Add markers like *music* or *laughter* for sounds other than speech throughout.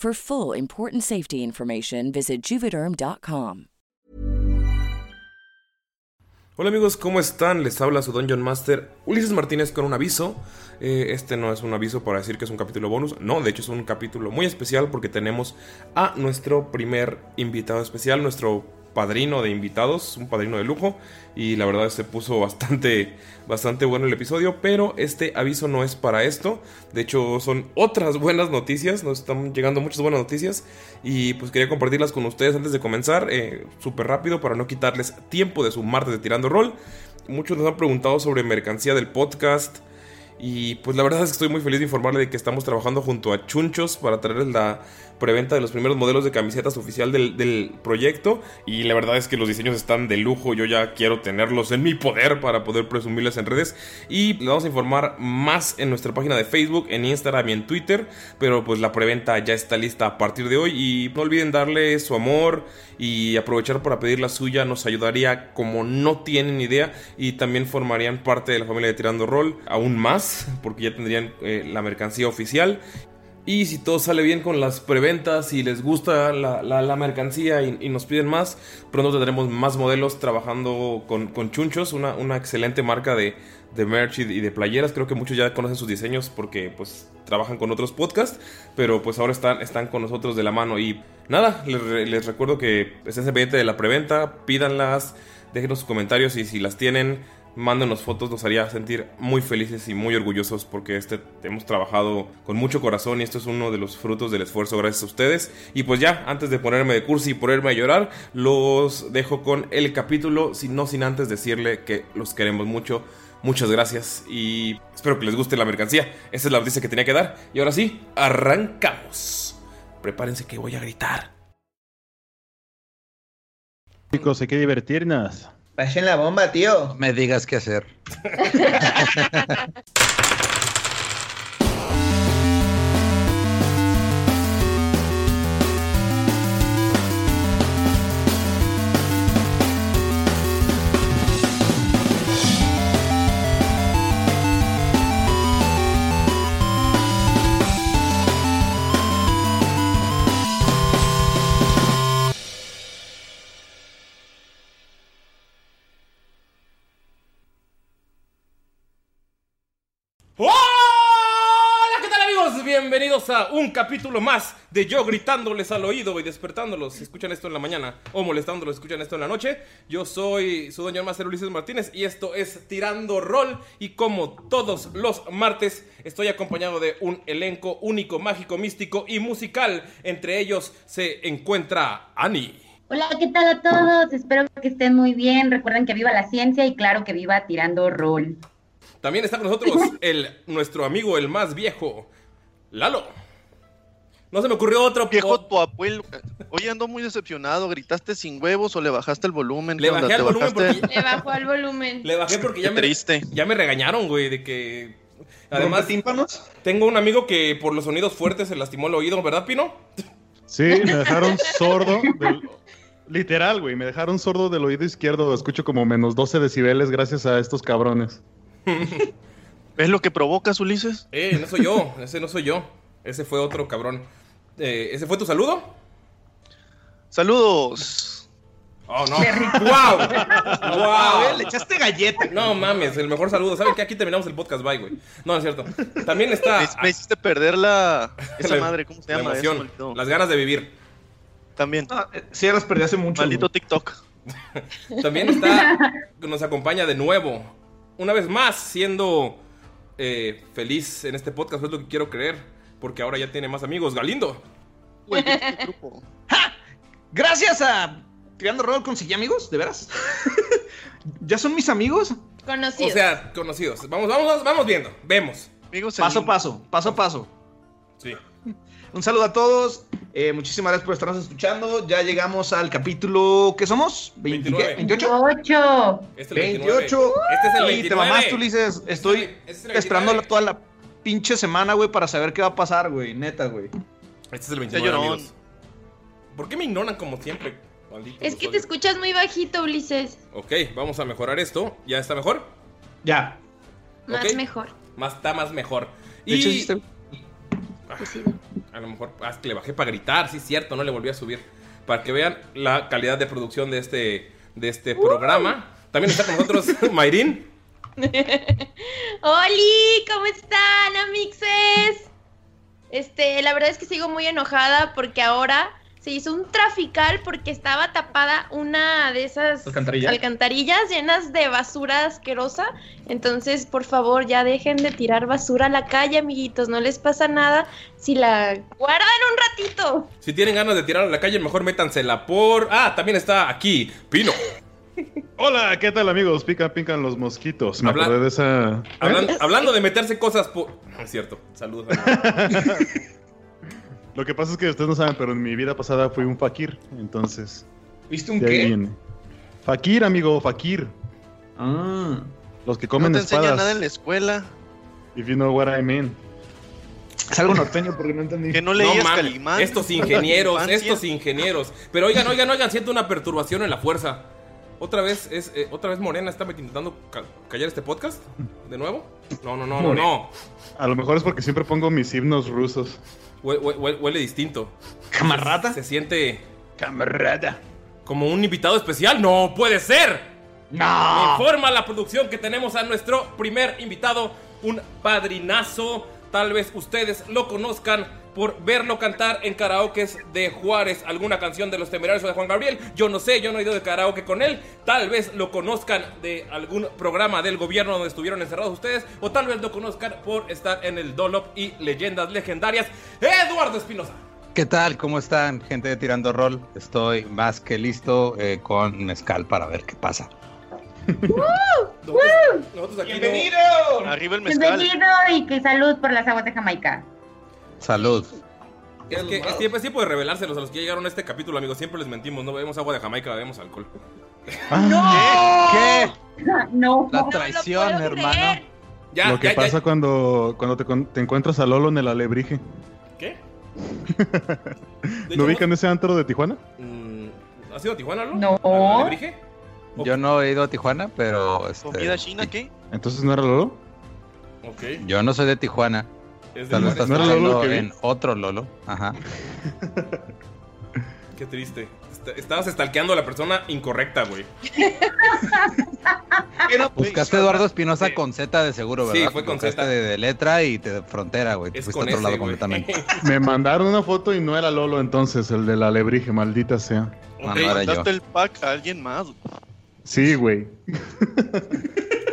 For full important safety information, visit juvederm.com. Hola amigos, ¿cómo están? Les habla su Dungeon Master Ulises Martínez con un aviso. Eh, este no es un aviso para decir que es un capítulo bonus, no, de hecho es un capítulo muy especial porque tenemos a nuestro primer invitado especial, nuestro padrino de invitados, un padrino de lujo y la verdad se puso *laughs* bastante bastante bueno el episodio, pero este aviso no es para esto. De hecho, son otras *laughs* buenas noticias, nos están llegando muchas buenas noticias y pues quería compartirlas con ustedes antes de comenzar, eh, súper rápido para no quitarles tiempo de su martes de tirando rol. Muchos nos han preguntado sobre mercancía del podcast. Y pues la verdad es que estoy muy feliz de informarle de que estamos trabajando junto a Chunchos para traerles la preventa de los primeros modelos de camisetas oficial del, proyecto. Y la verdad es que los diseños están de lujo. Yo ya quiero tenerlos en mi poder para poder presumirles en redes. Y les vamos a informar más en nuestra página de Facebook, en Instagram y en Twitter. Pero pues la preventa ya está lista a partir de hoy. Y no olviden darle su amor y aprovechar para pedir la suya. Nos ayudaría como no tienen idea. Y también formarían parte de la familia de Tirando Roll aún más. Porque ya tendrían eh, la mercancía oficial. Y si todo sale bien con las preventas y les gusta la, la, mercancía y, nos piden más, pronto tendremos más modelos trabajando con, con Chunchos, una, una, excelente marca de, de merch y de, playeras. Creo que muchos ya conocen sus diseños porque pues trabajan con otros podcasts, pero pues ahora están, están con nosotros de la mano. Y nada, les, recuerdo que es ese billete de la preventa, pídanlas, déjenos sus comentarios y si las tienen mándenos fotos, nos haría sentir muy felices y muy orgullosos porque este hemos trabajado con mucho corazón y esto es uno de los frutos del esfuerzo gracias a ustedes. Y pues ya, antes de ponerme de curso y ponerme a llorar, los dejo con el capítulo, no sin antes decirle que los queremos mucho. Muchas gracias y espero que les guste la mercancía. Esa es la noticia que tenía que dar. Y ahora sí, arrancamos. Prepárense que voy a gritar. Chicos, hay que divertirnos. Pasen la bomba, tío. No me digas qué hacer. *laughs* a un capítulo más de yo gritándoles al oído y despertándolos si escuchan esto en la mañana o molestándolos si escuchan esto en la noche. Yo soy su doña Master Ulises Martínez y esto es Tirando Rol y como todos los martes estoy acompañado de un elenco único, mágico, místico y musical. Entre ellos se encuentra Ani. Hola, ¿qué tal a todos? Espero que estén muy bien. Recuerden que viva la ciencia y claro que viva tirando rol. También está con nosotros *laughs* el, nuestro amigo, el más viejo, Lalo. No se me ocurrió otro. Viejo tu abuelo. Oye, ando muy decepcionado. ¿Gritaste sin huevos o le bajaste el volumen? Le bajé el ¿Te volumen bajaste? porque Le bajó al volumen. Le bajé porque ya Qué me, triste. ya me regañaron, güey, de que... Además, tímpanos? tengo un amigo que por los sonidos fuertes se lastimó el oído, ¿verdad, Pino? Sí, me dejaron sordo. del- Literal, güey, me dejaron sordo del oído izquierdo. Escucho como menos 12 decibeles gracias a estos cabrones. *laughs* ¿Ves lo que provocas, Ulises? Eh, no soy yo, ese no soy yo. Ese fue otro cabrón. Eh, ¿Ese fue tu saludo? Saludos. Oh, no. Qué rico. ¡Wow! Ah, le ¡Wow! echaste galleta. No mames, el mejor saludo. ¿Saben que Aquí terminamos el podcast, bye, güey. No, es cierto. También está... Me, me hiciste perder la... Esa La- madre, ¿cómo se la llama? Emoción, las ganas de vivir. También. Ah, eh, sí, las perdí hace mucho. Maldito TikTok. *laughs* También está, nos acompaña de nuevo, una vez más, siendo eh, feliz en este podcast, es lo que quiero creer, porque ahora ya tiene más amigos. Galindo. Güey, ¿qué es este grupo? Gracias a Tirando Rol conseguí amigos, ¿de veras? *laughs* ¿Ya son mis amigos? Conocidos. O sea, conocidos. Vamos, vamos, vamos viendo, vemos. Amigos Paso a paso, paso a paso. Sí. *laughs* Un saludo a todos. eh, muchísimas gracias por estarnos escuchando. Ya llegamos al capítulo. ¿Qué somos? ¿20 29. qué? ¿28? Ocho. Este es el 29. 28. Este es el Y 29. te mamaste, Ulises. Estoy Este es el 29. esperando toda la pinche semana, güey, para saber qué va a pasar, güey. Neta, güey. Este es el Está 29, llorón. amigos. ¿Por qué me ignoran como siempre? Maldito es que te escuchas muy bajito, Ulises. Ok, vamos a mejorar esto. ¿Ya está mejor? Ya. Más mejor. Más, está más mejor. De hecho, sí está- Pues sí. A lo mejor ah, que le bajé para gritar, sí es cierto, no le volví a subir. Para que vean la calidad de producción de este, de este programa. También está con nosotros *laughs* Mayrin. *laughs* ¡Holi! ¿Cómo están, amixes? Este, la verdad es que sigo muy enojada porque ahora se hizo un trafical porque estaba tapada una de esas ¿Alcantarilla? alcantarillas llenas de basura asquerosa. Entonces, por favor, ya dejen de tirar basura a la calle, amiguitos. No les pasa nada si la guardan un ratito. Si tienen ganas de tirar a la calle, mejor métansela por. Ah, también está aquí, Pino. Hola, ¿qué tal amigos? Pican, pican los mosquitos. Me Habla- acordé de esa... Hablan- hablando de meterse cosas por. No es cierto. Saludos. *laughs* Lo que pasa es que ustedes no saben, pero en mi vida pasada fui un fakir, entonces... ¿Viste un qué? viene. Fakir, amigo, fakir. Ah. Los que No comen te enseñan nada en la escuela. If you know what I mean. Es algo norteño porque no entendí. Que no No leías Calimán. Estos ingenieros, *laughs* estos ingenieros. Pero oigan, oigan, oigan, siento una perturbación en la fuerza. Otra vez es, eh, otra vez Morena está intentando ca- callar este podcast. ¿De nuevo? No, no, no, no, no. A lo mejor es porque siempre pongo mis himnos rusos. Hue- hue- hue- Huele, distinto. ¿Camarata? Se siente Camarada. como un invitado especial. ¡No puede ser! Me ¡No! informa la producción que tenemos a nuestro primer invitado, un padrinazo. Tal vez ustedes lo conozcan por verlo cantar en karaokes de Juárez alguna canción de los temerarios o de Juan Gabriel. Yo no sé, yo no he ido de karaoke con él. Tal vez lo conozcan de algún programa del gobierno donde estuvieron encerrados ustedes. O tal vez lo conozcan por estar en el Dolop y Leyendas Legendarias. Eduardo Espinosa. ¿Qué tal? ¿Cómo están, gente de Tirando Rol? Estoy más que listo eh, con mezcal para ver qué pasa. *laughs* Nosotros, nosotros aquí no- ¡Bienvenido! Arriba el mezcal. Bienvenido y que salud por las aguas de Jamaica. Salud. Es que es tiempo, es tiempo de revelárselos a los que ya llegaron a este capítulo, amigos. Siempre les mentimos, no bebemos agua de Jamaica, bebemos alcohol. *laughs* ¿Qué? No. La No lo traición, hermano. creer. Ya, lo que ya, ya- pasa cuando, cuando te, encuentras a Lolo en el alebrije. ¿Qué? *laughs* ¿No ubican ese antro de Tijuana? Mm, ¿Has ido a Tijuana, no? No. ¿Al Alebrije? Yo no he ido a Tijuana, pero este, ¿Comida china qué? Entonces no era Lolo. Ok. yo no soy de Tijuana. Es Tal vez estás ¿No era Lolo pensando en otro Lolo. Ajá. *laughs* Qué triste. Est- Estabas estalqueando a la persona incorrecta, güey. *laughs* Buscaste a Eduardo Espinosa con Z de seguro, Sí, ¿verdad? fue con Z. De, de letra y de frontera, güey. Te Es fuiste a con otro ese, lado completamente. *laughs* Me mandaron una foto y no era Lolo entonces, el de la alebrije, maldita sea. No, Ok, no era yo. mandaste el pack a alguien más. Sí, güey.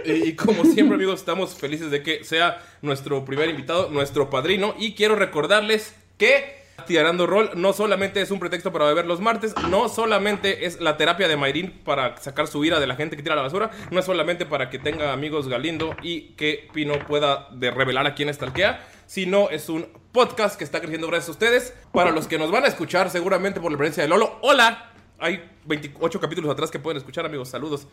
Y, y como siempre, *laughs* amigos, estamos felices de que sea nuestro primer invitado, nuestro padrino. Y quiero recordarles que Tirando Roll no solamente es un pretexto para beber los martes, no solamente es la terapia de Mayrin para sacar su ira de la gente que tira la basura, no es solamente para que tenga amigos Galindo y que Pino pueda de revelar a quién estalquea, sino es un podcast que está creciendo gracias a ustedes. Para los que nos van a escuchar, seguramente por la presencia de Lolo, hola. Hay 28 capítulos atrás que pueden escuchar, amigos. Saludos.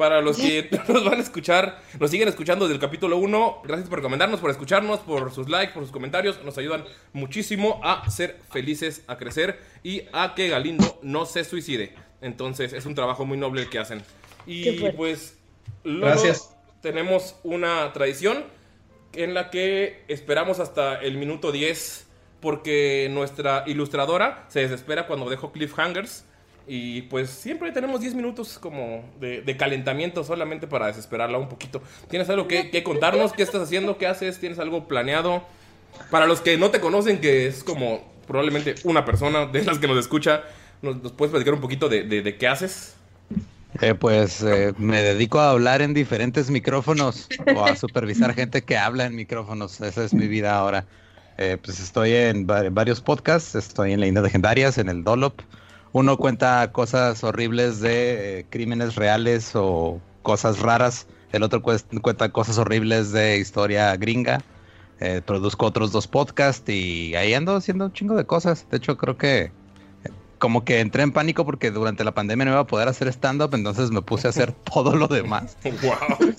Para los que *laughs* nos van a escuchar, nos siguen escuchando desde el capítulo 1, gracias por recomendarnos, por escucharnos, por sus likes, por sus comentarios. Nos ayudan muchísimo a ser felices, a crecer y a que Galindo no se suicide. Entonces es un trabajo muy noble el que hacen. Y pues luego Gracias. tenemos una tradición en la que esperamos hasta el minuto 10 porque nuestra ilustradora se desespera cuando dejo cliffhangers. Y pues siempre tenemos 10 minutos como de, calentamiento solamente para desesperarla un poquito. ¿Tienes algo que, contarnos? ¿Qué estás haciendo? ¿Qué haces? ¿Tienes algo planeado? Para los que no te conocen, que es como probablemente una persona de las que nos escucha, ¿nos, puedes platicar un poquito de, qué haces? Eh, pues eh, me dedico a hablar en diferentes micrófonos o a supervisar gente que habla en micrófonos. Esa es mi vida ahora. Eh, pues estoy en va- varios podcasts, estoy en Leyendas Legendarias, en el Dolop. Uno cuenta cosas horribles de eh, crímenes reales o cosas raras. El otro cuenta cosas horribles de historia gringa. Eh, produzco otros dos podcasts y ahí ando haciendo un chingo de cosas. De hecho, creo que como que entré en pánico porque durante la pandemia no iba a poder hacer stand-up, entonces me puse a hacer *laughs* todo lo demás. *laughs* ¡Wow!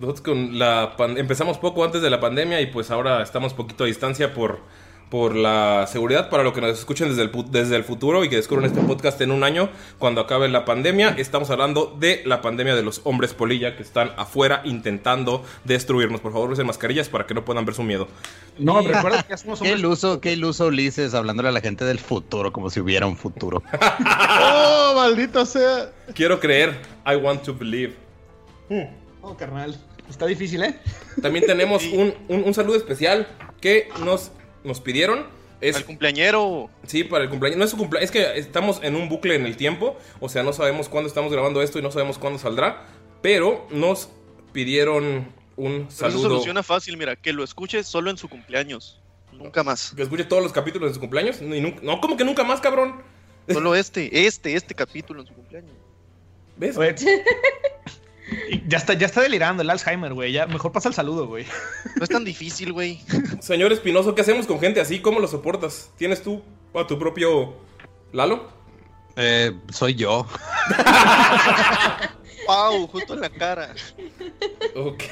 Pues con la empezamos poco antes de la pandemia y pues ahora estamos poquito a distancia por, por la seguridad para lo que nos escuchen desde el, desde el futuro y que descubran este podcast en un año cuando acabe la pandemia. Estamos hablando de la pandemia de los hombres polilla que están afuera intentando destruirnos. Por favor, usen mascarillas para que no puedan ver su miedo. No, recuerda que somos *laughs* Qué hombres. iluso, qué iluso Ulises hablándole a la gente del futuro como si hubiera un futuro. *laughs* ¡Oh, maldita sea! Quiero creer, I want to believe. No, carnal. Está difícil, ¿eh? También tenemos *laughs* un, un- un saludo especial que nos, nos pidieron. Es, Al cumpleañero. Sí, para el cumpleaños. No es su cumpleaños, es que estamos en un bucle en el tiempo. O sea, no sabemos cuándo estamos grabando esto y no sabemos cuándo saldrá. Pero nos pidieron un Pero Eso saludo. soluciona fácil, mira, que lo escuche solo en su cumpleaños. Nunca más. Que escuche todos los capítulos de su cumpleaños. y nunca- no, como que nunca más, cabrón. Solo este, este, este capítulo en su cumpleaños. ¿Ves? *laughs* Ya está, ya está delirando el Alzheimer, güey. Ya, mejor pasa el saludo, güey. No es tan difícil, güey. Señor Espinoso, ¿qué hacemos con gente así? ¿Cómo lo soportas? ¿Tienes tú a tu propio Lalo? Eh, soy yo. *laughs* Pau, justo en la cara. Ok.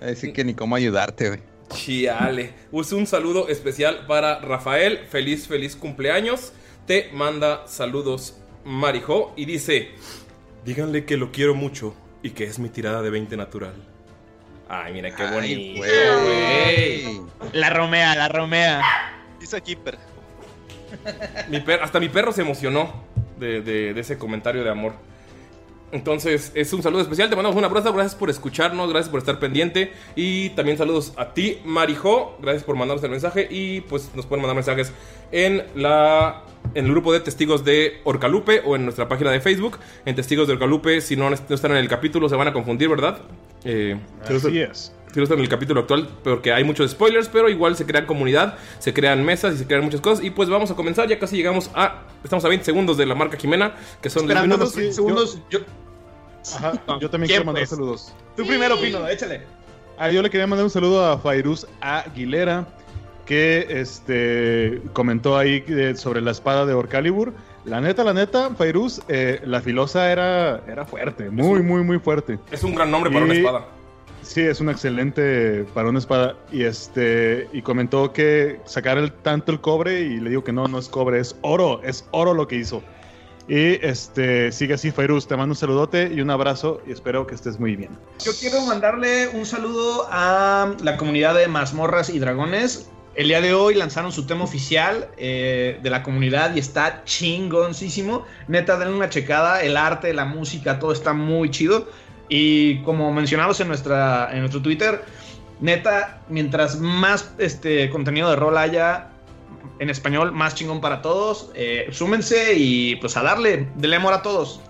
Así que ni cómo ayudarte, güey. Chiale. Use un saludo especial para Rafael. Feliz, feliz cumpleaños. Te manda saludos Marijo y dice: Díganle que lo quiero mucho y que es mi tirada de 20 natural. Ay, mira qué bonito. La romea, la romea. Dice Keeper. Mi per- hasta mi perro se emocionó de, de- de ese comentario de amor. Entonces, es un saludo especial. Te mandamos un abrazo. Gracias por escucharnos. Gracias por estar pendiente. Y también saludos a ti, Marijo. Gracias por mandarnos el mensaje. Y pues nos pueden mandar mensajes en la. En el grupo de testigos de Orcalupe o en nuestra página de Facebook. En testigos de Orcalupe, si no, no están en el capítulo, se van a confundir, ¿verdad? Eh, Así es. si no están en el capítulo actual, porque hay muchos spoilers, pero igual se crean comunidad, se crean mesas y se crean muchas cosas. Y pues vamos a comenzar, ya casi llegamos a. Estamos a 20 segundos de la marca Jimena, que son Esperando minutos. unos segundos. Yo, Ajá, *laughs* yo también ¿Quién, quiero mandar pues? saludos. tú primero, Pino, échale. Ah, yo le quería mandar un saludo a Fairuz Aguilera, que este comentó ahí eh, sobre la espada de Orcalibur. La neta, la neta, Fairuz, eh, la filosa era, era fuerte, muy, muy, muy fuerte. Es un gran nombre para una Y- espada. Sí, es un excelente para una espada. Y este, y comentó que sacar el, tanto el cobre, y le digo que no, no es cobre, es oro, es oro lo que hizo. Y este, sigue así, Fairuz, te mando un saludote y un abrazo, y espero que estés muy bien. Yo quiero mandarle un saludo a la comunidad de mazmorras y dragones. El día de hoy lanzaron su tema oficial eh, de la comunidad y está chingoncísimo. Neta, denle una checada. El arte, la música, todo está muy chido. Y como mencionamos en, nuestra, en nuestro Twitter, neta, mientras más este contenido de rol haya en español, más chingón para todos. Eh, súmense y pues a darle, denle amor a todos.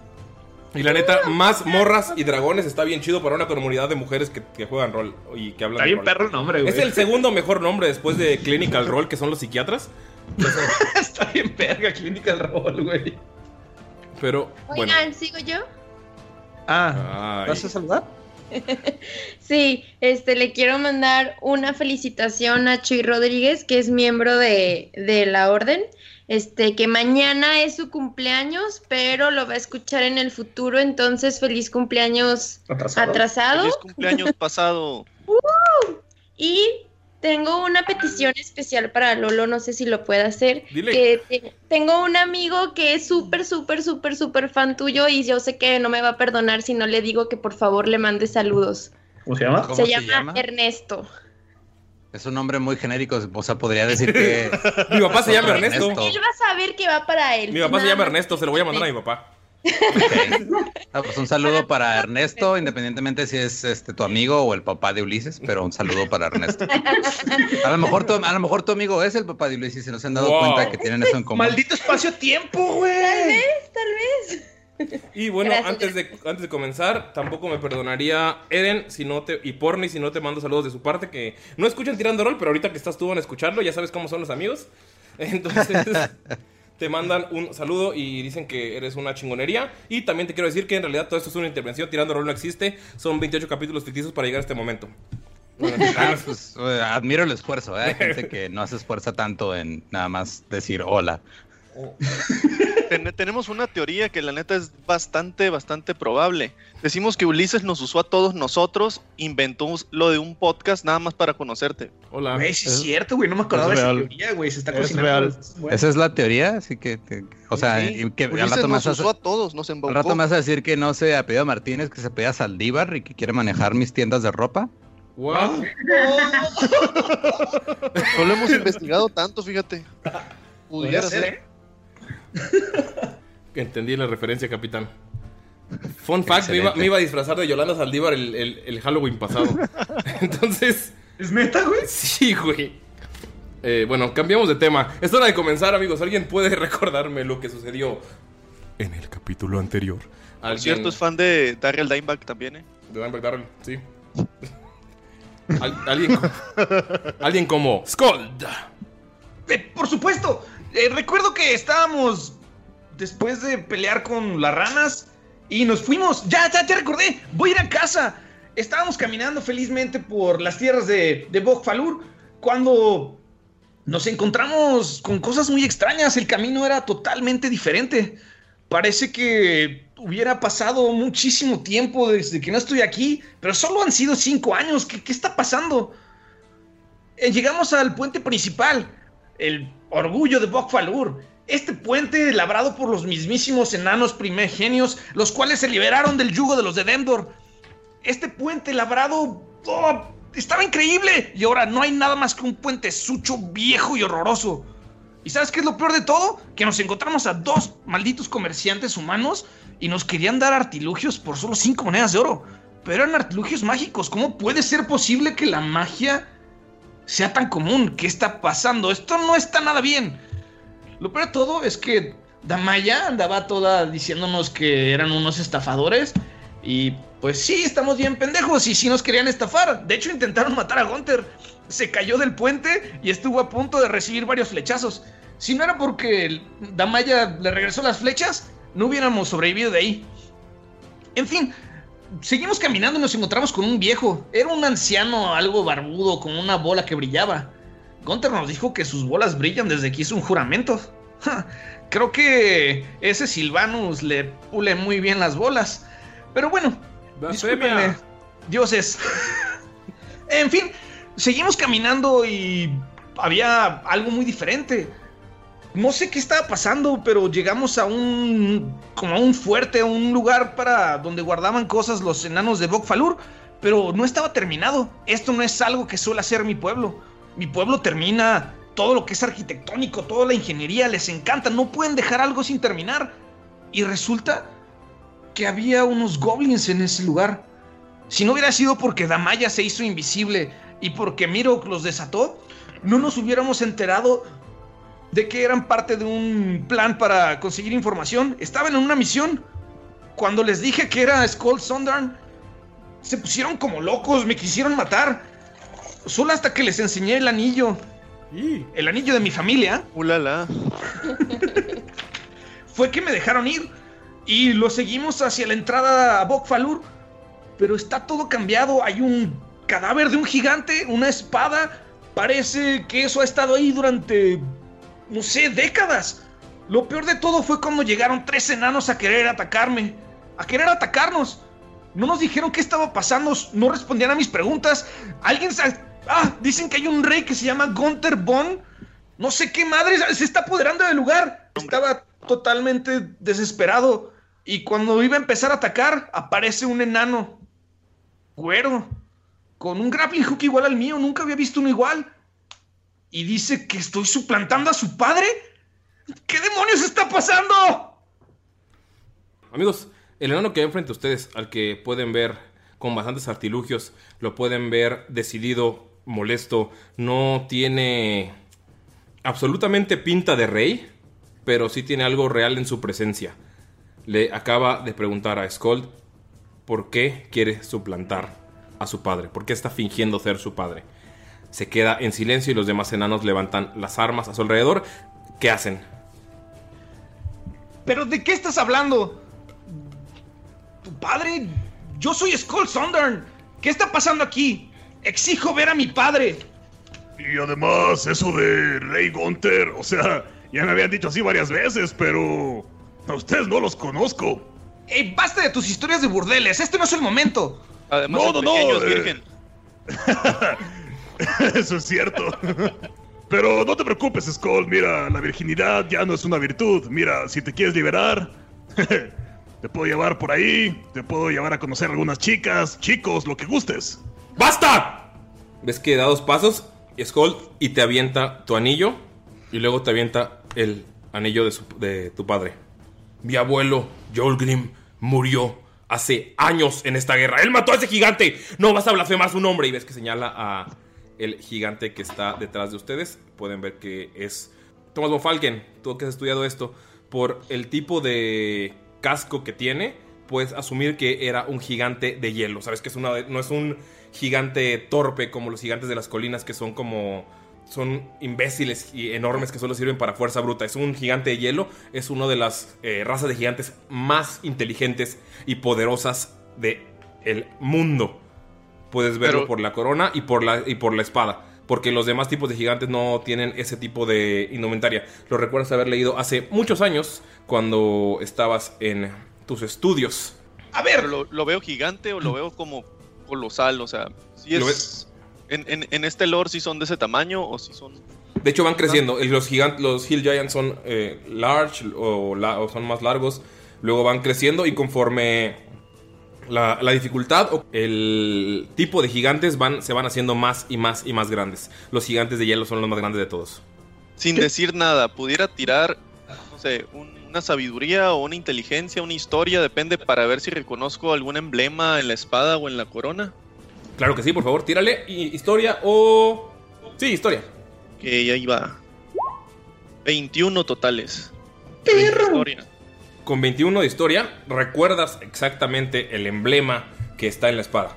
Y la neta, más morras y dragones está bien chido para una comunidad de mujeres que, que juegan rol y que hablan Está bien perro el nombre, güey. Es el segundo mejor nombre después de Clinical Role, que son los psiquiatras. *laughs* Está bien verga, Clínica del Rol, güey. Pero, bueno. Oigan, ¿sigo yo? Ah, Ay. ¿vas a saludar? *laughs* Sí, este, le quiero mandar una felicitación a Chuy Rodríguez, que es miembro de, de la orden. Este, que mañana es su cumpleaños, pero lo va a escuchar en el futuro, entonces feliz cumpleaños Atrasado. atrasado. Feliz cumpleaños pasado. *laughs* Y tengo una petición especial para Lolo, no sé si lo puede hacer. Dile. Que te- tengo un amigo que es súper, súper, súper, súper fan tuyo y yo sé que no me va a perdonar si no le digo que por favor le mande saludos. ¿Cómo se llama? ¿Cómo se, se llama, llama? Ernesto. Es un nombre muy genérico, o sea, podría decir que... *laughs* Mi papá se llama Otro Ernesto. Él va a saber que va para él. Mi papá se llama. Ernesto, se lo voy a mandar a mi papá. Ah, pues un saludo para Ernesto, independientemente si es este tu amigo o el papá de Ulises, pero un saludo para Ernesto. A lo mejor tu, a lo mejor tu amigo es el papá de Ulises y no se han dado Wow. cuenta que tienen eso en común. Maldito espacio-tiempo, güey. Tal vez. Y bueno, Gracias. antes de, antes de comenzar, tampoco me perdonaría Eren si no te, y Porni si no te mando saludos de su parte, que no escuchan Tirando Rol, pero ahorita que estás tú van a escucharlo, ya sabes cómo son los amigos. *laughs* Entonces, te mandan un saludo y dicen que eres una chingonería. Y también te quiero decir que en realidad todo esto es una intervención, Tirando Rol no existe, son 28 capítulos ficticios para llegar a este momento. Ah, pues, eh, admiro el esfuerzo, ¿eh? Hay gente que no se esfuerza tanto en nada más decir hola. *laughs* Ten- tenemos una teoría que la neta es bastante, bastante probable. Decimos que Ulises nos usó a todos nosotros, inventó lo de un podcast nada más para conocerte. Hola. Güey, sí es Es- cierto, güey. No me acordaba de es esa real. teoría, güey. Se está Es cocinando. real. Bueno. Esa es la teoría, así que, te- o sea, Sí, que al Ulises rato, nos más usó a todos, nos al embaucó. rato me vas a decir que no se apellida Martínez, que se apellida Saldívar y que quiere manejar mis tiendas de ropa. What? *laughs* No lo hemos investigado tanto, fíjate. Pudiera ser, ¿eh? *laughs* Entendí la referencia, capitán. Fun fact, me iba, me iba a disfrazar de Yolanda Saldívar el, el- el Halloween pasado. *laughs* Entonces, ¿Es neta, güey? sí, güey. Eh, bueno, cambiamos de tema. Es hora de comenzar, amigos. ¿Alguien puede recordarme lo que sucedió en el capítulo anterior? Por ¿Alguien- cierto, es fan de Daryl Dimebag también, ¿eh? De Dimebag Darrell, sí. Al- alguien, como- alguien como Scold. Eh, por supuesto. Eh, recuerdo que estábamos después de pelear con las ranas y nos fuimos. Ya, ya, ya recordé. Voy a ir a casa. Estábamos caminando felizmente por las tierras de, de Bog Falur cuando nos encontramos con cosas muy extrañas. El camino era totalmente diferente. Parece que hubiera pasado muchísimo tiempo desde que no estoy aquí, pero solo han sido cinco años. ¿Qué, qué está pasando? Eh, llegamos al puente principal, el orgullo de Bokfalur. Este puente labrado por los mismísimos enanos primigenios, los cuales se liberaron del yugo de los de Demdor. Este puente labrado oh, estaba increíble y ahora no hay nada más que un puente sucho, viejo y horroroso. ¿Y sabes qué es lo peor de todo? Que nos encontramos a dos malditos comerciantes humanos y nos querían dar artilugios por solo cinco monedas de oro. Pero eran artilugios mágicos. ¿Cómo puede ser posible que la magia sea tan común? ¿Qué está pasando? Esto no está nada bien. Lo peor de todo es que Damaya andaba toda diciéndonos que eran unos estafadores. Y pues sí, estamos bien pendejos y sí nos querían estafar. De hecho, intentaron matar a Gunther. Se cayó del puente y estuvo a punto de recibir varios flechazos. Si no era porque Damaya le regresó las flechas, no hubiéramos sobrevivido de ahí. En fin, seguimos caminando y nos encontramos con un viejo. Era un anciano algo barbudo con una bola que brillaba. Gunther nos dijo que sus bolas brillan desde que hizo un juramento. *laughs* Ja, Creo que ese Silvanus le pule muy bien las bolas. Pero bueno, discúlpenme, dioses. *laughs* en fin, seguimos caminando y había algo muy diferente. No sé qué estaba pasando, pero llegamos a un como a un fuerte, a un lugar para donde guardaban cosas los enanos de Bokfalur, pero no estaba terminado. Esto no es algo que suele hacer mi pueblo. Mi pueblo termina todo lo que es arquitectónico, toda la ingeniería, les encanta, no pueden dejar algo sin terminar. Y resulta que había unos goblins en ese lugar. Si no hubiera sido porque Damaya se hizo invisible y porque Miro los desató, no nos hubiéramos enterado de que eran parte de un plan para conseguir información. Estaban en una misión. Cuando les dije que era Skull Sundarn, se pusieron como locos, me quisieron matar. Solo hasta que les enseñé el anillo. El anillo de mi familia. Ulala. *laughs* Fue que me dejaron ir. Y lo seguimos hacia la entrada a Bokfalur. Pero está todo cambiado. Hay un cadáver de un gigante, una espada. Parece que eso ha estado ahí durante, no sé, décadas. Lo peor de todo fue cuando llegaron tres enanos a querer atacarme. A querer atacarnos. No nos dijeron qué estaba pasando, no respondían a mis preguntas. Alguien sa- Ah, dicen que hay un rey que se llama Gunther Von. No sé qué madre se está apoderando del lugar. Estaba totalmente desesperado. Y cuando iba a empezar a atacar, aparece un enano. Güero. Con un grappling hook igual al mío. Nunca había visto uno igual. Y dice que estoy suplantando a su padre. ¿Qué demonios está pasando? Amigos, el enano que hay enfrente a ustedes, al que pueden ver con bastantes artilugios, lo pueden ver decidido, molesto, no tiene absolutamente pinta de rey, pero sí tiene algo real en su presencia. Le acaba de preguntar a Skold por qué quiere suplantar a su padre, por qué está fingiendo ser su padre. Se queda en silencio y los demás enanos levantan las armas a su alrededor. ¿Qué hacen? ¿Pero de qué estás hablando? ¿Tu padre? Yo soy Skull Sundarn. ¿Qué está pasando aquí? Exijo ver a mi padre. Y además, eso de Rey Gunther, o sea, ya me habían dicho así varias veces, pero a ustedes no los conozco. ¡Ey, basta de tus historias de burdeles! ¡Este no es el momento! Además, No, no, no, eh. *laughs* *laughs* Eso es cierto. Pero no te preocupes, Skull. Mira, la virginidad ya no es una virtud. Mira, si te quieres liberar, *laughs* te puedo llevar por ahí. Te puedo llevar a conocer algunas chicas, chicos, lo que gustes. ¡Basta! Ves que da dos pasos, Skull, y te avienta tu anillo. Y luego te avienta el anillo de, su- de tu padre. Mi abuelo, Joel Grimm, murió hace años en esta guerra. ¡Él mató a ese gigante! No vas a blasfemar su nombre. Y ves que señala a el gigante que está detrás de ustedes. Pueden ver que es Thomas von Falken. Tú que has estudiado esto, por el tipo de casco que tiene, puedes asumir que era un gigante de hielo. Sabes que es una, no es un gigante torpe como los gigantes de las colinas que son como son imbéciles y enormes que solo sirven para fuerza bruta. Es un gigante de hielo, es una de las eh, razas de gigantes más inteligentes y poderosas de el mundo. Puedes verlo Pero- por la corona y por la, y por la espada. Porque los demás tipos de gigantes no tienen ese tipo de indumentaria. Lo recuerdas haber leído hace muchos años cuando estabas en tus estudios. A ver, ¿Lo, lo veo gigante o lo veo como colosal? O sea, si Lo es. En, en- en este lore, si son de ese tamaño o si son. De hecho, van creciendo. Los, gigantes, los Hill Giants son eh, large o, la- o son más largos. Luego van creciendo y conforme la, la dificultad o el tipo de gigantes van, se van haciendo más y más y más grandes. Los gigantes de hielo son los más grandes de todos. Sin decir nada, pudiera tirar, no sé, un- una sabiduría o una inteligencia, una historia, depende para ver si reconozco algún emblema en la espada o en la corona. Claro que sí, por favor, tírale. Historia o... Sí, historia. Que ahí va. 21 totales. Historia. Con 21 de historia, recuerdas exactamente el emblema que está en la espada.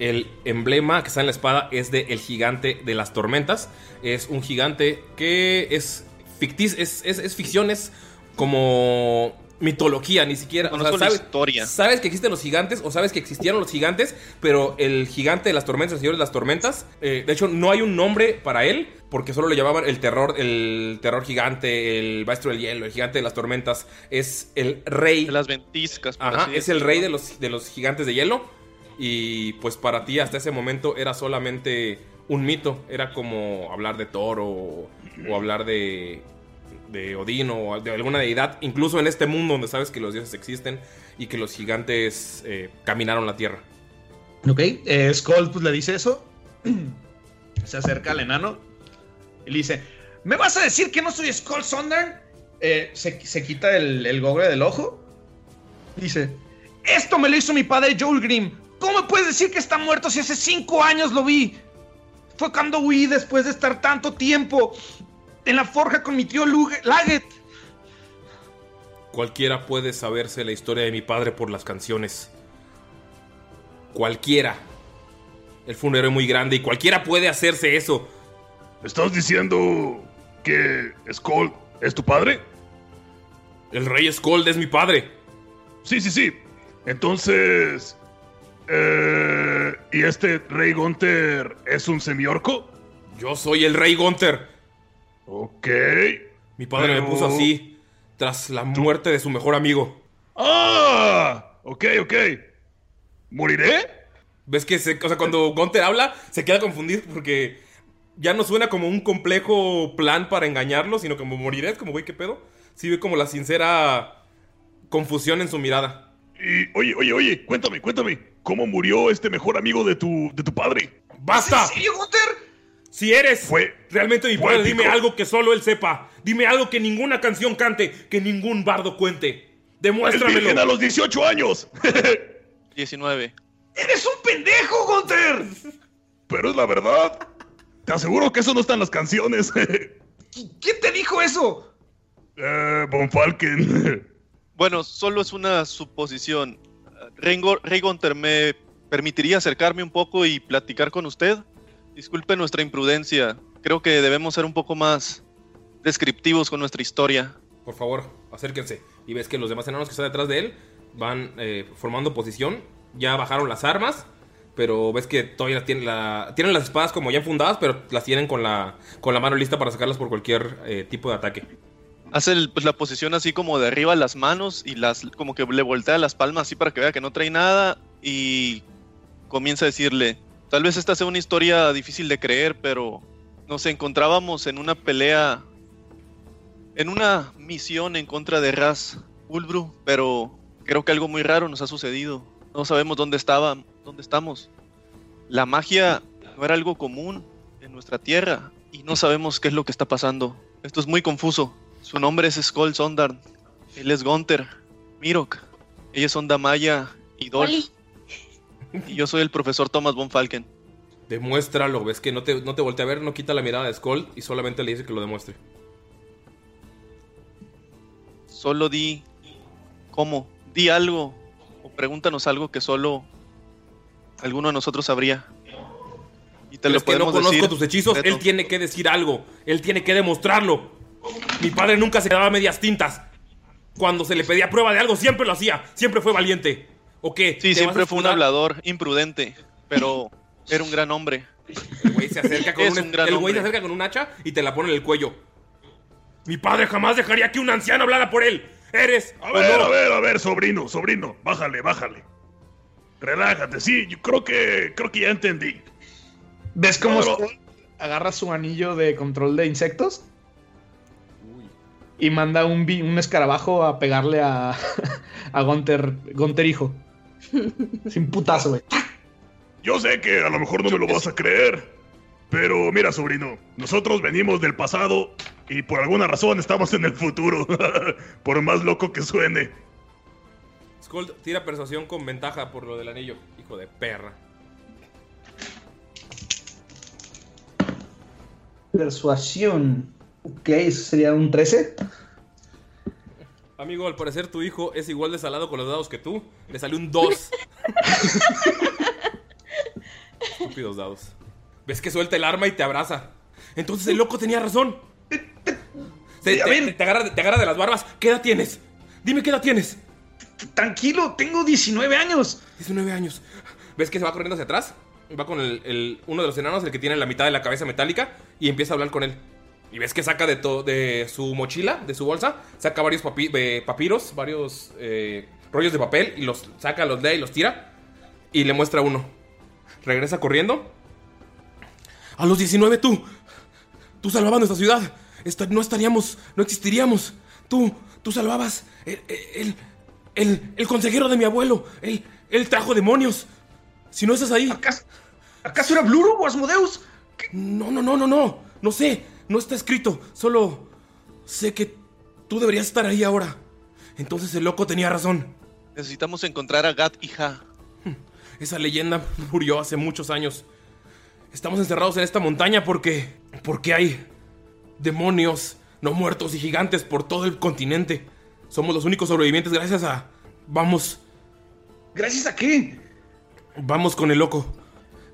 El emblema que está en la espada es de el gigante de las tormentas. Es un gigante que es ficticio, es, es, es ficción, es como mitología, ni siquiera. o sea, Conozco la sabes, historia. sabes que existen los gigantes o sabes que existieron los gigantes, pero el gigante de las tormentas, el señor de las tormentas, eh, de hecho no hay un nombre para él porque solo le llamaban el terror, el terror gigante, el maestro del hielo, el gigante de las tormentas, es el rey. De las ventiscas. por Ajá, es el rey de los, de los gigantes de hielo. Y pues para ti hasta ese momento era solamente un mito. Era como hablar de Thor o, o hablar de, de Odín o de alguna deidad. Incluso en este mundo donde sabes que los dioses existen y que los gigantes eh, caminaron la tierra. Ok, eh, Skull pues le dice eso. *clears throat* Se acerca al enano y le dice: ¿Me vas a decir que no soy Skull Sondern? Eh, se, se quita el, el gogle del ojo. Dice: Esto me lo hizo mi padre Joel Grimm. ¿Cómo puedes decir que está muerto si hace cinco años lo vi? Fue cuando huí después de estar tanto tiempo en la forja con mi tío Luge- Laget. Cualquiera puede saberse la historia de mi padre por las canciones. Cualquiera. Fue un héroe muy grande y cualquiera puede hacerse eso. ¿Estás diciendo que Skull es tu padre? El rey Skold es mi padre. Sí, sí, sí. Entonces... eh, ¿Y este rey Gunther es un semiorco? Yo soy el rey Gunther. Ok. Mi padre Pero- me puso así tras la muerte de su mejor amigo. ¡Ah! Ok, ok. ¿Moriré? ¿Ves que se- o sea, cuando Gunther habla se queda confundido porque ya no suena como un complejo plan para engañarlo, sino como moriré, es como, güey, ¿qué pedo? Sí ve como la sincera confusión en su mirada. Y, oye, oye, oye, cuéntame, cuéntame. ¿Cómo murió este mejor amigo de tu, de tu padre? ¡Basta! ¿En serio, Gunther? Si eres Fue- realmente mi padre, dime algo que solo él sepa. Dime algo que ninguna canción cante, que ningún bardo cuente. ¡Es Demuéstramelo. virgen a los 18 años! *laughs* 19. ¡Eres un pendejo, Gunther! Pero es la verdad. Te aseguro que eso no está en las canciones. *laughs* ¿Quién te dijo eso? eh, Von Falken. *laughs* Bueno, solo es una suposición. Rengo- Rey Gunther, ¿me permitiría acercarme un poco y platicar con usted? Disculpe nuestra imprudencia. Creo que debemos ser un poco más descriptivos con nuestra historia. Por favor, acérquense. Y ves que los demás enanos que están detrás de él van eh, formando posición. Ya bajaron las armas. Pero ves que todavía tienen, la, tienen las espadas como ya enfundadas, pero las tienen con la, con la mano lista para sacarlas por cualquier eh, tipo de ataque. Hace el- pues, la posición así como de arriba las manos y las como que le voltea las palmas así para que vea que no trae nada y comienza a decirle, tal vez esta sea una historia difícil de creer, pero nos encontrábamos en una pelea, en una misión en contra de Raz Ulbru, pero creo que algo muy raro nos ha sucedido. No sabemos dónde estaba, dónde estamos. La magia no era algo común en nuestra tierra y no sabemos qué es lo que está pasando. Esto es muy confuso. Su nombre es Skull Sondarn. Él es Gunther, Mirok. Ellos son Damaya y Dolph. Y *laughs* yo soy el profesor Thomas von Falken. Demuéstralo, ves que no te, no te voltea a ver, no quita la mirada de Skull y solamente le dice que lo demuestre. Solo di cómo, di algo o pregúntanos algo que solo alguno de nosotros sabría. Y te lo es que no conozco decir. tus hechizos, él tiene que decir algo, él tiene que demostrarlo. Mi padre nunca se daba medias tintas. Cuando se le pedía prueba de algo, siempre lo hacía, siempre fue valiente. ¿O qué? Sí, ¿Te siempre fue un hablador imprudente, pero era un gran hombre. El güey se acerca con, Es un, un gran el güey se acerca con un hacha y te la pone en el cuello. Mi padre jamás dejaría que un anciano hablara por él. ¿Eres A ver, no? a ver, a ver, sobrino, sobrino. Bájale, bájale. Relájate, sí, yo creo que creo que ya entendí. ¿Ves cómo Skull agarra su anillo de control de insectos? Y manda un escarabajo a pegarle a, *laughs* a Gunter, Gunter hijo. *laughs* Sin putazo, güey. Yo sé que a lo mejor no me lo vas a creer, pero mira, sobrino, nosotros venimos del pasado y por alguna razón estamos en el futuro, *laughs* por más loco que suene. Skull tira persuasión con ventaja por lo del anillo. Hijo de perra. Persuasión. Ok, eso sería un 13. Amigo, al parecer tu hijo es igual de salado con los dados que tú. Le salió un 2. *laughs* Estúpidos dados. ¿Ves que suelta el arma y te abraza? Entonces el loco tenía razón. Se- te, ven. te agarra, te agarra de las barbas. ¿Qué edad tienes? Dime qué edad tienes. Tranquilo, tengo 19 años. 19 años. ¿Ves que se va corriendo hacia atrás? Va con el, el- uno de los enanos, el que tiene la mitad de la cabeza metálica, y empieza a hablar con él. Y ves que saca de, to- de su mochila, de su bolsa, saca varios papi- eh, papiros, varios eh, rollos de papel, y los saca, los lee y los tira. Y le muestra uno. Regresa corriendo. A los 19 tú. Tú salvabas nuestra ciudad. No estaríamos, no existiríamos. Tú, tú salvabas. El, el, el, el consejero de mi abuelo. Él, él trajo demonios. Si no estás ahí. ¿Acaso, ¿acaso era Bluro o Asmodeus? No, no, no, no, no. No sé. No está escrito. Solo sé que tú deberías estar ahí ahora. Entonces el loco tenía razón. Necesitamos encontrar a Gat y Ja. Esa leyenda murió hace muchos años. Estamos encerrados en esta montaña porque. porque hay demonios no muertos y gigantes por todo el continente. Somos los únicos sobrevivientes gracias a. Vamos. ¿Gracias a qué? Vamos con el loco.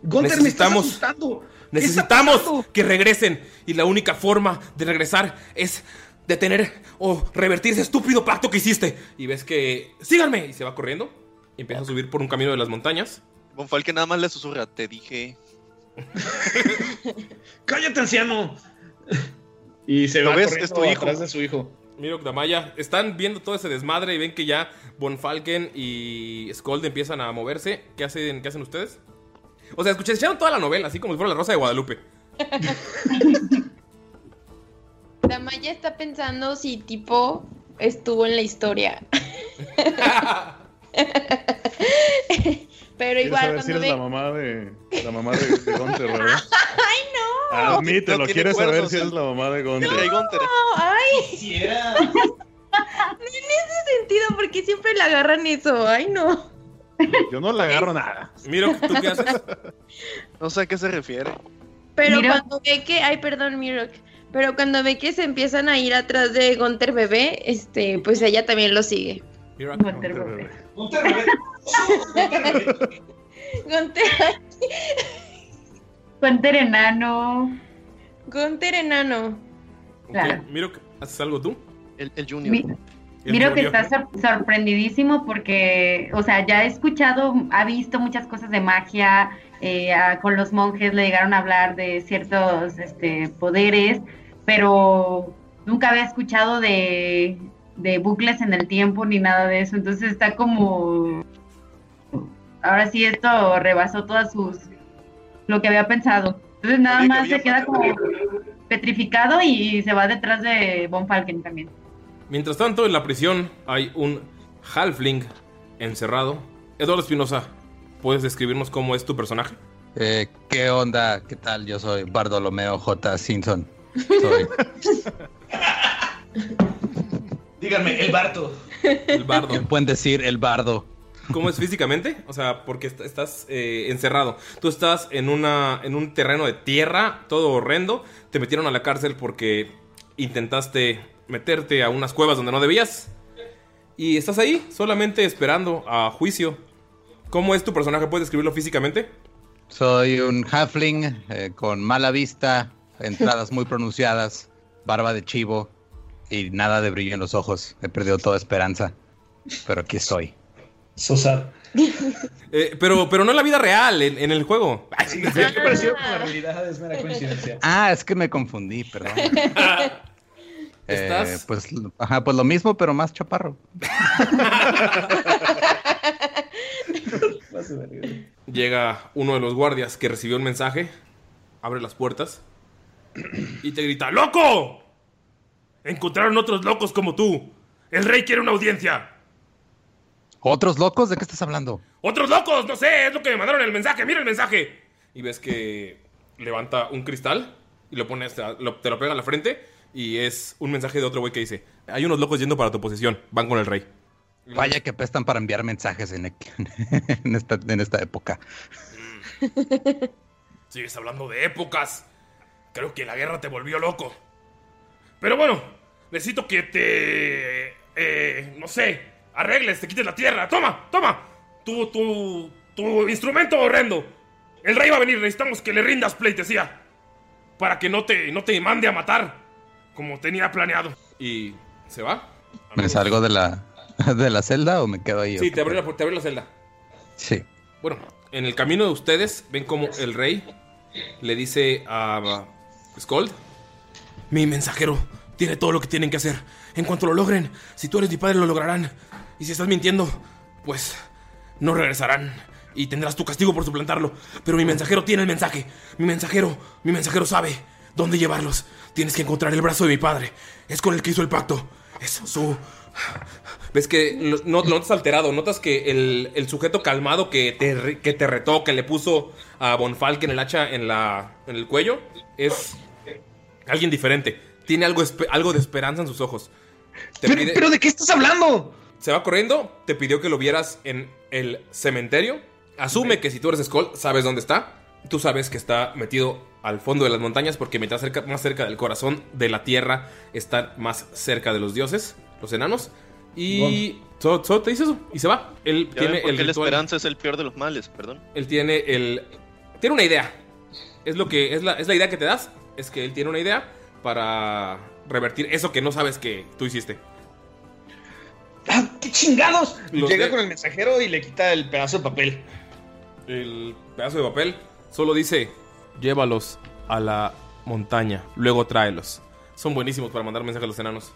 Gunter, me estás asustando. ¿Qué está Necesitamos que regresen. Y la única forma de regresar es detener o revertir ese estúpido pacto que hiciste. Y ves que. ¡Síganme! Y se va corriendo. Y empieza a subir por un camino de las montañas. Von Falken nada más le susurra, te dije. *laughs* ¡Cállate, anciano! Y se ¿Lo va ves? corriendo Es tu hijo. atrás de su hijo. Miro Damaya, están viendo todo ese desmadre y ven que ya Von Falken y Skold empiezan a moverse. ¿Qué hacen, ¿Qué hacen ustedes? O sea, escuché, escucharon toda la novela, así como si fuera la Rosa de Guadalupe. *laughs* Damaya está pensando si tipo estuvo en la historia. *laughs* Pero ¿Quieres igual saber si cuando eres la mamá de la mamá de, de verdad? *laughs* ¡Ay, no! Admítelo, No ¿quieres saber si eres el- la mamá de Gunter. No, ¡Ay! En ese sentido, porque siempre le agarran eso. ¡Ay, no! Yo no le agarro nada. Miro, ¿tú qué haces? *laughs* No sé a qué se refiere. Pero Mira. cuando ve que, ay, perdón, Mirok, pero cuando ve que se empiezan a ir atrás de Gunter bebé, este, pues ella también lo sigue. Mira, Gunter bebé. Gunter, bebé. *laughs* Gunter, bebé. Gunter, Gunter enano. Gunter enano. ok, Claro. Miro, ¿haces algo tú? El, el Junior. Mi- Miro que está sor- sorprendidísimo porque, o sea, ya ha escuchado, ha visto muchas cosas de magia, eh, a- con los monjes le llegaron a hablar de ciertos este, poderes, pero nunca había escuchado de, de bucles en el tiempo ni nada de eso, entonces está como, ahora sí esto rebasó todas sus, lo que había pensado. Entonces nada más se queda como petrificado y se va detrás de Von Falken también. Mientras tanto, en la prisión hay un halfling encerrado. Eduardo Espinosa, ¿puedes describirnos cómo es tu personaje? Eh, ¿Qué onda? ¿Qué tal? Yo soy Bartolomeo J. Simpson. Soy *laughs* Díganme, el Barto. El bardo. *laughs* pueden decir el bardo. ¿Cómo es físicamente? O sea, porque est- estás eh, encerrado. Tú estás en, una, en un terreno de tierra, todo horrendo. Te metieron a la cárcel porque intentaste meterte a unas cuevas donde no debías. Y estás ahí, solamente esperando a juicio. ¿Cómo es tu personaje? ¿Puedes describirlo físicamente? Soy un halfling eh, con mala vista, entradas muy pronunciadas, barba de chivo y nada de brillo en los ojos. He perdido toda esperanza, pero aquí estoy. Sosar. Eh, pero, pero no en la vida real, en, en el juego. Ay, sí, sí. ¿Qué pareció con la realidad? Es mera coincidencia. Ah, es que me confundí, perdón. *laughs* Eh, ¿Estás? pues, ajá, pues lo mismo, pero más chaparro. *laughs* Llega uno de los guardias que recibió un mensaje, abre las puertas y te grita, ¡Loco! Encontraron otros locos como tú. El rey quiere una audiencia. ¿Otros locos? ¿De qué estás hablando? ¡Otros locos! No sé, es lo que me mandaron el mensaje. ¡Mira el mensaje! Y ves que levanta un cristal y lo pones, lo- te lo pega a la frente y es un mensaje de otro güey que dice, hay unos locos yendo para tu posición, van con el rey. Vaya que pestan para enviar mensajes en, *laughs* en esta, en esta época. *laughs* Sigues hablando de épocas. Creo que la guerra te volvió loco. Pero bueno, necesito que te... eh, no sé, arregles, te quites la tierra. Toma, toma. Tu, tu, tu instrumento horrendo. El rey va a venir, necesitamos que le rindas pleitesía. Para que no te, no te mande a matar. Como tenía planeado. Y se va. ¿Me salgo de la, *laughs* de la celda o me quedo ahí? Sí, te abrió la, te abrió la celda. Sí. Bueno, en el camino de ustedes ven como el rey le dice a Skold, mi mensajero tiene todo lo que tienen que hacer. En cuanto lo logren, si tú eres mi padre lo lograrán. Y si estás mintiendo, pues no regresarán y tendrás tu castigo por suplantarlo. Pero mi mensajero tiene el mensaje. Mi mensajero, mi mensajero sabe dónde llevarlos. Tienes que encontrar el brazo de mi padre. Es con el que hizo el pacto. Es su Ves que no, lo notas alterado, notas que el, el sujeto calmado que te, que te retó, que le puso a Bonfalken el hacha en, la, en el cuello, es alguien diferente. Tiene algo, algo de esperanza en sus ojos. Te Pero, pero ¿de qué estás hablando? Se va corriendo, te pidió que lo vieras en el cementerio. Asume que si tú eres Skull, sabes dónde está. Tú sabes que está metido al fondo de las montañas porque mientras cerca, más cerca del corazón de la tierra, están más cerca de los dioses, los enanos. Y solo, solo te dice eso y se va. Él Ya tiene el la esperanza es el peor de los males, perdón. Él tiene el. Tiene una idea. Es lo que. Es la, es la idea que te das. Es que él tiene una idea para revertir eso que no sabes que tú hiciste. ¡Ah, qué chingados! Los Llega de- con el mensajero y le quita el pedazo de papel. El pedazo de papel solo dice: Llévalos a la montaña. Luego tráelos. Son buenísimos para mandar mensajes a los enanos.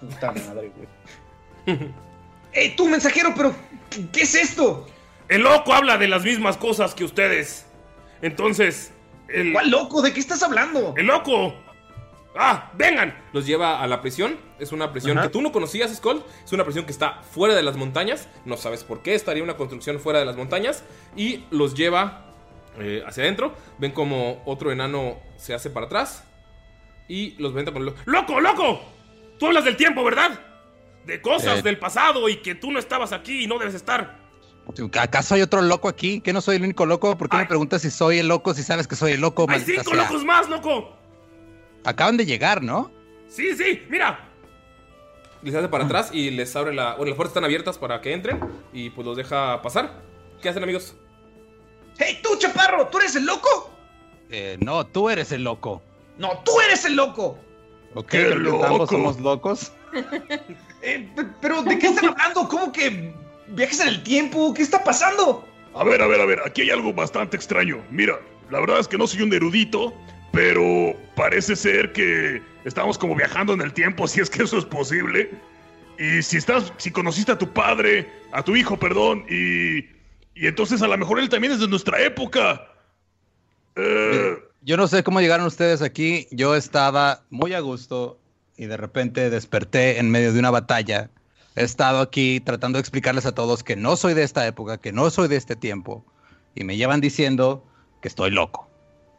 Puta madre, güey. *laughs* ¡Ey, tú, mensajero! ¿Pero qué es esto? El loco habla de las mismas cosas que ustedes. Entonces. El... ¿Cuál loco? ¿De qué estás hablando? ¡El loco! ¡Ah! ¡Vengan! Los lleva a la prisión. Es una prisión Ajá. que tú no conocías, Skull. Es una prisión que está fuera de las montañas. No sabes por qué estaría una construcción fuera de las montañas. Y los lleva eh, hacia adentro. Ven como otro enano se hace para atrás. Y los venta con el ¡Loco, loco! Tú hablas del tiempo, ¿verdad? De cosas Eh. del pasado y que tú no estabas aquí y no debes estar. ¿Acaso hay otro loco aquí? ¿Que no soy el único loco? ¿Por qué me preguntas si soy el loco si sabes que soy el loco? ¡Hay cinco sea? locos más, loco! Acaban de llegar, ¿no? Sí, sí, mira. Les hace para atrás y les abre la. Bueno, las puertas están abiertas para que entren y pues los deja pasar. ¿Qué hacen, amigos? ¡Hey, tú, chaparro! ¿Tú eres el loco? Eh, no, tú eres el loco. ¡No, tú eres el loco! ¿Ok? ¡Qué creo que ambos loco! somos locos. *laughs* Eh, pe- ¿Pero de qué están hablando? ¿Cómo que viajes en el tiempo? ¿Qué está pasando? A ver, a ver, a ver, aquí hay algo bastante extraño. Mira, la verdad es que no soy un erudito, pero parece ser que estamos como viajando en el tiempo, si es que eso es posible. Y si estás, si conociste a tu padre, a tu hijo, perdón, y, y entonces a lo mejor él también es de nuestra época. Eh, Yo no sé cómo llegaron ustedes aquí. Yo estaba muy a gusto y de repente desperté en medio de una batalla. He estado aquí tratando de explicarles a todos que no soy de esta época, que no soy de este tiempo. Y me llevan diciendo que estoy loco.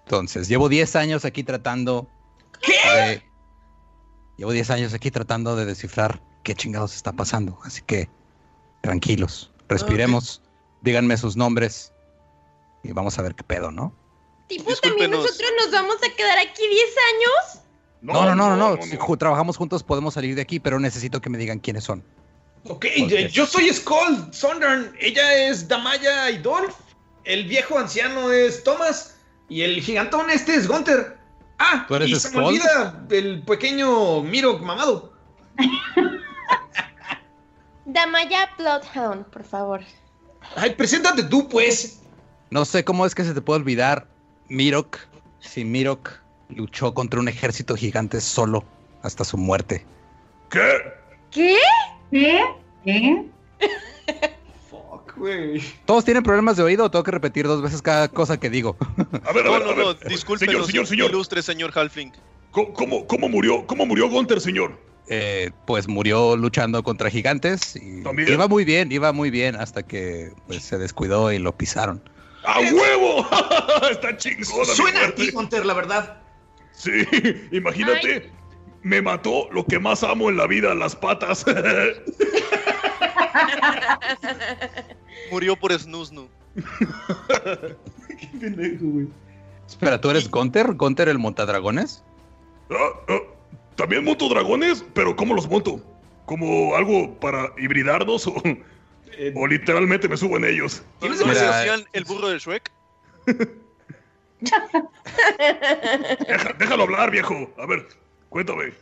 Entonces, llevo 10 años aquí tratando. ¿Qué? llevo 10 años aquí tratando de descifrar qué chingados está pasando. Así que, tranquilos, respiremos, díganme sus nombres y vamos a ver qué pedo, ¿no? Tipo, también nosotros nos vamos a quedar aquí 10 años. No, no, no, no. no. Si trabajamos juntos podemos salir de aquí, pero necesito que me digan quiénes son. Ok, eh, yo soy Skull Sondern. Ella es Damaya y Dolph. El viejo anciano es Thomas. Y el gigantón este es Gunther. Ah, ¿Tú eres y se me olvida el pequeño Miro mamado. *laughs* Damaya Bloodhound, por favor. Ay, preséntate tú, pues. No sé cómo es que se te puede olvidar Mirok si Mirok luchó contra un ejército gigante solo hasta su muerte. ¿Qué? ¿Qué? ¿Qué? ¿Qué? Fuck, güey. ¿Todos tienen problemas de oído o tengo que repetir dos veces cada cosa que digo? A ver, a No, ver, no, a ver. no, disculpe, Señor, señor, señor. ilustre señor Halfling. ¿Cómo, cómo, cómo murió, cómo murió Gunther, señor? Eh, pues murió luchando contra gigantes y iba muy bien, iba muy bien hasta que pues, se descuidó y lo pisaron. ¡A huevo! *laughs* Está chingona. mi Suena a ti, Gunter, la verdad. Sí, imagínate. Me mató lo que más amo en la vida, las patas. *laughs* Murió por Snusnu. *laughs* Qué pendejo, güey. Espera, ¿tú eres Gunter? ¿Gunter el montadragones? Ah, ah, También monto dragones, pero ¿cómo los monto? ¿Como algo para hibridarnos o, o literalmente me subo en ellos? ¿Tienes ¿No demasiado- decían el burro de Shrek? *laughs* Deja- déjalo hablar, viejo. A ver, cuéntame.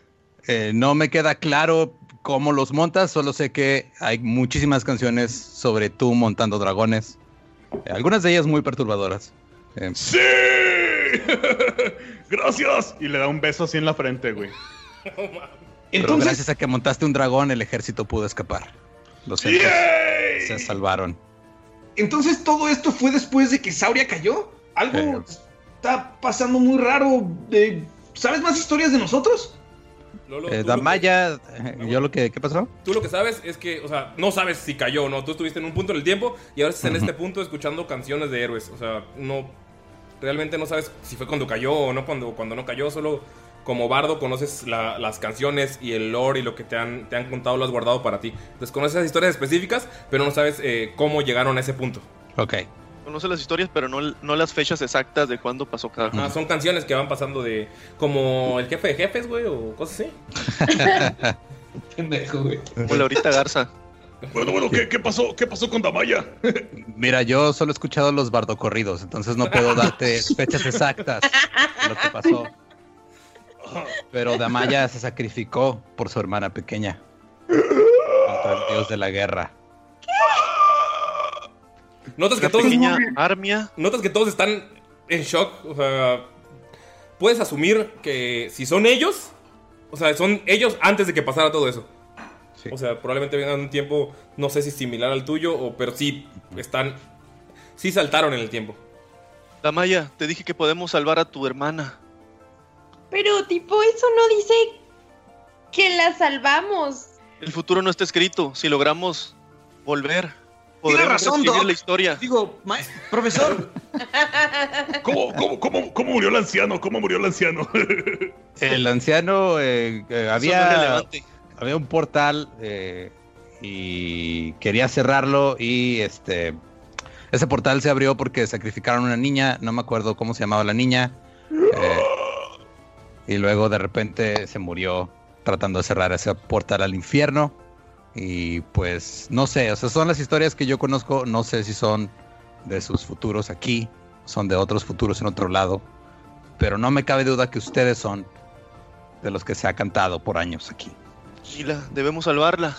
Eh, no me queda claro cómo los montas, solo sé que hay muchísimas canciones sobre tú montando dragones. Eh, algunas de ellas muy perturbadoras. Eh, ¡Sí! *laughs* Gracias. Y le da un beso así en la frente, güey. Pero Entonces, gracias a que montaste un dragón, el ejército pudo escapar. Los elfos se salvaron. entonces todo esto fue después de que Sauria cayó. Algo está pasando muy raro. Eh, ¿Sabes más historias de nosotros? Lolo, Eh, Damaya, eh, yo lo que, ¿qué pasó? tú lo que sabes es que, o sea, no sabes si cayó o no. Tú estuviste en un punto en el tiempo y ahora estás en este punto escuchando canciones de héroes. O sea, no. Realmente no sabes si fue cuando cayó o no cuando, cuando no cayó. Solo como bardo conoces la- las canciones y el lore y lo que te han, te han contado lo has guardado para ti. Entonces conoces esas historias específicas, pero no sabes eh, cómo llegaron a ese punto. Ok. Conoce las historias, pero no, no las fechas exactas de cuándo pasó cada Ah, son canciones que van pasando de. como el jefe de jefes, güey, o cosas así. *laughs* Pendejo, güey. Como Laurita Garza. Bueno, bueno, ¿qué, qué pasó? ¿Qué pasó con Damaya? Mira, yo solo he escuchado los bardocorridos, entonces no puedo darte *laughs* fechas exactas de lo que pasó. Pero Damaya se sacrificó por su hermana pequeña contra el dios de la guerra. Notas que todos. pequeña armia. Notas que todos están en shock. O sea, puedes asumir que si son ellos, o sea, son ellos antes de que pasara todo eso. Sí. O sea, probablemente vengan un tiempo, no sé si similar al tuyo, o, pero sí están. Sí saltaron en el tiempo. Damaya, te dije que podemos salvar a tu hermana. Pero tipo, eso no dice que la salvamos. El futuro no está escrito. Si logramos volver, podremos razón, escribir Doc. la historia. Digo, profesor, *laughs* ¿Cómo, cómo, cómo, cómo murió el anciano? ¿Cómo murió el anciano? *laughs* El anciano eh, eh, había, relevante. había un portal eh, y quería cerrarlo y este ese portal se abrió porque sacrificaron a una niña, no me acuerdo cómo se llamaba la niña. *gasps* eh, y luego de repente se murió tratando de cerrar ese portal al infierno. Y pues no sé, o sea, son las historias que yo conozco, no sé si son de sus futuros aquí, son de otros futuros en otro lado, pero no me cabe duda que ustedes son de los que se ha cantado por años aquí. Mila, debemos salvarla.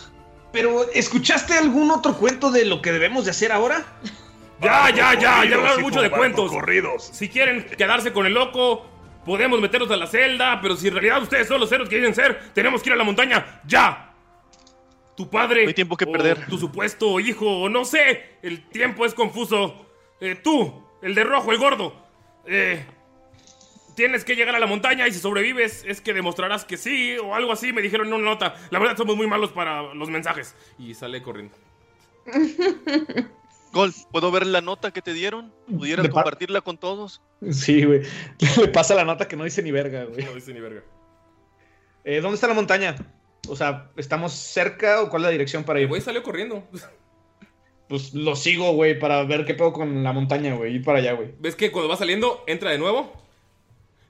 pero ¿escuchaste algún otro cuento de lo que debemos de hacer ahora? Ya, ya, ya, ya hablaron mucho de cuentos. Corridos. Si quieren quedarse con el loco, podemos meternos a la celda, pero si en realidad ustedes son los héroes que quieren ser, tenemos que ir a la montaña, ya. Tu padre. No hay tiempo que o perder. Tu supuesto hijo, o no sé. El tiempo es confuso. Eh, tú, el de rojo, el gordo. Eh, tienes que llegar a la montaña y si sobrevives es que demostrarás que sí o algo así. Me dijeron en una nota. La verdad somos muy malos para los mensajes. Y sale corriendo. *laughs* Gol, ¿puedo ver la nota que te dieron? ¿Pudieras De par- compartirla con todos? Sí, güey. *laughs* Le pasa la nota que no dice ni verga, güey. No dice ni verga. Eh, ¿Dónde está la montaña? O sea, ¿estamos cerca o cuál es la dirección para El ir? güey salió corriendo. Pues lo sigo, güey, para ver qué pedo con la montaña, güey. Ir para allá, güey. ¿Ves que cuando va saliendo entra de nuevo?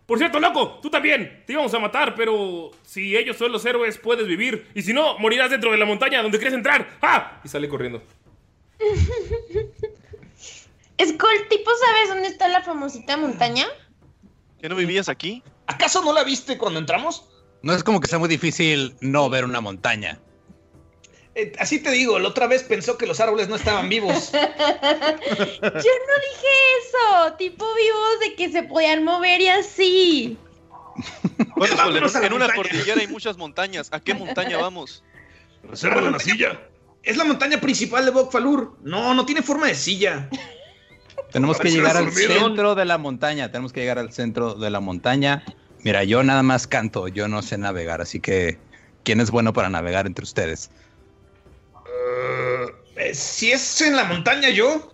Por cierto, loco, tú también. Te íbamos a matar, pero si ellos son los héroes, puedes vivir. Y si no, morirás dentro de la montaña donde quieres entrar. ¡Ah! Y sale corriendo. Skull, tipo, ¿sabes dónde está la famosita montaña? ¿Ya no vivías aquí? ¿Acaso no la viste cuando entramos? No es como que sea muy difícil no ver una montaña. Eh, así te digo, la otra vez pensó que los árboles no estaban vivos. *laughs* Yo no dije eso. Tipo, vivos de que se podían mover y así. Bueno, Sol, en, una montaña. cordillera hay muchas montañas. ¿A qué montaña vamos? Reserva de la silla. Es la montaña principal de Bokfalur. No, no tiene forma de silla. *laughs* Tenemos que llegar al centro de la montaña. Tenemos que llegar al centro de la montaña. Mira, yo nada más canto, yo no sé navegar, así que ¿quién es bueno para navegar entre ustedes? Eh, si es en la montaña yo.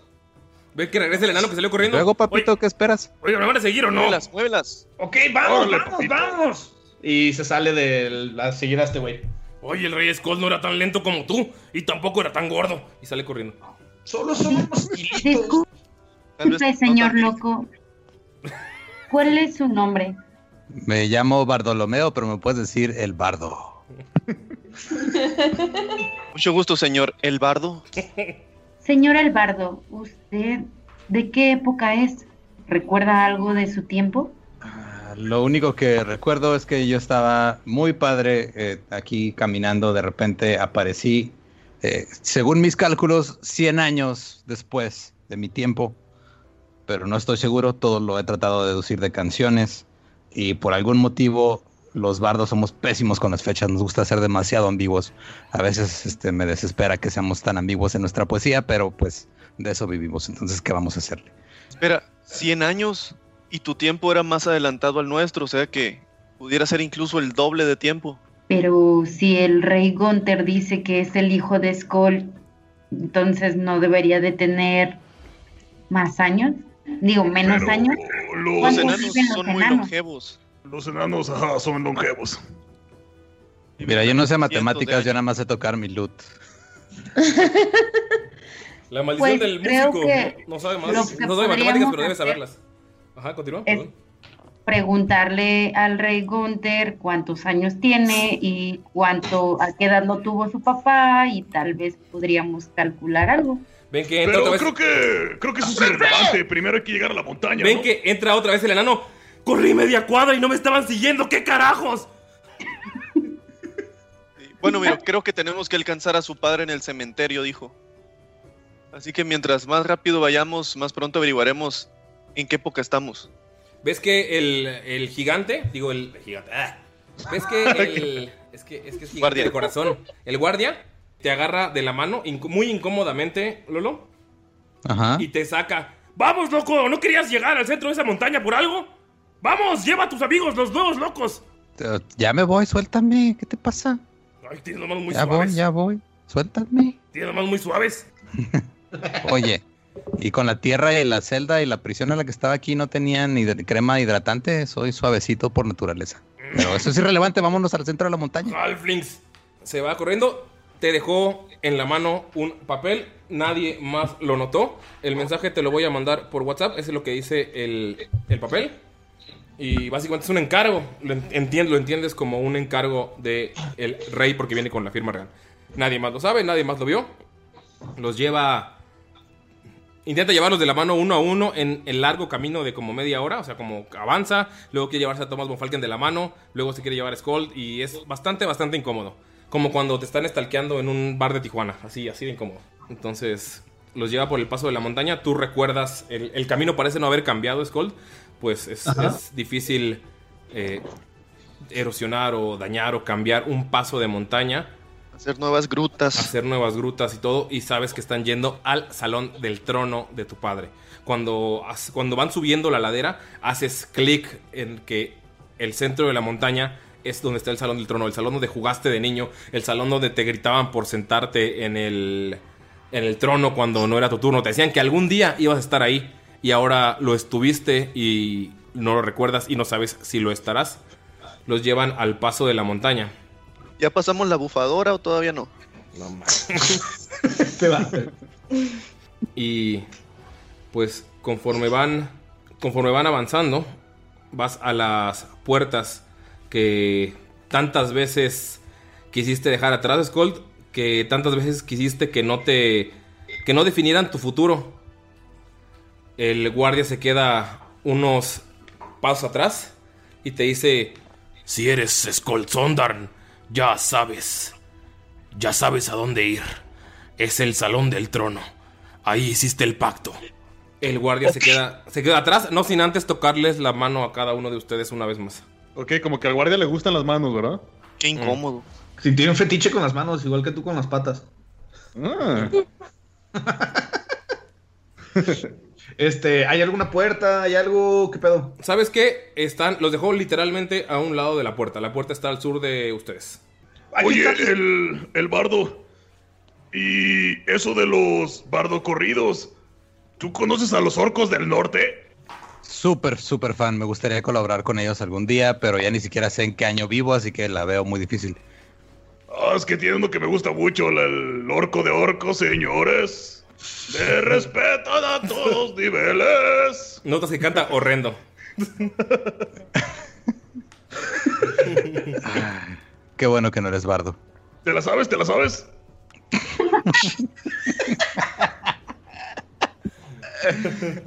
¿Ves que regresa el enano que salió corriendo? Luego, papito, ¿qué esperas? Oiga, ¿me van a seguir o no? Muévelas, muévelas. Ok, vamos, Órale, vamos, papito. vamos. Y se sale de a seguir a este güey. Oye, el rey Skull no era tan lento como tú. Y tampoco era tan gordo. Y sale corriendo. Solo son unos kilitos. Tal vez Disculpe, señor loco. ¿Cuál es su nombre? Me llamo Bardolomeo, pero me puedes decir el bardo. *laughs* Mucho gusto, señor. ¿El bardo? *laughs* Señor Albardo, ¿usted de qué época es? ¿Recuerda algo de su tiempo? Lo único que recuerdo es que yo estaba muy padre eh, aquí caminando, de repente aparecí, eh, según mis cálculos, 100 años después de mi tiempo, pero no estoy seguro, todo lo he tratado de deducir de canciones y por algún motivo los bardos somos pésimos con las fechas, nos gusta ser demasiado ambiguos, a veces este, me desespera que seamos tan ambiguos en nuestra poesía, pero pues de eso vivimos, entonces ¿qué vamos a hacerle? Espera, 100 años y tu tiempo era más adelantado al nuestro, o sea que pudiera ser incluso el doble de tiempo. Pero si el rey Gunther dice que es el hijo de Skull, entonces no debería de tener más años. Digo, menos Pero años. Los ¿Cuántos enanos los son muy enanos? longevos. Los enanos ajá, son longevos. Mira, yo no sé matemáticas, yo nada más sé tocar mi loot. *laughs* La maldición Pues, del músico. que No sabe más. No sabe matemáticas, pero debe saberlas. Ajá, continúa. es perdón. preguntarle al rey Gunther cuántos años tiene y cuánto, a qué edad lo tuvo su papá y tal vez podríamos calcular algo. Ven que entra Pero otra vez. creo que creo que eso es irrelevante. Primero hay que llegar a la montaña. Ven ¿no? que entra otra vez el enano. Corrí media cuadra y no me estaban siguiendo. ¿Qué carajos? Bueno, mira, creo que tenemos que alcanzar a su padre en el cementerio, dijo. Así que mientras más rápido vayamos, más pronto averiguaremos en qué época estamos. ¿Ves que el, el gigante? Digo, el gigante. ah. ¿Ves que *laughs* el. Es que es, que es gigante Guardia. de corazón. El guardia te agarra de la mano inc- muy incómodamente, Lolo, Ajá. y te saca. ¡Vamos, loco! ¿No querías llegar al centro de esa montaña por algo? ¡Vamos! ¡Lleva a tus amigos, los nuevos locos! Ya me voy, suéltame. ¿Qué te pasa? Ay, tienes las manos muy ya suaves. voy, ya voy. Suéltame. Tienes las manos muy suaves. *laughs* Oye, y con la tierra y la celda y la prisión en la que estaba aquí no tenían ni crema hidratante. Soy suavecito por naturaleza. Pero eso es irrelevante. Vámonos al centro de la montaña. Halflings se va corriendo. Te dejó en la mano un papel. Nadie más lo notó. El mensaje te lo voy a mandar por WhatsApp. Ese es lo que dice el, el papel. Y básicamente es un encargo. Lo, en- entiendo, lo entiendes como un encargo del el rey porque viene con la firma real. Nadie más lo sabe, nadie más lo vio. Los lleva. Intenta llevarlos de la mano uno a uno en el largo camino de como media hora. O sea, como avanza. Luego quiere llevarse a Thomas von Falken de la mano. Luego se quiere llevar a Skull. Y es bastante, bastante incómodo. Como cuando te están estalqueando en un bar de Tijuana. Así, así de incómodo. Entonces, los lleva por el paso de la montaña. Tú recuerdas. El, el camino parece no haber cambiado, Skull. Pues es difícil eh, erosionar o dañar o cambiar un paso de montaña Hacer nuevas grutas. hacer nuevas grutas y todo, y sabes que están yendo al salón del trono de tu padre. Cuando, cuando van subiendo la ladera, haces clic en que el centro de la montaña es donde está el salón del trono, el salón donde jugaste de niño, el salón donde te gritaban por sentarte en el, en el trono cuando no era tu turno. Te decían que algún día ibas a estar ahí y ahora lo estuviste y no lo recuerdas y no sabes si lo estarás. Los llevan al paso de la montaña. ¿Ya pasamos la bufadora o todavía no? No *laughs* Te va. Y pues conforme van conforme van avanzando, vas a las puertas que tantas veces quisiste dejar atrás, Skold, que tantas veces quisiste que no te que no definieran tu futuro. El guardia se queda unos pasos atrás y te dice, si eres Skold Sondarn, ya sabes, ya sabes a dónde ir. Es el salón del trono. Ahí hiciste el pacto. El guardia se queda se queda atrás, no sin antes tocarles la mano a cada uno de ustedes una vez más. Ok, como que al guardia le gustan las manos, ¿verdad? Qué incómodo. Si tiene un fetiche con las manos, igual que tú con las patas. Ah. *laughs* Este, ¿hay alguna puerta? ¿Hay algo? ¿Qué pedo? ¿Sabes qué? Están los dejó literalmente a un lado de la puerta. La puerta está al sur de ustedes. Oye, el, el bardo. Y eso de los bardo corridos. ¿Tú conoces a los orcos del norte? Súper, súper fan. Me gustaría colaborar con ellos algún día, pero ya ni siquiera sé en qué año vivo, así que la veo muy difícil. Ah, es que tiene uno que me gusta mucho, el orco de orcos, señores. De respeto a todos niveles. Notas que canta horrendo. *laughs* Qué bueno que no eres bardo. ¿Te la sabes? ¿Te la sabes?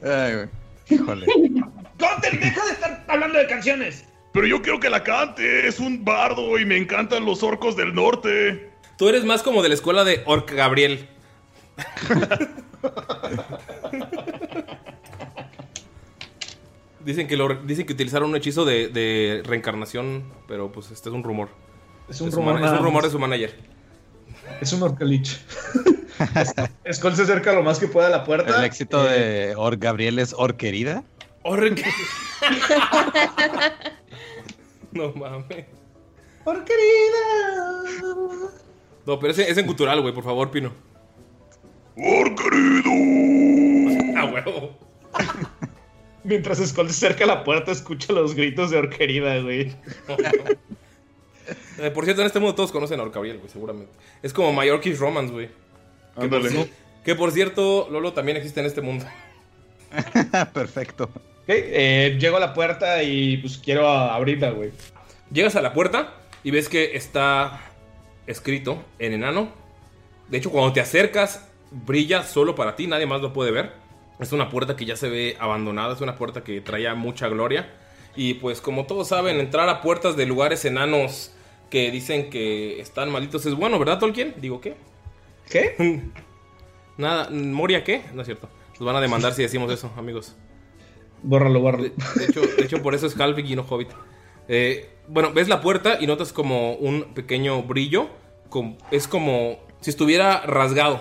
Ay, güey. Híjole. ¡Gunter, deja de estar hablando de canciones! Pero yo quiero que la cante. Es un bardo y me encantan los orcos del norte. Tú eres más como de la escuela de Orc Gabriel. *laughs* dicen, que lo, dicen que utilizaron un hechizo de, de reencarnación, pero pues este es un rumor. Es un rumor es un de su manager. Es un orcalich. *laughs* Skull se acerca lo más que pueda a la puerta. El éxito de Or Gabriel es Or querida. Orc. *laughs* no mames. Orquerida. No, pero ese es en cultural, güey, por favor, Pino. ¡Por querido! Ah, huevo. *laughs* Mientras Skull se acerca a la puerta, escucha los gritos de Orquerida, güey. Eh, por cierto, en este mundo todos conocen a Orcabriel, güey, seguramente. Es como Mallorquis Romance, güey. Que, por Ándale. cier- que por cierto, Lolo también existe en este mundo. *laughs* Perfecto. Eh, llego a la puerta y pues quiero abrirla, güey. Llegas a la puerta y ves que está escrito en enano. De hecho, cuando te acercas, brilla solo para ti, nadie más lo puede ver. Es una puerta que ya se ve abandonada, es una puerta que traía mucha gloria. Y pues como todos saben, entrar a puertas de lugares enanos que dicen que están malditos es bueno, ¿verdad, Tolkien? Digo, ¿qué? ¿Qué? *laughs* Nada, ¿Moria qué? No es cierto. Nos van a demandar si decimos eso, amigos. Bórralo, bórralo. De hecho, de hecho, por eso es Halvik y no Hobbit. Eh, bueno, ves la puerta y notas como un pequeño brillo. es como si estuviera rasgado.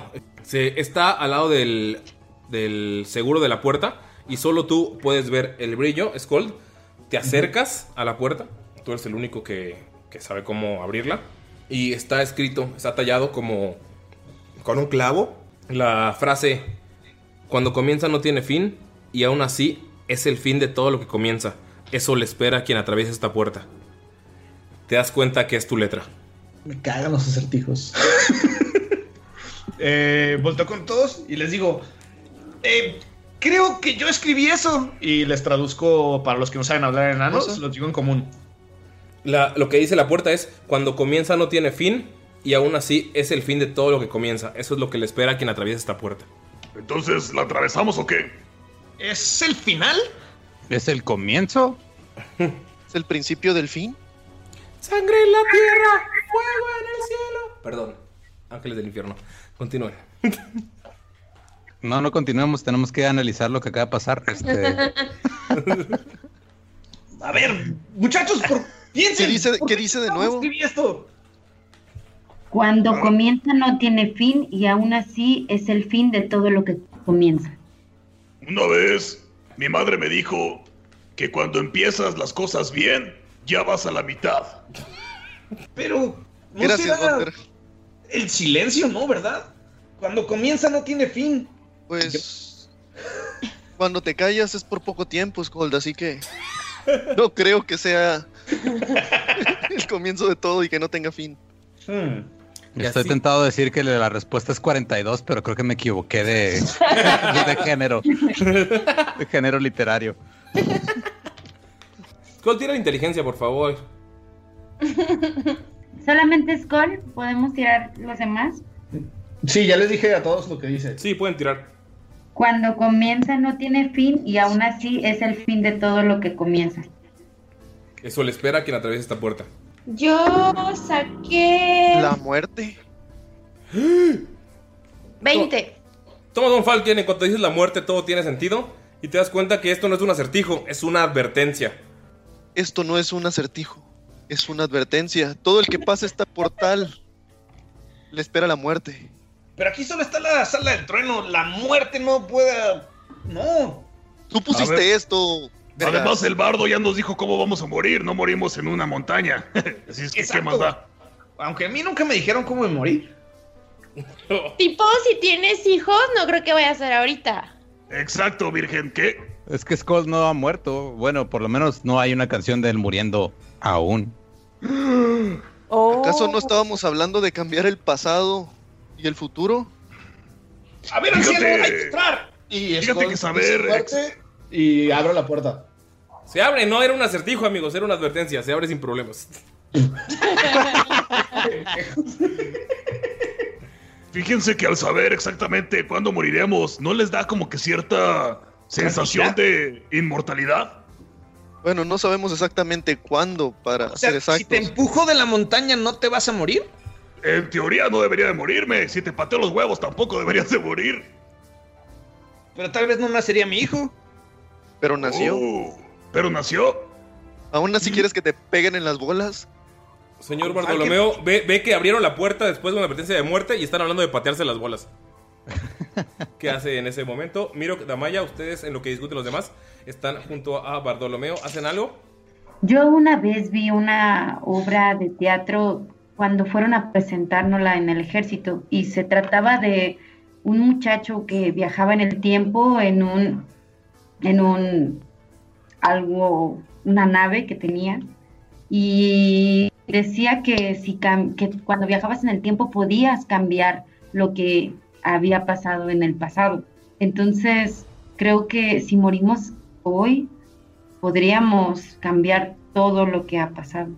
Se, está al lado del, del seguro de la puerta y solo tú puedes ver el brillo, Skold. Te acercas a la puerta. Tú eres el único que, que sabe cómo abrirla. Y está escrito, está tallado como con un clavo. La frase, cuando comienza no tiene fin y aún así es el fin de todo lo que comienza. Eso le espera a quien atraviesa esta puerta. Te das cuenta que es tu letra. Me cagan los acertijos. *laughs* eh, volteo con todos y les digo, eh, creo que yo escribí eso. Y les traduzco para los que no saben hablar enanos, los digo en común. La- lo que dice la puerta es, cuando comienza no tiene fin y aún así es el fin de todo lo que comienza. Eso es lo que le espera a quien atraviesa esta puerta. Entonces, ¿la atravesamos o qué? ¿Es el final? ¿Es el comienzo? ¿Es el principio del fin? Sangre en la tierra, fuego en el cielo. Perdón, ángeles del infierno. Continúen. *laughs* No, no continuemos, tenemos que analizar lo que acaba de pasar. Este, *laughs* A ver, muchachos, por... piensen. ¿Qué dice- ¿por qué dice de nuevo? escribí esto? Cuando comienza no tiene fin y aún así es el fin de todo lo que comienza. Una vez, mi madre me dijo que cuando empiezas las cosas bien, ya vas a la mitad. Pero no Gracias, será. El silencio, ¿no? ¿Verdad? Cuando comienza no tiene fin. Pues. *laughs* Cuando te callas es por poco tiempo, Skold, así que. No creo que sea. *laughs* el comienzo de todo y que no tenga fin. Hmm. Estoy así- tentado a decir que la respuesta es 42, pero creo que me equivoqué de, de género. De género literario. Skull, tira la inteligencia, por favor. *laughs* Solamente Skull, podemos tirar los demás. Sí, ya les dije a todos lo que dice. Sí, pueden tirar. Cuando comienza no tiene fin y aún así es el fin de todo lo que comienza. Eso le espera a quien atraviesa esta puerta. Yo saqué La muerte. 20. Toma, Don Falken, en cuanto dices la muerte, todo tiene sentido. Y te das cuenta que esto no es un acertijo, es una advertencia. Esto no es un acertijo. Es una advertencia. Todo el que pase esta portal le espera la muerte. Pero aquí solo está la sala del trueno. La muerte no puede. No. Tú pusiste ver. esto. Además, el bardo ya nos dijo cómo vamos a morir. No morimos en una montaña. *laughs* Así es que, ¿qué Exacto. más da? Aunque a mí nunca me dijeron cómo morir. *laughs* Tipo, si tienes hijos, no creo que vaya a ser ahorita. Exacto, Virgen. ¿Qué? Es que Skull no ha muerto. Bueno, por lo menos no hay una canción de él muriendo aún. Oh. ¿Acaso no estábamos hablando de cambiar el pasado y el futuro? A ver, Fíjate- anciano, hay que entrar. Y fíjate que saber- Y abro la puerta. Se abre, no era un acertijo, amigos, era una advertencia. Se abre sin problemas. *laughs* Fíjense que al saber exactamente cuándo moriremos, ¿no les da como que cierta sensación de inmortalidad? Bueno, no sabemos exactamente cuándo para O sea, ser si te empujo de la montaña, ¿no te vas a morir? En teoría no debería de morirme. Si te pateo los huevos tampoco deberías de morir. Pero tal vez no nacería mi hijo. Pero nació. Oh, pero nació. ¿Aún así quieres que te peguen en las bolas? Señor Bartolomeo, ve, ve que abrieron la puerta después de una advertencia de muerte y están hablando de patearse las bolas. ¿Qué hace en ese momento? Miro, Damaya, ustedes en lo que discuten los demás están junto a Bartolomeo. ¿Hacen algo? Yo una vez vi una obra de teatro cuando fueron a presentárnosla en el ejército y se trataba de un muchacho que viajaba en el tiempo en un en un algo una nave que tenía y decía que si que cuando viajabas en el tiempo podías cambiar lo que había pasado en el pasado. Entonces, creo que si morimos hoy podríamos cambiar todo lo que ha pasado.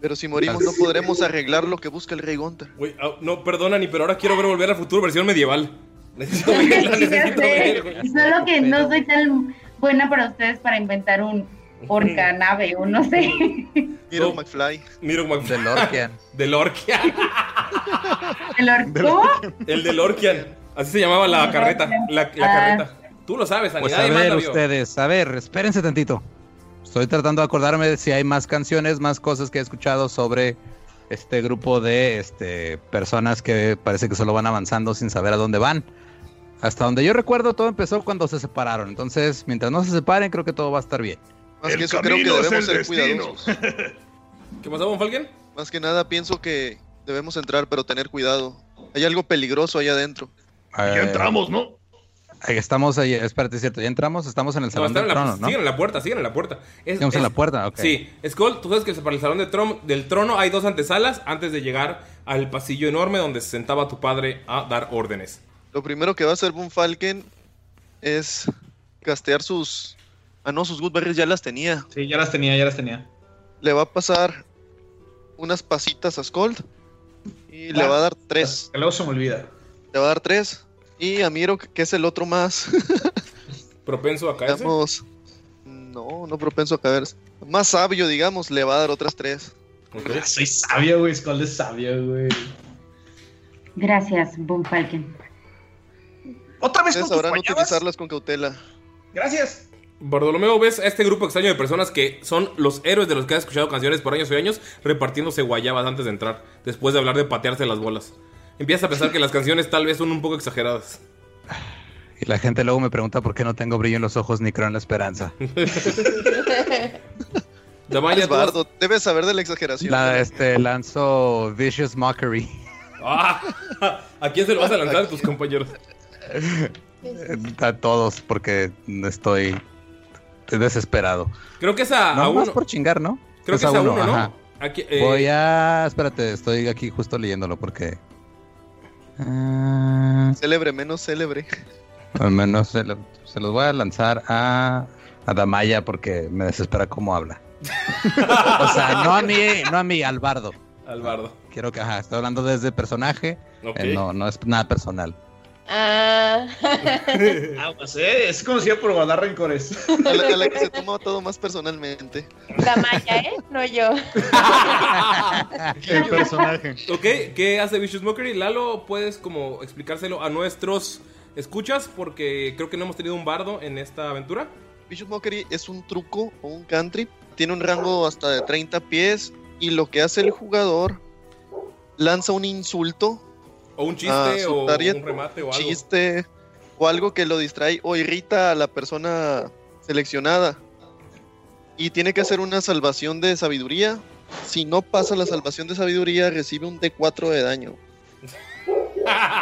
Pero si morimos no podremos arreglar lo que busca el rey. Güey, ah, no, perdona, ni pero ahora quiero ver volver al futuro versión medieval. *laughs* Necesito verla, *laughs* Sí, necesito. Solo que no soy tan buena para ustedes para inventar un orca nave o no sé. Miro McFly. Miro McFly. DeLorean. *laughs* DeLorean. ¿El orco? El DeLorean. Así se llamaba la carreta. La, la Ah. carreta. Tú lo sabes, Pues a ver, manda, ustedes, a ver, espérense tantito. Estoy tratando de acordarme de si hay más canciones, más cosas que he escuchado sobre este grupo de este, personas que parece que solo van avanzando sin saber a dónde van. Hasta donde yo recuerdo, todo empezó cuando se separaron. Entonces, mientras no se separen, creo que todo va a estar bien. Más El que eso creo que debemos ser destino. cuidadosos. *laughs* ¿Qué pasó, Von Falken? Más que nada pienso que debemos entrar, pero tener cuidado. Hay algo peligroso allá adentro. Ya entramos, ¿no? Ahí estamos ahí, espérate, es cierto, ya entramos, estamos en el No, salón están del en la, trono, ¿no? siguen en la puerta, siguen en la puerta. Es- Estamos en es- la puerta, ok. Sí, Skull, tú sabes que para el salón de del trono hay dos antesalas antes de llegar al pasillo enorme donde se sentaba tu padre a dar órdenes. Lo primero que va a hacer Boom Falken es castear sus. Ah, no, sus Goodberries ya las tenía. Sí, ya las tenía, ya las tenía. Le va a pasar unas pasitas a Skold. Y le Ah, va a dar tres. Que luego se me olvida. Le va a dar tres. Y a Miro, que es el otro más. *laughs* ¿Propenso a caerse? digamos. No, no propenso a caerse. Más sabio, digamos, le va a dar otras tres. Soy sabio, güey. Skull es sabio, güey. Gracias, Boom Falken. Otra vez Ustedes con tus sabrán utilizarlas con cautela. Gracias. Bartolomeo, ves a este grupo extraño de personas que son los héroes de los que has escuchado canciones por años y años repartiéndose guayabas antes de entrar, después de hablar de patearse las bolas. Empiezas a pensar que las canciones tal vez son un poco exageradas. Y la gente luego me pregunta por qué no tengo brillo en los ojos ni creo en la esperanza. *laughs* Damaya, has- bardo, debes saber de la exageración. La, este, lanzo Vicious Mockery. Ah, *laughs* ¿A quién se lo vas a lanzar a tus *laughs* compañeros? A todos, porque estoy desesperado. Creo que es a, No, a más uno. por chingar, ¿no? Creo que es a uno, ¿no? ajá. Aquí, eh, Voy a... Espérate, estoy aquí justo leyéndolo porque... Ah, Célebre, menos célebre. al menos se, lo- se los voy a lanzar a, a Damaya porque me desespera cómo habla. *laughs* o sea, no a mí, no a mí, al bardo. Albardo. Quiero que, ajá, estoy hablando desde personaje. Eh, no, no es nada personal. Ah, *laughs* Aguas, eh. Es conocida por guardar rencores. A la, a la que se toma todo más personalmente. la Maya, ¿eh? No yo. *laughs* El personaje. Ok, ¿qué hace Vicious Mockery? Lalo, ¿puedes como explicárselo a nuestros escuchas? Porque creo que no hemos tenido un bardo en esta aventura. Vicious Mockery es un truco o un country. Tiene un rango hasta de 30 pies. Y lo que hace el jugador lanza un insulto, O un Ah, chiste, o un remate, o algo. chiste o algo que lo distrae o irrita a la persona seleccionada. Y tiene que hacer una salvación de sabiduría. Si no pasa la salvación de sabiduría, recibe un D4 de daño.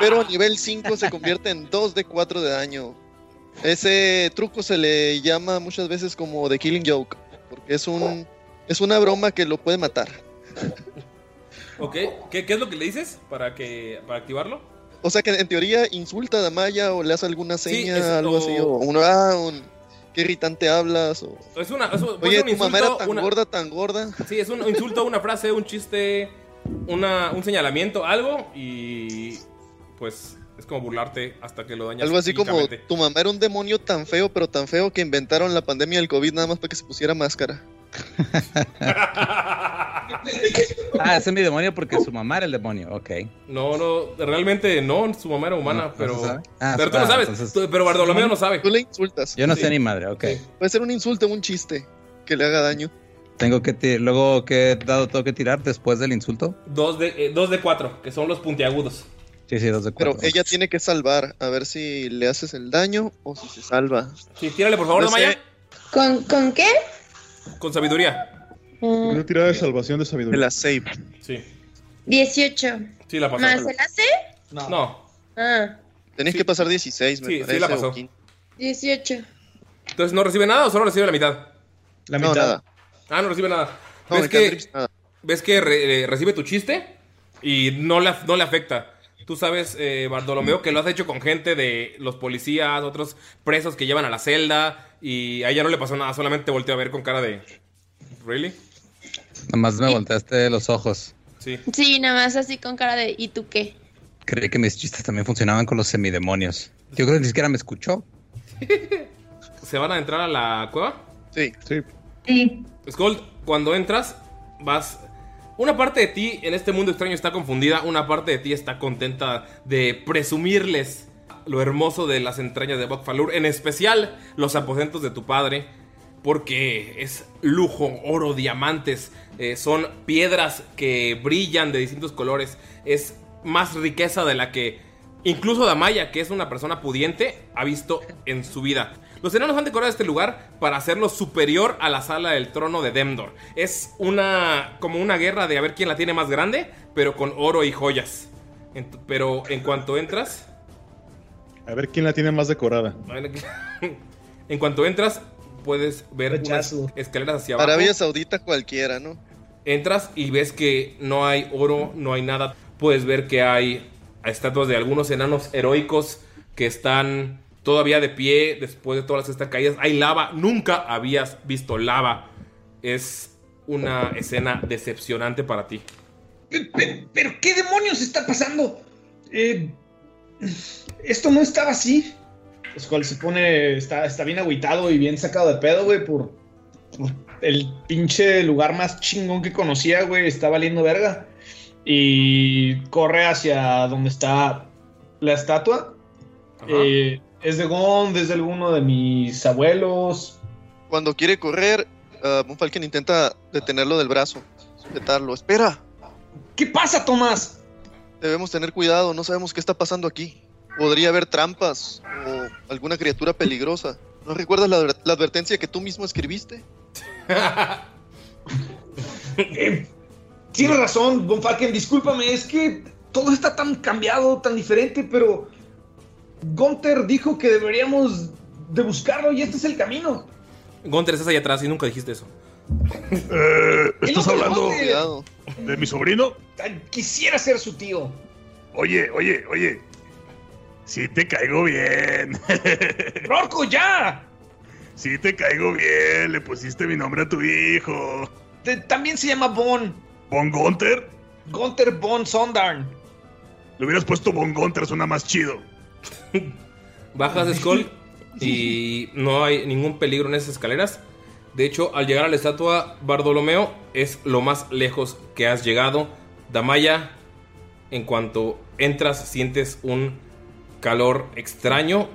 Pero a nivel 5 se convierte en 2 D4 de daño. Ese truco se le llama muchas veces como The Killing Joke. Porque es un es una broma que lo puede matar. Ok, ¿Qué, qué es lo que le dices para, que, para activarlo? O sea que en teoría insulta a Damaya o le hace alguna Sí, seña, es- algo o- así, o uno, ah, un, qué irritante hablas, o Es una, es un- oye, un tu mamá era tan una- gorda, tan gorda. Sí, es un insulto, una frase, un chiste, una, un señalamiento, algo y pues es como burlarte hasta que lo dañas. Algo así como tu mamá era un demonio tan feo, pero tan feo que inventaron la pandemia del COVID nada más para que se pusiera máscara. *laughs* Ah, ese es mi demonio porque su mamá era el demonio. Ok. No, no, realmente no, su mamá era humana, No, ¿no pero... Ah, pero tú no ah, sabes, entonces- tú- pero Bartolomeo no sabe. Tú le insultas. Yo no Sí. sé ni madre, ok. Puede ser un insulto o un chiste que le haga daño. Tengo que ti- luego qué dado tengo que tirar después del insulto. Dos de, eh, dos de cuatro, que son los puntiagudos. Sí, sí, dos de Pero cuatro. ella tiene que salvar, a ver si le haces el daño o si se salva. Sí, tírale por favor, No. Damaya, ¿Con, ¿Con qué? Con sabiduría. Una tirada de salvación de sabiduría. De la save. Sí. 18. Sí, la pasó. ¿Más el AC? No. Ah, Tenéis que pasar 16, me Sí, sí la pasó. 15. 18. Entonces, ¿no recibe nada o solo recibe la mitad? La No, mitad. nada. Ah, no recibe nada. No, ¿Ves que, nada. ves que re- eh, recibe tu chiste y no le, af- no le afecta? Tú sabes, eh, Bartolomeo, que lo has hecho con gente de los policías, otros presos que llevan a la celda y a ella no le pasó nada, solamente volteó a ver con cara de... ¿Really? Nomás me volteaste los ojos. Sí. Sí, nada más así con cara de ¿y tú qué? Creí que mis chistes también funcionaban con los semidemonios. Yo creo que ni siquiera me escuchó. *laughs* ¿Se van a entrar a la cueva? Sí. Sí. Sí. Skull, cuando entras, vas. Una parte de ti en este mundo extraño está confundida, una parte de ti está contenta de presumirles lo hermoso de las entrañas de Bokfalur, en especial los aposentos de tu padre, porque es lujo, oro, diamantes, eh, son piedras que brillan de distintos colores, es más riqueza de la que incluso Damaya, que es una persona pudiente, ha visto en su vida. Los enanos han decorado este lugar para hacerlo superior a la sala del trono de Demdor. Es una como una guerra de a ver quién la tiene más grande, pero con oro y joyas. Pero en cuanto entras, A ver quién la tiene más decorada. *laughs* en cuanto entras puedes ver unas escaleras hacia abajo. Arabia Saudita cualquiera, ¿no? Entras y ves que no hay oro, no hay nada. Puedes ver que hay estatuas de algunos enanos heroicos que están todavía de pie después de todas estas caídas. Hay lava, nunca habías visto lava. Es una escena decepcionante para ti. Pe- pe- ¿Pero qué demonios está pasando? Eh, esto no estaba así. Skull se pone, está, está bien agüitado y bien sacado de pedo, güey, por, por el pinche lugar más chingón que conocía, güey, está valiendo verga. Y corre hacia donde está la estatua. Eh, es de Gon, es de alguno de mis abuelos. Cuando quiere correr, uh, intenta detenerlo del brazo, sujetarlo. Espera, ¿Qué pasa, Tomás? debemos tener cuidado, no sabemos qué está pasando aquí. Podría haber trampas o alguna criatura peligrosa. ¿No recuerdas la, la advertencia que tú mismo escribiste? *laughs* Eh, tienes razón, Von Falken, discúlpame, es que todo está tan cambiado, tan diferente, pero Gunther dijo que deberíamos de buscarlo y este es el camino. Gunter, estás ahí atrás y nunca dijiste eso. Eh, ¿Estás hablando de mi sobrino? Quisiera ser su tío. Oye, oye, oye. Sí te caigo bien. *laughs* ¡Rorco, ya! Sí te caigo bien. Le pusiste mi nombre a tu hijo. Te- también se llama Von. ¿Von Gunter? Gunther Von Sondarn. Le hubieras puesto Von Gunter, suena más chido. *laughs* Bajas Skull y no hay ningún peligro en esas escaleras. De hecho, al llegar a la estatua, Bartolomeo es lo más lejos que has llegado. Damaya, en cuanto entras, sientes un calor extraño.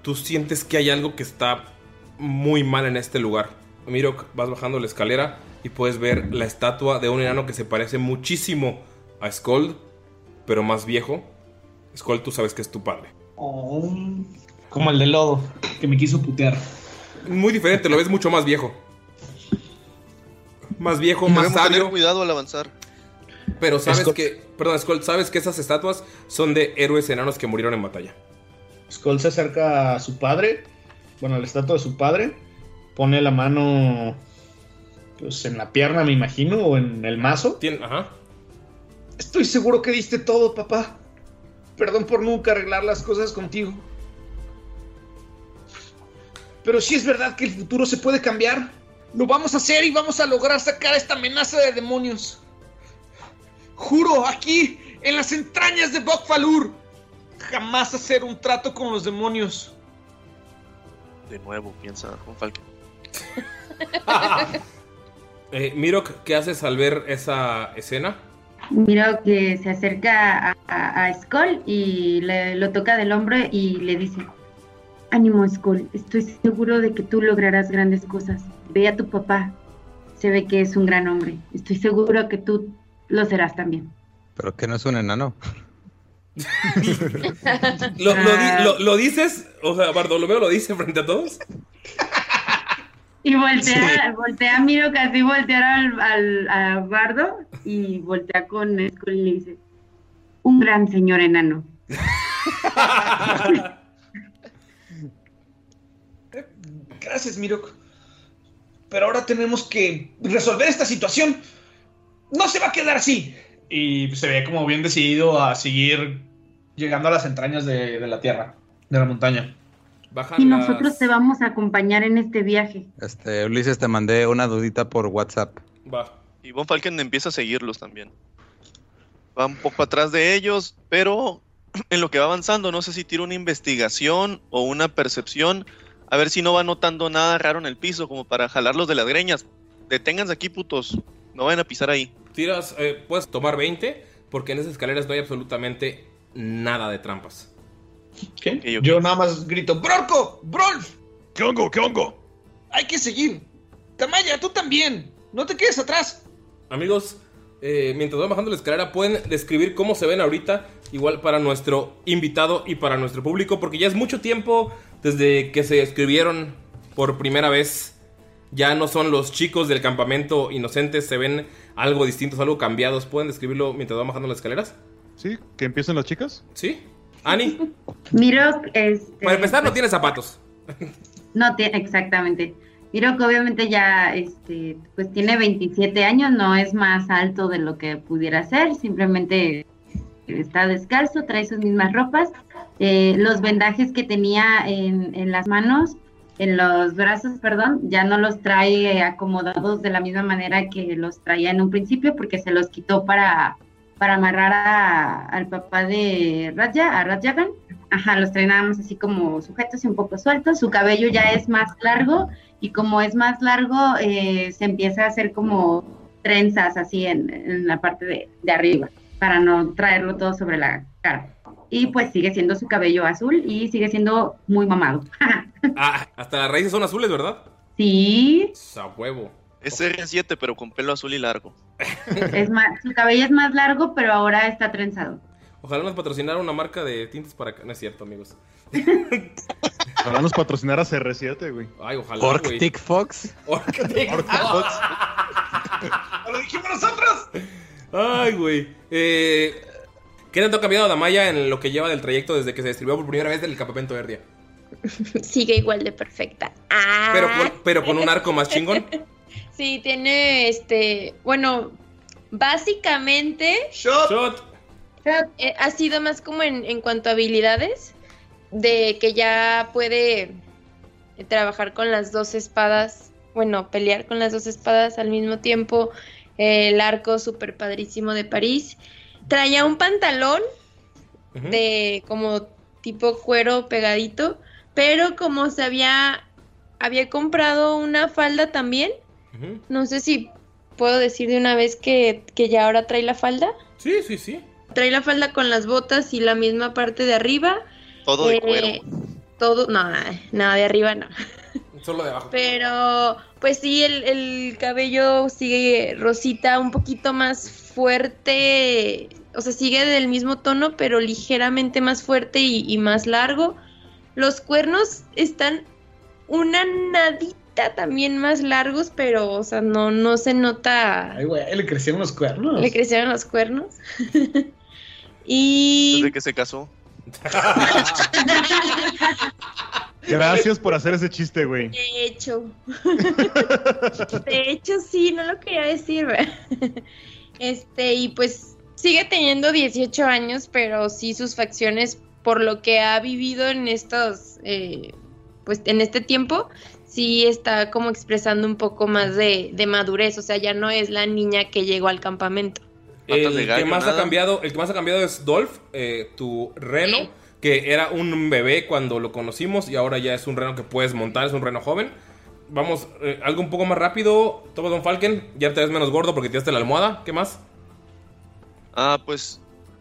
Tú sientes que hay algo que está muy mal en este lugar. Mirok, vas bajando la escalera y puedes ver la estatua de un enano que se parece muchísimo a Skold, pero más viejo. Skold, tú sabes que es tu padre. Oh, como el de lodo, que me quiso putear. Muy diferente, lo ves mucho más viejo. Más viejo, más Debemos tener sabio. cuidado al avanzar. Pero sabes Skull- que. Perdón, Skull, sabes que esas estatuas son de héroes enanos que murieron en batalla. Skull se acerca a su padre, bueno, a la estatua de su padre, pone la mano pues en la pierna, me imagino, o en el mazo. Tien- Ajá. Estoy seguro que diste todo, papá. Perdón por nunca arreglar las cosas contigo. Pero si es verdad que el futuro se puede cambiar. Lo vamos a hacer y vamos a lograr sacar esta amenaza de demonios. Juro, aquí, en las entrañas de Bokfalur, jamás hacer un trato con los demonios. De nuevo, piensa Von Falken. *laughs* Eh, Mirok, ¿qué haces al ver esa escena? Miro que se acerca a, a, a Skull y le, lo toca del hombro y le dice, ánimo Skull, estoy seguro de que tú lograrás grandes cosas. Ve a tu papá, se ve que es un gran hombre. Estoy seguro que tú lo serás también. Pero que no es un enano. *laughs* ¿Lo, lo Ah. lo- lo dices? O sea, Bartolomeo lo dice frente a todos. *laughs* Y voltea, voltea, miro casi voltear al, al a Bardo y voltea con Skull y le dice, un gran señor enano. *laughs* Gracias, Mirok. Pero ahora tenemos que resolver esta situación. No se va a quedar así. Y se ve como bien decidido a seguir llegando a las entrañas de, de la tierra, de la montaña. Y nosotros te vamos a acompañar en este viaje. Este, Ulises, te mandé una dudita por WhatsApp. Va. Y Von Falken empieza a seguirlos también. Va un poco atrás de ellos, pero *clears throat* en lo que va avanzando, no sé si tira una investigación o una percepción, a ver si no va notando nada raro en el piso, como para jalarlos de las greñas. Deténganse aquí, putos. No vayan a pisar ahí. Tiras, eh, puedes tomar 20, porque en esas escaleras no hay absolutamente nada de trampas. ¿Qué? Yo nada más grito, ¡Brorco! ¡Brolf! ¿Qué hongo? ¿Qué hongo? Hay que seguir. Tamaya, tú también. No te quedes atrás. Amigos, eh, mientras van bajando la escalera, pueden describir cómo se ven ahorita, igual para nuestro invitado y para nuestro público, porque ya es mucho tiempo desde que se escribieron por primera vez. Ya no son los chicos del campamento inocentes, se ven algo distintos, algo cambiados. ¿Pueden describirlo mientras van bajando las escaleras? Sí, que empiecen las chicas. Sí. Ani. Miro, este... Para empezar, no tiene zapatos. No tiene, exactamente. Miro que obviamente ya, este, pues tiene 27 años, no es más alto de lo que pudiera ser, simplemente está descalzo, trae sus mismas ropas. Eh, los vendajes que tenía en, en las manos, en los brazos, perdón, ya no los trae acomodados de la misma manera que los traía en un principio, porque se los quitó para para amarrar a- al papá de Raja, a Rajagan. Ajá, los más así como sujetos y un poco sueltos. Su cabello ya es más largo y como es más largo, eh, se empieza a hacer como trenzas así en, en la parte de, de arriba para no traerlo todo sobre la cara. Y pues sigue siendo su cabello azul y sigue siendo muy mamado. *laughs* Ah, hasta las raíces son azules, ¿verdad? sí, A huevo. Es R7, pero con pelo azul y largo. es más, su cabello es más largo, pero ahora está trenzado. Ojalá nos patrocinara una marca de tintes para... No es cierto, amigos. *laughs* Ojalá nos patrocinara CR7, güey. Ay, ojalá. Orctic Fox. Orctic Fox. *laughs* ¡Lo dijimos nosotros! Ay, güey. Eh, ¿Qué tanto ha cambiado Damaya en lo que lleva del trayecto desde que se describió por primera vez del campamento de Erdia? Sigue igual de perfecta. Ah. Pero con, pero con un arco más chingón. *laughs* Sí, tiene este. Bueno, básicamente. Shot. Eh, ha sido más como en, en cuanto a habilidades. De que ya puede trabajar con las dos espadas. Bueno, pelear con las dos espadas al mismo tiempo. eh, el arco súper padrísimo de París. Traía un pantalón de como tipo cuero pegadito. Pero como se había. Había comprado una falda también. No sé si puedo decir de una vez que, que ya ahora trae la falda. Sí, sí, sí. Trae la falda con las botas y la misma parte de arriba. Todo de Eh, cuero. Todo, no, nada de arriba no. *laughs* Solo de abajo. Pero, pues sí, el, el cabello sigue rosita, un poquito más fuerte. O sea, sigue del mismo tono, pero ligeramente más fuerte y, y más largo. Los cuernos están una nadita también más largos, pero, o sea, no, no se nota. Ay, güey, le crecieron los cuernos. Le crecieron los cuernos. *laughs* y. Desde que se casó. *laughs* Gracias por hacer ese chiste, güey. De hecho. de hecho, sí, no lo quería decir. ¿verdad? Este, y pues sigue teniendo 18 años, pero sí sus facciones, por lo que ha vivido en estos, eh, pues en este tiempo, sí está como expresando un poco más de, de madurez. O sea, ya no es la niña que llegó al campamento. El que más ha cambiado, el que más ha cambiado es Dolph, eh, tu reno, que era un bebé cuando lo conocimos y ahora ya es un reno que puedes montar, es un reno joven. Vamos, eh, algo un poco más rápido. Toma Don Falken, ya te ves menos gordo porque tiraste la almohada. ¿Qué más? Ah, pues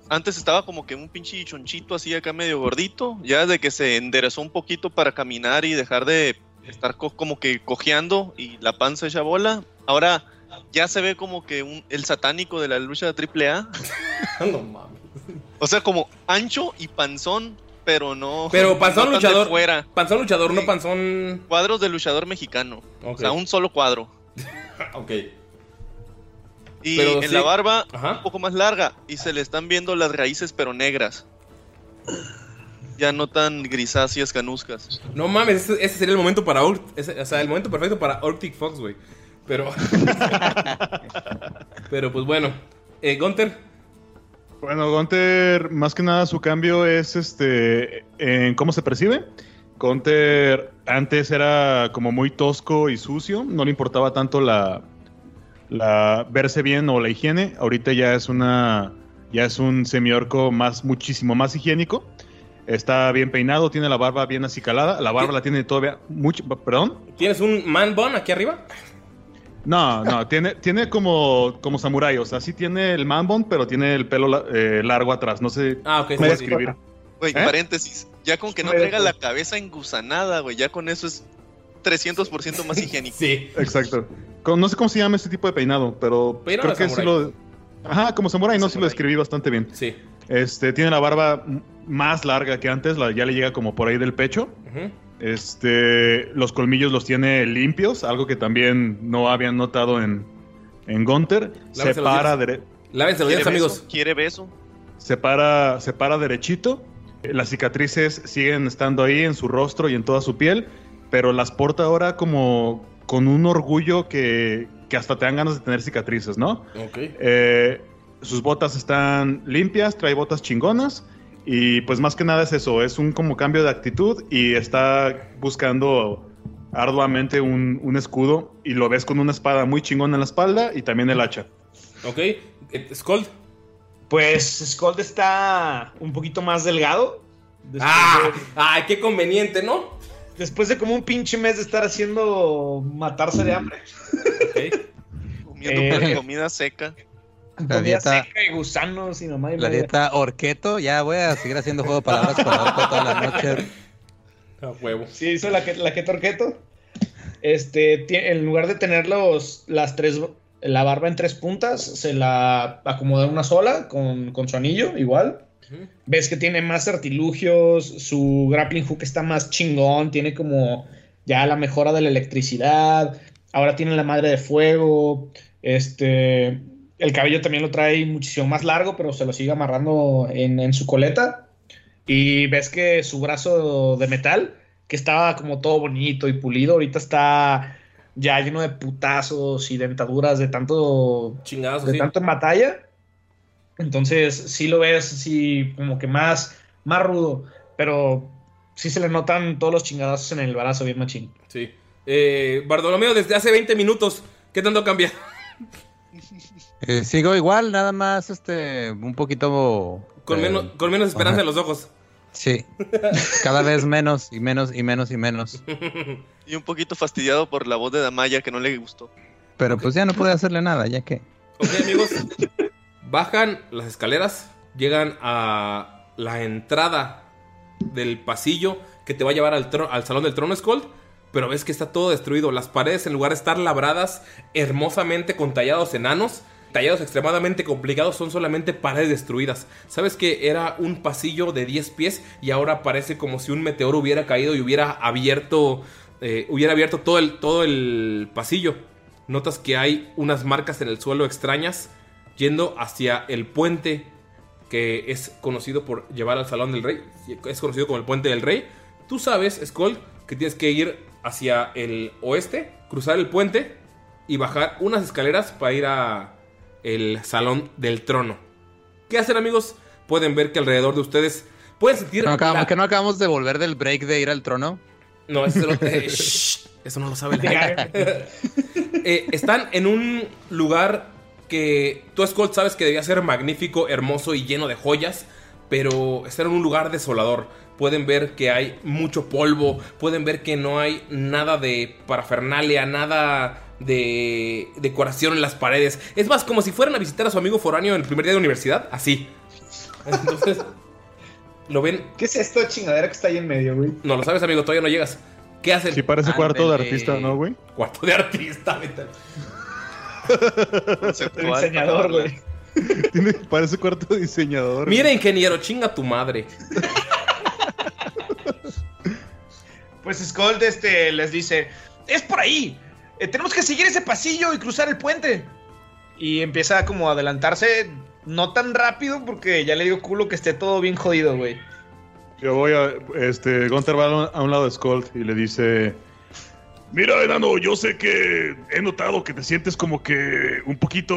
antes estaba como que un pinche chonchito así acá medio gordito. Ya desde que se enderezó un poquito para caminar y dejar de estar co- como que cojeando y la panza hecha bola. Ahora ya se ve como que un- el satánico de la lucha de AAA. *laughs* no mames. O sea, como ancho y panzón pero no. Pero panzón no luchador. Fuera. Panzón luchador, no panzón. Cuadros de luchador mexicano. O sea, un solo cuadro. *laughs* ok. Y Pero en sí- la barba, Ajá. un poco más larga. Y se le están viendo las raíces, pero negras. Ya no tan grisáceas canuscas. No mames, ese, ese sería el momento para ese- o sea, el momento perfecto para Arctic Fox, güey. Pero. *laughs* pero pues bueno. Eh, Gunter. Bueno, Gunter, más que nada su cambio es este en cómo se percibe. Gunter antes era como muy tosco y sucio, no le importaba tanto la, la verse bien o la higiene. Ahorita ya es una ya es un semiorco más muchísimo más higiénico. Está bien peinado, tiene la barba bien acicalada. La barba la tiene todavía mucho, perdón. ¿Tienes un man bun aquí arriba? No, no, tiene, tiene como, como samurái, o sea, sí tiene el man bun, pero tiene el pelo eh, largo atrás, no sé Ah, ok, cómo sí, describir. Güey, ¿Eh? paréntesis. Ya con que no traiga la cabeza engusanada, güey. Ya con eso es 300% más higiénico. sí. Exacto. Con- no sé cómo se llama este tipo de peinado, pero Peinado creo que sí lo... Ajá, como samurái, no, sí lo describí bastante bien. Sí. Este, tiene la barba más larga que antes, la, ya le llega como por ahí del pecho. Este, los colmillos los tiene limpios, algo que también no habían notado en, en Gunter. Se Lávense los para, dere- Lávense los ¿Quiere dientes, beso? amigos. ¿Quiere beso? se para, se para derechito. Las cicatrices siguen estando ahí en su rostro y en toda su piel, pero las porta ahora como con un orgullo que, que hasta te dan ganas de tener cicatrices, ¿no? Ok. Eh, sus botas están limpias, trae botas chingonas y pues más que nada es eso, es un como cambio de actitud y está buscando arduamente un, un escudo y lo ves con una espada muy chingona en la espalda y también el hacha. Ok. Eh, Skull. Pues Skull está un poquito más delgado. ¡Ah! de, ¡Ay, qué conveniente, ¿no? después de como un pinche mes de estar haciendo matarse de hambre. Ok. Comiendo Eh. *laughs* comida seca. La dieta, seca y gusanos y nomás y la dieta orqueto, ya voy a seguir haciendo juego de palabras con orco toda la noche. A huevo. Sí, hizo la que la que torqueto. Este, en lugar de tener los, las tres, la barba en tres puntas, se la acomoda en una sola con, con su anillo, igual. Ves que tiene más artilugios, su grappling hook está más chingón, tiene como ya la mejora de la electricidad, ahora tiene la madre de fuego, este, el cabello también lo trae muchísimo más largo, pero se lo sigue amarrando en, en su coleta. Y ves que su brazo de metal, que estaba como todo bonito y pulido, ahorita está ya lleno de putazos y dentaduras de tanto Chingados de tanto en batalla. Entonces, sí lo ves así como que más, más rudo, pero sí se le notan todos los chingadazos en el brazo, bien machín. Sí. Eh, Bartolomeo, desde hace 20 minutos, ¿qué tanto cambia? *laughs* Eh, sigo igual, nada más este un poquito Con, eh, menos, con menos esperanza ajá. en los ojos. Sí. Cada vez menos y menos y menos y menos. Y un poquito fastidiado por la voz de Damaya que no le gustó. Pero pues ya no pude hacerle nada, ya que. Ok, amigos. Bajan las escaleras, llegan a la entrada del pasillo que te va a llevar al, al salón del trono Skull. Pero ves que está todo destruido. Las paredes, en lugar de estar labradas hermosamente con tallados enanos, tallados extremadamente complicados, son solamente paredes destruidas. Sabes que era un pasillo de 10 pies y ahora parece como si un meteoro hubiera caído y hubiera abierto, eh, hubiera abierto todo el, todo el pasillo. Notas que hay unas marcas en el suelo extrañas yendo hacia el puente que es conocido por llevar al Salón del Rey. Es conocido como el Puente del Rey. Tú sabes, Skull, que tienes que ir hacia el oeste, cruzar el puente y bajar unas escaleras para ir a el Salón del Trono. ¿Qué hacen, amigos? Pueden ver que alrededor de ustedes pueden sentir... ¿No acabamos, la- ¿Que no acabamos de volver del break de ir al trono? no, eso, no- eh, *laughs* shh, eso no lo sabe la. *laughs* Eh, están en un lugar que tú, Skull, sabes que debía ser magnífico, hermoso y lleno de joyas, pero están en un lugar desolador. Pueden ver que hay mucho polvo, pueden ver que no hay nada de parafernalia, nada de decoración en las paredes. Es más, como si fueran a visitar a su amigo foráneo en el primer día de universidad, así. Entonces, *laughs* ¿lo ven? ¿Qué es esta chingadera que está ahí en medio, güey? No lo sabes, amigo, todavía no llegas. ¿Qué hacen? Sí parece cuarto de artista, ¿no, güey? Cuarto de artista, vete. El diseñador, güey. Tiene- parece cuarto de diseñador. Mira, ingeniero, chinga tu madre. *laughs* Pues Skull este, les dice, es por ahí. Eh, tenemos que seguir ese pasillo y cruzar el puente. Y empieza como a adelantarse, no tan rápido porque ya le dio culo que esté todo bien jodido, güey. Yo voy a. Este. Gunter va a un lado de Skull y le dice. Mira, enano, yo sé que he notado que te sientes como que un poquito,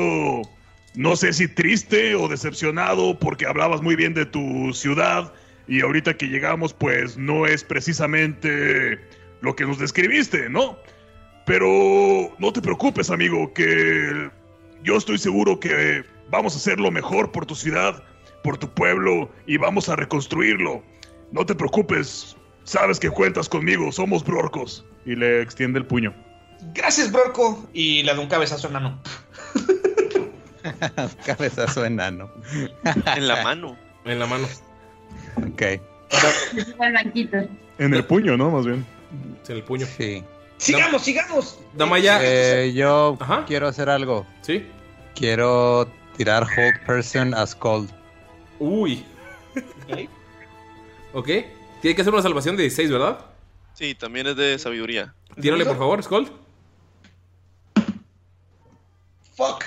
no sé si triste o decepcionado porque hablabas muy bien de tu ciudad y ahorita que llegamos pues no es precisamente lo que nos describiste, ¿no? Pero no te preocupes, amigo, que yo estoy seguro que vamos a hacer lo mejor por tu ciudad, por tu pueblo y vamos a reconstruirlo. No te preocupes, sabes que cuentas conmigo, somos brorcos. Y le extiende el puño. Gracias, Brorco. Y le da un cabezazo enano. *laughs* Cabezazo enano. En la mano. En la mano. Ok. En el puño, ¿no? Más bien. En el puño. Sí. Sigamos, sigamos. Damaya. Eh, yo quiero hacer algo. Sí. Quiero tirar Hold Person a Skull. Uy. ok. Tiene que hacer una salvación de 16, ¿verdad? Sí, también es de sabiduría. Tírale, por favor, Skull. Fuck.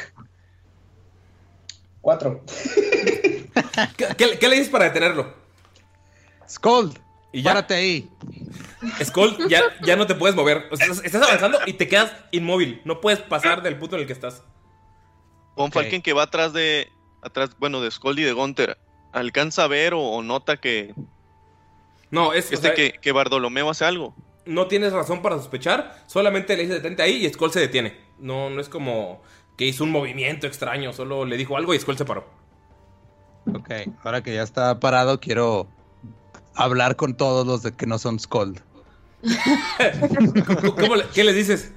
Cuatro. *laughs* ¿Qué, qué- qué le dices para detenerlo? Skull, y ya. párate ahí. Skull, ya, ya no te puedes mover. O sea, estás, avanzando y te quedas inmóvil. No puedes pasar del punto en el que estás. Von Falken que va atrás de. atrás, bueno, de Skull y de Gunter. ¿Alcanza a ver o, o nota que. No, es. o Este sea, que, que Bartolomeo hace algo? No tienes razón para sospechar. Solamente le dice detente ahí y Skull se detiene. No, no es como que hizo un movimiento extraño. Solo le dijo algo y Skull se paró. Ok, ahora que ya está parado, quiero hablar con todos los de que no son Skull. *laughs* ¿Cómo le- ¿Qué les dices?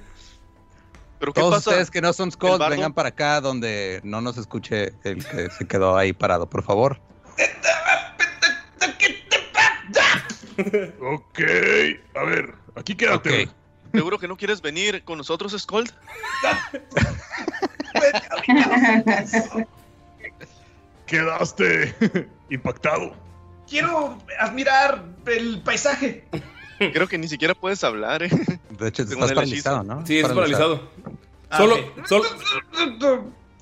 ¿Pero Todos pasa? ustedes que no son ¿El Skull, bardo? vengan para acá donde no nos escuche el que se quedó ahí parado, por favor. *laughs* Ok, a ver, aquí quédate. ¿Seguro que no quieres venir con nosotros, Skull? *laughs* Quedaste impactado. Quiero admirar el paisaje. *laughs* Creo que ni siquiera puedes hablar, eh. De hecho, Según estás paralizado, hechizo. ¿no? Sí, es paralizado. Ah, Solo, ok. solo,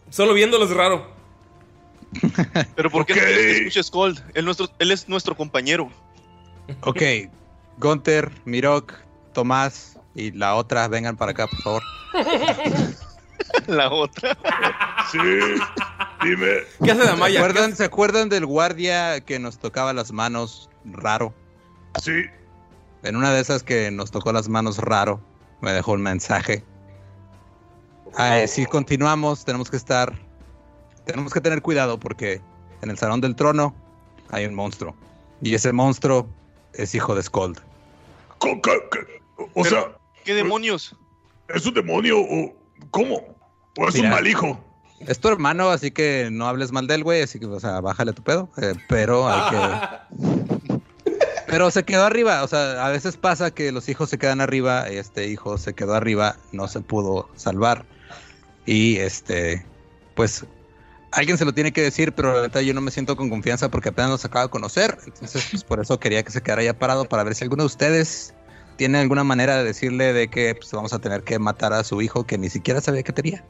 solo viéndolo es raro. Pero ¿por qué no quieres que escuche Skull? Él, nuestro, él es nuestro compañero. Ok, Gunter, Mirok, Tomás y la otra, vengan para acá, por favor. *laughs* La otra. Sí, dime. ¿Qué hace ¿Se Damaya? acuerdan, ¿Se acuerdan del guardia que nos tocaba las manos raro? Sí, En una de esas que nos tocó las manos raro, me dejó un mensaje. Si continuamos, tenemos que estar. Tenemos que tener cuidado porque en el Salón del Trono hay un monstruo. Y ese monstruo es hijo de co- co- o sea, ¿Qué demonios? ¿es un demonio o cómo? ¿O es Mira. un mal hijo? Es tu hermano, así que no hables mal del güey, así que, o sea, bájale tu pedo. eh, pero hay que. *laughs* Pero se quedó arriba, o sea, a veces pasa que los hijos se quedan arriba, este hijo se quedó arriba, no se pudo salvar. Y este, pues, alguien se lo tiene que decir, pero la verdad yo no me siento con confianza porque apenas nos acabo de conocer. Entonces, pues por eso quería que se quedara ya parado para ver si alguno de ustedes tiene alguna manera de decirle de que pues, vamos a tener que matar a su hijo que ni siquiera sabía que tenía.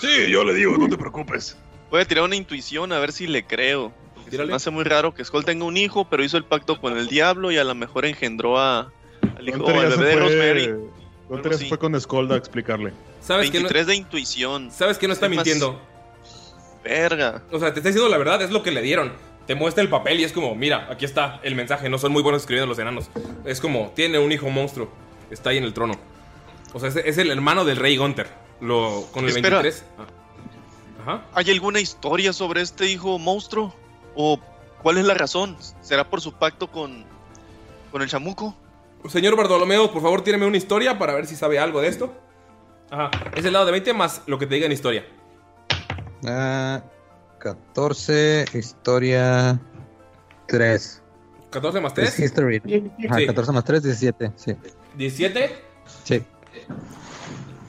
Sí, yo le digo, no te preocupes. Voy a tirar una intuición a ver si le creo. Porque se Tírale. me hace muy raro que Skull tenga un hijo, pero hizo el pacto con el diablo y a lo mejor engendró a, al hijo Gunter al bebé de Rosemary. fue, Gunter así. fue con Skull a explicarle. ¿Sabes que, no, 23 de intuición. ¿Sabes que no está Es más- mintiendo? Verga. O sea, te está diciendo la verdad, es lo que le dieron. Te muestra el papel y es como, mira, aquí está el mensaje. No son muy buenos escribiendo los enanos. Es como, tiene un hijo monstruo. Está ahí en el trono. O sea, es, es el hermano del rey Gunter. Lo, con el Espera. 23. Ah. Ajá. ¿Hay alguna historia sobre este hijo monstruo? ¿O cuál es la razón? ¿Será por su pacto con, con el chamuco? Señor Bartolomeo, por favor, tíreme una historia para ver si sabe algo de esto. Ajá. Es el lado de 20 más lo que te diga en historia. Ah, 14, historia 3. 14 más Es 3. history. Ajá, Sí. 14 más 3, 17. Sí. 17. Sí.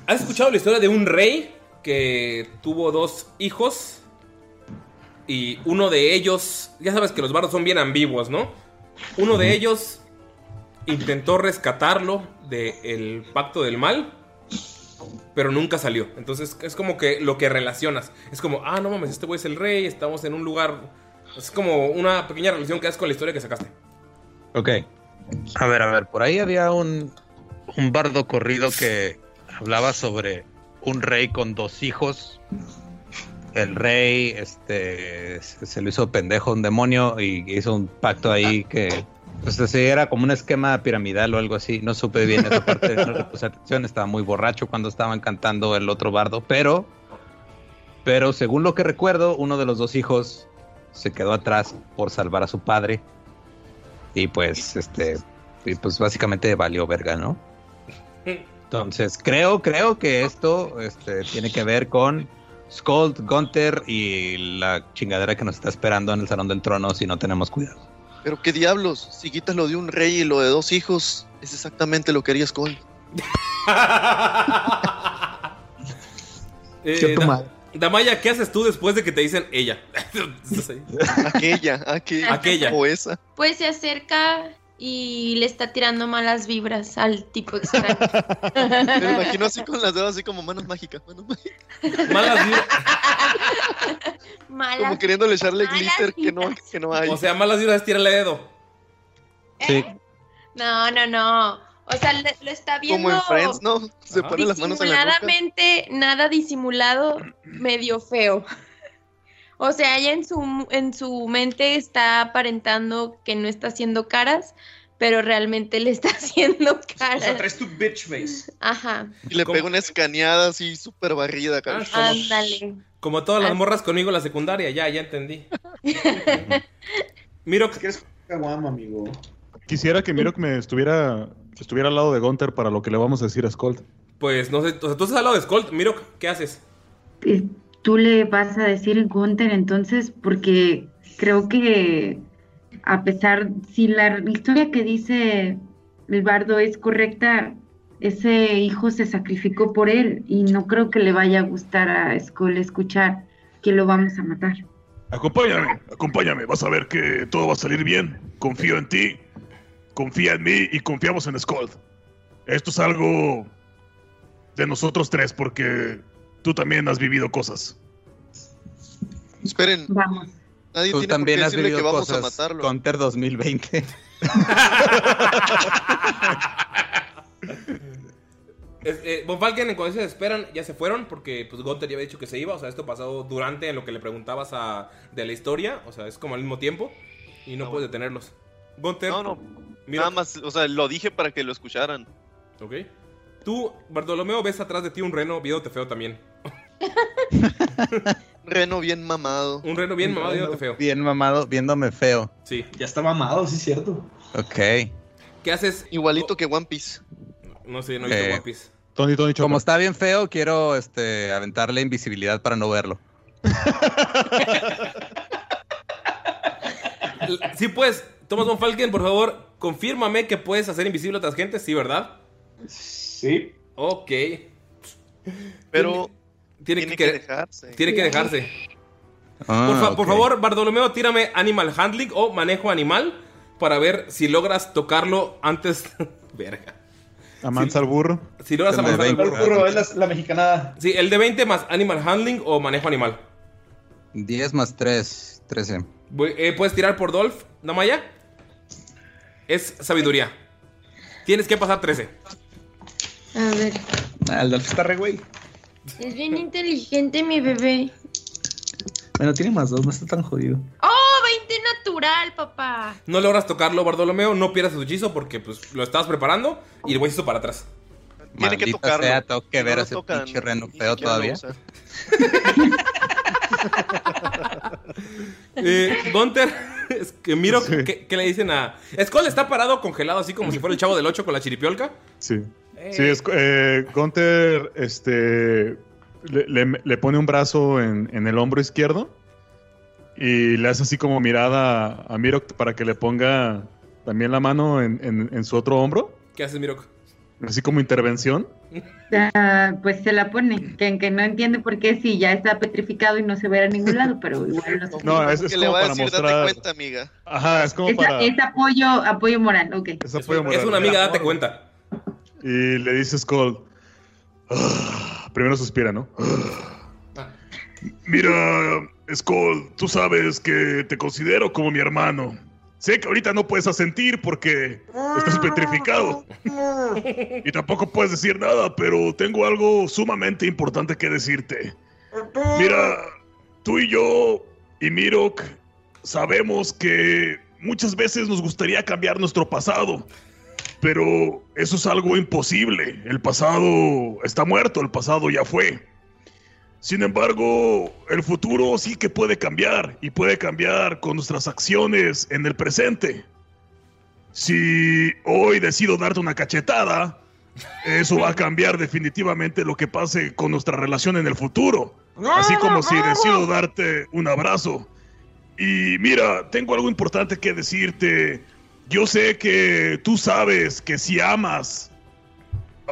¿Has escuchado la historia de un rey que tuvo dos hijos? Y uno de ellos, ya sabes que los bardos son bien ambiguos, ¿no? Uno de ellos intentó rescatarlo del pacto del mal, pero nunca salió. Entonces es como que lo que relacionas. Es como, ah, no mames, este güey es el rey, estamos en un lugar. Es como una pequeña relación que haces con la historia que sacaste. Ok. A ver, a ver, por ahí había un, un bardo corrido que hablaba sobre un rey con dos hijos. El rey este, se le hizo pendejo a un demonio y hizo un pacto ahí que pues así, era como un esquema piramidal o algo así. No supe bien esa parte, no le puse atención. Estaba muy borracho cuando estaban cantando el otro bardo, pero, pero según lo que recuerdo, uno de los dos hijos se quedó atrás por salvar a su padre y pues este, y pues básicamente valió verga, ¿no? Entonces creo, creo que esto este, tiene que ver con Skold, Gunther y la chingadera que nos está esperando en el Salón del Trono si no tenemos cuidado. Pero qué diablos, si quitas lo de un rey y lo de dos hijos, es exactamente lo que haría Skull. *laughs* Eh, Da- Damaya, ¿qué haces tú después de que te dicen ella? *laughs* Aquella, aquella. Aquella. O esa. Pues se acerca y le está tirando malas vibras al tipo extraño. *laughs* Me imagino así con las dedos, así como manos mágicas. Manos mágicas. Malas vibras. *laughs* Malas. Como queriéndole echarle glitter que no, que no hay. O sea, malas vibras es tirarle dedo. Sí. No, no, no. O sea, le- lo está viendo Como en Friends, ¿no? Se pone las manos en la nada disimulado, medio feo. O sea, ella en su, en su mente está aparentando que no está haciendo caras, pero realmente le está *laughs* haciendo O sea, caras. traes tu bitch face. Ajá, Y le pega una escaneada así súper barrida. Ah, ándale. Como todas las Ah. morras conmigo en la secundaria, ya, ya entendí. *laughs* Miro, ¿Quieres caguama, amigo? Quisiera que Miro que me estuviera, estuviera al lado de Gunter para lo que le vamos a decir a Skold. pues no sé, o sea, tú estás al lado de Skold. Miro, ¿qué haces? *clears throat* Tú le vas a decir Gunther entonces, porque creo que a pesar, si la historia que dice el bardo es correcta, ese hijo se sacrificó por él y no creo que le vaya a gustar a Skull escuchar que lo vamos a matar. Acompáñame, acompáñame. Vas a ver que todo va a salir bien. Confío en ti. Confía en mí y confiamos en Skold. Esto es algo de nosotros tres porque tú también has vivido cosas. Esperen, Vamos. nadie Tú tiene también has vivido que vamos a cosas. matarlo. Counter 2020. *laughs* Es- eh, Von Falken, cuando se esperan, ya se fueron porque pues Gunther ya había dicho que se iba. O sea, esto pasó durante en lo que le preguntabas a, de la historia. O sea, es como al mismo tiempo y no Ah, puedes detenerlos. Gunther, No, no. Miro- Nada más, o sea, lo dije para que lo escucharan. ok. Tú, Bartolomeo, ves atrás de ti un reno viéndote feo también. Reno bien mamado. Un reno bien mamado viéndote feo. Bien mamado, viéndome feo. Sí. Ya está mamado, sí es cierto. Ok. ¿Qué haces? Igualito que One Piece. No sé, no he visto One Piece. Tony, Tony. Como está bien feo, quiero este, aventarle invisibilidad para no verlo. *laughs* Sí, pues, Thomas Von Falken, por favor, confírmame que puedes hacer invisible a otras gentes, ¿sí, verdad? Sí. Ok. Pero Tiene, tiene que, que dejarse. tiene que dejarse. Ah, Por, fa- por ok. favor, Bartolomeo, tírame Animal Handling o Manejo Animal para ver si logras tocarlo antes. *laughs* Verga. Amansa al burro. Si logras el El burro. burro es la, la mexicanada. Sí, el de 20 más Animal Handling o Manejo Animal. 10 más 3, 13. Voy- eh, Puedes tirar por Dolph, Namaya. Es sabiduría. Tienes que pasar 13. A ver, Ah, el Dolph está re güey. Es bien inteligente mi bebé. Bueno, tiene más dos, no está tan jodido. ¡Oh, 20 natural, papá! No logras tocarlo, Bartolomeo. No pierdas tu hechizo porque pues, lo estabas preparando y el güey hizo para atrás. Tiene que tocarlo. sea, tengo que Si ver a ese tocan, pinche reno feo todavía. *laughs* Eh, Gunter, *laughs* es que miro que, que le dicen a. Skull está parado congelado así como si fuera el chavo del 8 con la chiripiolca. Sí. Eh. Sí, es, eh, Gunther este, le, le- le pone un brazo en, en el hombro izquierdo y le hace así como mirada a Miro para que le ponga también la mano en, en- en su otro hombro. ¿Qué haces, Mirok? Así como intervención. Ah, pues se la pone, que, que no entiende por qué si ya está petrificado y no se ve a ningún lado, pero igual no No, es, es que le como va a decir, date mostrar. cuenta, amiga. Ajá, es como es, para. es apoyo, apoyo moral, ok. es apoyo moral. Es una amiga, date cuenta. Y le dice Skull. "Ah", primero suspira, ¿no? Mira, Skull, tú sabes que te considero como mi hermano. Sé que ahorita no puedes asentir porque estás petrificado. Y tampoco puedes decir nada, pero tengo algo sumamente importante que decirte. Mira, tú y yo y Mirok sabemos que muchas veces nos gustaría cambiar nuestro pasado. Pero eso es algo imposible. El pasado está muerto, el pasado ya fue. Sin embargo, el futuro sí que puede cambiar y puede cambiar con nuestras acciones en el presente. Si hoy decido darte una cachetada, eso va a cambiar definitivamente lo que pase con nuestra relación en el futuro. Así como si decido darte un abrazo. Y mira, tengo algo importante que decirte. Yo sé que tú sabes que si amas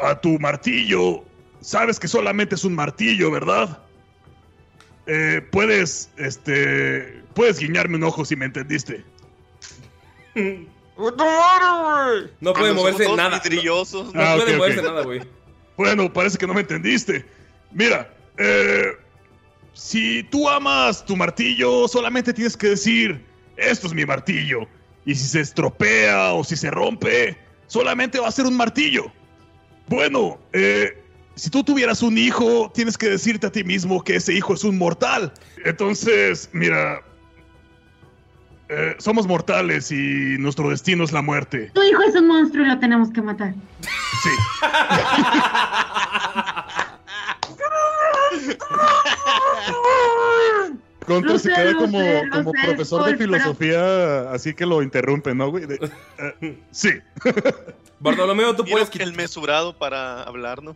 a tu martillo, sabes que solamente es un martillo, ¿verdad? Eh, puedes, este, puedes guiñarme un ojo si me entendiste. No puede moverse nada. No Ah, puede moverse nada, güey. Bueno, parece que no me entendiste. Mira, eh, si tú amas tu martillo, solamente tienes que decir, esto es mi martillo. Y si se estropea o si se rompe, solamente va a ser un martillo. Bueno, eh, si tú tuvieras un hijo, tienes que decirte a ti mismo que ese hijo es un mortal. Entonces, mira, eh, somos mortales y nuestro destino es la muerte. Tu hijo es un monstruo y lo tenemos que matar. Sí. *laughs* *laughs* Contra Lo se sé, queda como, sé, como sé, profesor de pero- filosofía, así que lo interrumpe, ¿no, güey? De- Eh, sí. *laughs* Bartolomeo, tú puedes quitar. el mesurado para hablar, ¿no?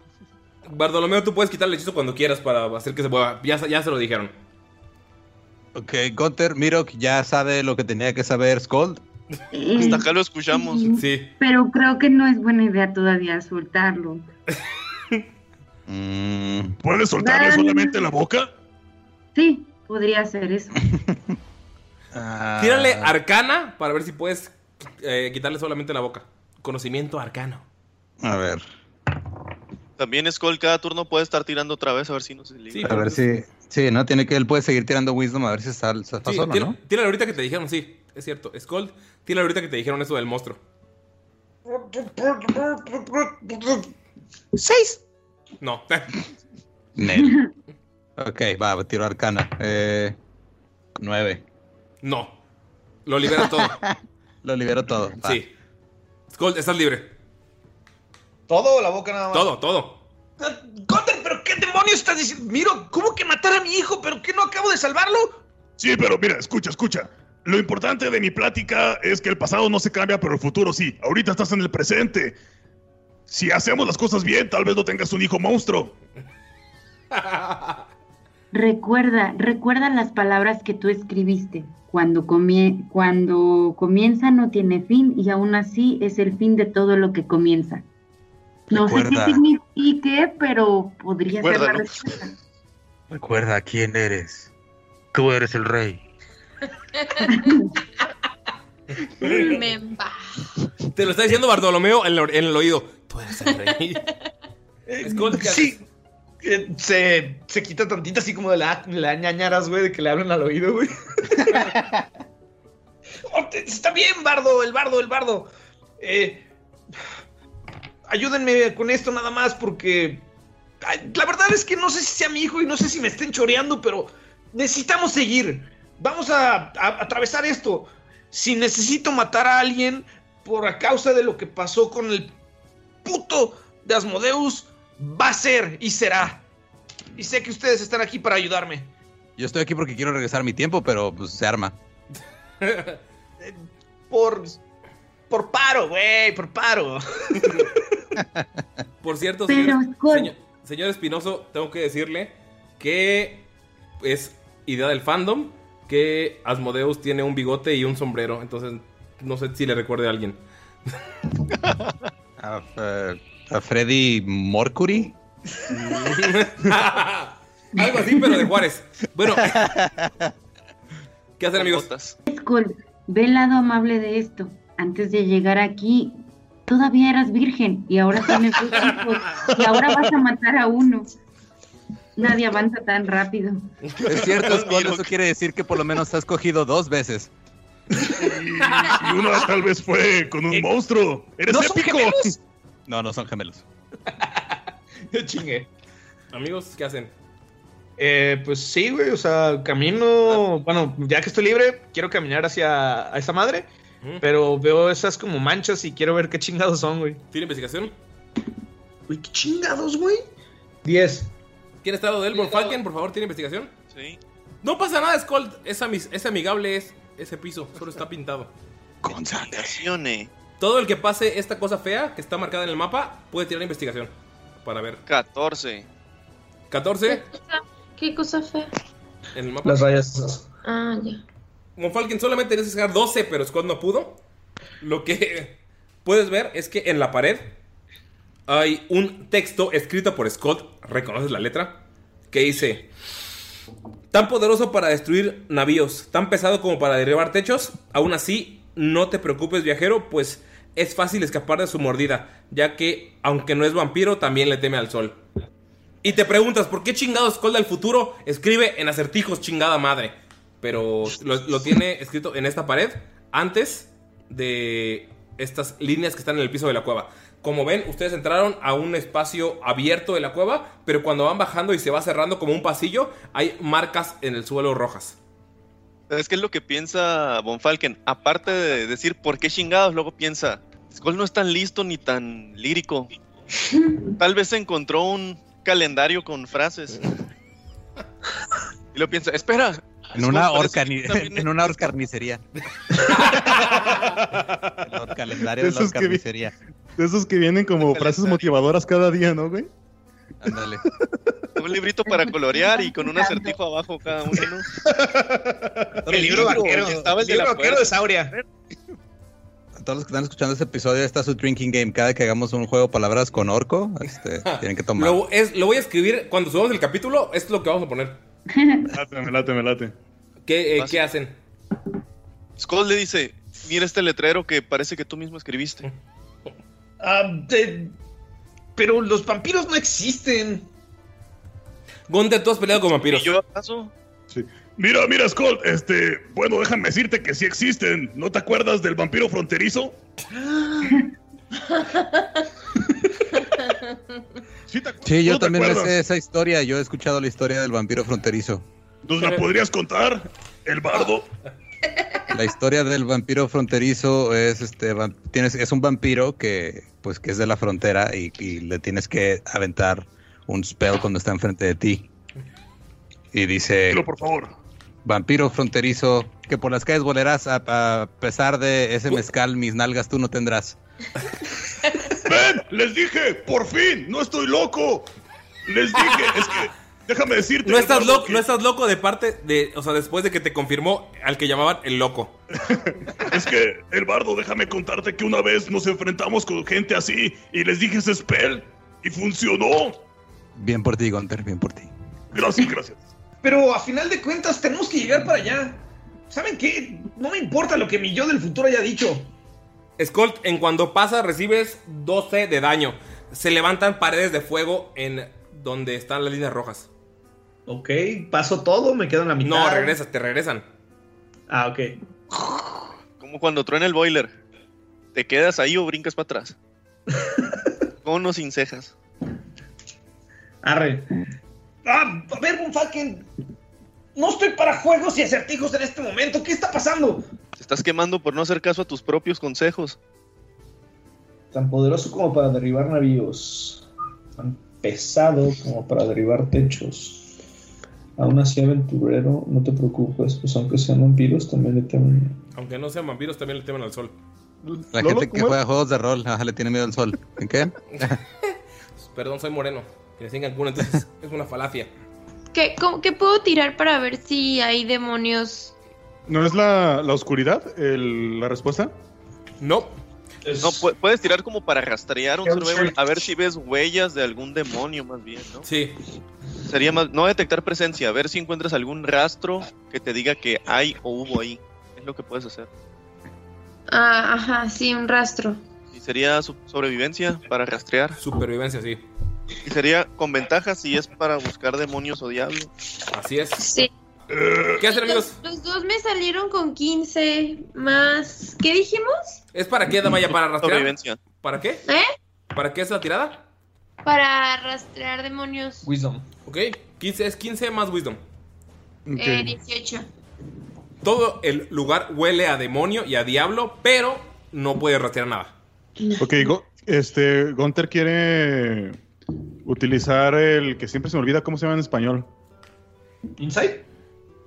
Bartolomeo, tú puedes quitar el hechizo cuando quieras para hacer que se mueva. Ya, ya se lo dijeron. Ok, Gunter, Mirok ya sabe lo que tenía que saber Skull. Eh, Hasta acá lo escuchamos. Sí. Pero creo que no es buena idea todavía soltarlo. Mm, ¿Puedes soltarle Dan- solamente la boca? Sí, podría ser eso. *laughs* ah, Tírale arcana para ver si puedes eh, quitarle solamente la boca. Conocimiento arcano. A ver, También Skull cada turno puede estar tirando otra vez a ver si no se liga. Sí, a ver si. Sí, ¿no? Tiene que él puede seguir tirando Wisdom a ver si está, está Sí, solo, tira- ¿no? tírale ahorita que te dijeron, sí, es cierto. Skull, tírale ahorita que te dijeron eso del monstruo. Seis. No. Nel. *laughs* Ok, va, tiro arcana. Eh, nueve. no. Lo libera todo. *laughs* Lo libero todo. va. Sí. Skull, estás libre. ¿Todo o la boca nada más? Todo, todo. Ah, Gunter, ¿pero qué demonios estás diciendo? Miro, ¿cómo que matar a mi hijo? ¿Pero qué no acabo de salvarlo? Sí, pero mira, escucha, escucha. Lo importante de mi plática es que el pasado no se cambia, pero el futuro sí. Ahorita estás en el presente. Si hacemos las cosas bien, tal vez no tengas un hijo monstruo. *laughs* Recuerda, recuerda las palabras que tú escribiste. Cuando, comie- cuando comienza no tiene fin y aún así es el fin de todo lo que comienza. No Recuerda. sé qué signifique, pero podría ser la respuesta. Recuerda quién eres. Tú eres el rey. *laughs* Remember. Te lo está diciendo Bartolomeo en, el- en el oído. Tú eres el rey. *laughs* Skull, ¿qué Sí. Eh, se, se quita tantita así como de la, la ñañaras, güey, de que le hablan al oído, güey. *laughs* Oh, Está bien, Bardo, el Bardo, el Bardo. Eh, ayúdenme con esto nada más porque la verdad es que no sé si sea mi hijo y no sé si me estén choreando, pero necesitamos seguir. Vamos a, a- atravesar esto. Si necesito matar a alguien por a causa de lo que pasó con el puto de Asmodeus, va a ser y será. Y sé que ustedes están aquí para ayudarme. Yo estoy aquí porque quiero regresar mi tiempo, pero pues se arma. *laughs* Por. Por paro, güey, por paro. *laughs* Por cierto, Pero, señor, señor, señor Espinoso, tengo que decirle que es idea del fandom que Asmodeus tiene un bigote y un sombrero. Entonces, no sé si le recuerde a alguien. *laughs* Eh, a Freddy Mercury. *laughs* Algo así, pero de Juárez. Bueno. ¿Qué hacen, amigos? Skull, ve el lado amable de esto. Antes de llegar aquí, todavía eras virgen y ahora tienes dos hijos y ahora vas a matar a uno. Nadie avanza tan rápido. Es cierto, Skull, eso quiere decir que por lo menos has cogido dos veces. Y una tal vez fue con un monstruo. ¡Eres ¿No épico! No, no son gemelos. *laughs* Yo chingué. Amigos, ¿qué hacen? Eh, pues sí, güey, o sea, camino, bueno, ya que estoy libre, quiero caminar hacia a esa madre, pero veo esas como manchas y quiero ver qué chingados son, güey. ¿Tiene investigación? Güey, qué chingados, güey. 10. ¿Quién está al lado de él? Falken, por favor, ¿tiene investigación? Sí. No pasa nada, Skull. Es, amigable es ese piso, solo está pintado. Investigaciones. Todo el que pase esta cosa fea que está marcada en el mapa puede tirar investigación. Para ver. 14. 14 ¿Qué cosa fea? en el mapa. Las rayas esas. Ah, ya. Monfalken solamente necesitas sacar 12, pero Scott no pudo. Lo que puedes ver es que en la pared hay un texto escrito por Scott, reconoces la letra, que dice: Tan poderoso para destruir navíos, tan pesado como para derribar techos, aún así, no te preocupes, viajero, pues es fácil escapar de su mordida, ya que, aunque no es vampiro, también le teme al sol. Y te preguntas, ¿por qué chingados Skull del futuro escribe en acertijos chingada madre? Pero lo, lo tiene escrito en esta pared antes de estas líneas que están en el piso de la cueva. Como ven, ustedes entraron a un espacio abierto de la cueva, pero cuando van bajando y se va cerrando como un pasillo, hay marcas en el suelo rojas. ¿Sabes qué es lo que piensa Von Falken? Aparte de decir por qué chingados, luego piensa, Skull no es tan listo ni tan lírico. *laughs* Tal vez encontró un calendario con frases. Y lo piensa, espera. En una, Skull que también- en una horcarnicería. *laughs* el calendario de la Esos que vi- horcarnicería. De esos que vienen como frases motivadoras cada día, ¿no, güey? Ándale. Un librito para colorear y con un acertijo abajo cada uno. ¿no? El libro vaquero. Estaba el de libro la vaquero de Sauria. A todos los que están escuchando este episodio está su drinking game. Cada que hagamos un juego de palabras con orco, este, *laughs* tienen que tomar. Lo, es, lo voy a escribir cuando subamos el capítulo, esto es lo que vamos a poner. *laughs* Me late, me late, me late. ¿Qué, eh. ¿qué hacen? Skull le dice, mira este letrero que parece que tú mismo escribiste. Ah, de- Pero los vampiros no existen. Gonte, tú has peleado con vampiros. ¿Y yo acaso? Mira, mira, Skull, este, bueno, déjame decirte que sí existen. ¿No te acuerdas del vampiro fronterizo? *laughs* ¿Sí, te Sí, yo ¿No te también me sé esa historia. Yo he escuchado la historia del vampiro fronterizo. ¿Nos la podrías contar? El bardo. *laughs* La historia del vampiro fronterizo es este tienes es un vampiro que pues que es de la frontera y, y le tienes que aventar un spell cuando está enfrente de ti. Y dice Dilo, por favor. vampiro fronterizo que por las calles volarás a, a pesar de ese mezcal mis nalgas tú no tendrás. *laughs* ¡Ven! ¡Les dije! ¡Por fin! ¡No estoy loco! Les dije, es que, déjame decirte. No estás loco, que- no estás loco de parte de, o sea, después de que te confirmó al que llamaban el loco. *laughs* Es que, el bardo, déjame contarte que una vez nos enfrentamos con gente así y les dije ese spell y funcionó. Bien por ti, Gunter, bien por ti. Gracias, gracias. *laughs* Pero a final de cuentas tenemos que llegar para allá. ¿Saben qué? No me importa lo que mi yo del futuro haya dicho. Skull, en cuando pasa recibes 12 de daño. Se levantan paredes de fuego en donde están las líneas rojas. Ok, paso todo, me quedo en la mitad. No, regresas, te regresan. Ah, ok. Como cuando truena el boiler. ¿Te quedas ahí o brincas para atrás? *laughs* Con unos sin cejas. Arre. Ah, a ver, Bonfalken. No estoy para juegos y acertijos en este momento. ¿Qué está pasando? Te estás quemando por no hacer caso a tus propios consejos. Tan poderoso como para derribar navíos. Tan pesado como para derribar techos. Aún así, aventurero, no te preocupes, pues aunque sean vampiros, también le temen. Aunque no sean vampiros, también le temen al sol. La Lolo, gente que ¿cómo juega juegos de rol, ajá, le tiene miedo al sol. ¿En qué? *laughs* Perdón, soy moreno. Que le sigan cuna, entonces *laughs* es una falacia. ¿Qué, cómo- qué puedo tirar para ver si hay demonios? ¿No es la, la oscuridad el- la respuesta? No. No, pu- puedes tirar como para rastrear un survival, a ver si ves huellas de algún demonio más bien, ¿no? Sí. Sería más, no detectar presencia, ver si encuentras algún rastro que te diga que hay o hubo ahí. Es lo que puedes hacer. Ah, ajá, sí, un rastro. Y sería su- sobrevivencia para rastrear. Supervivencia, sí. Y sería con ventaja si es para buscar demonios o diablos. Así es. Sí. ¿Qué hacen, amigos? Los, los dos me salieron con 15 más. ¿Qué dijimos? ¿Es para qué, Damaya? ¿Para rastrear? Sobrevivencia. ¿Para qué? ¿Eh? ¿Para qué es la tirada? Para rastrear demonios. Wisdom. Ok, 15, es 15 más Wisdom. Eh, 18. Todo el lugar huele a demonio y a diablo, pero no puede rastrear nada. Ok, Go- este, Gunter quiere utilizar el que siempre se me olvida cómo se llama en español. ¿Insight?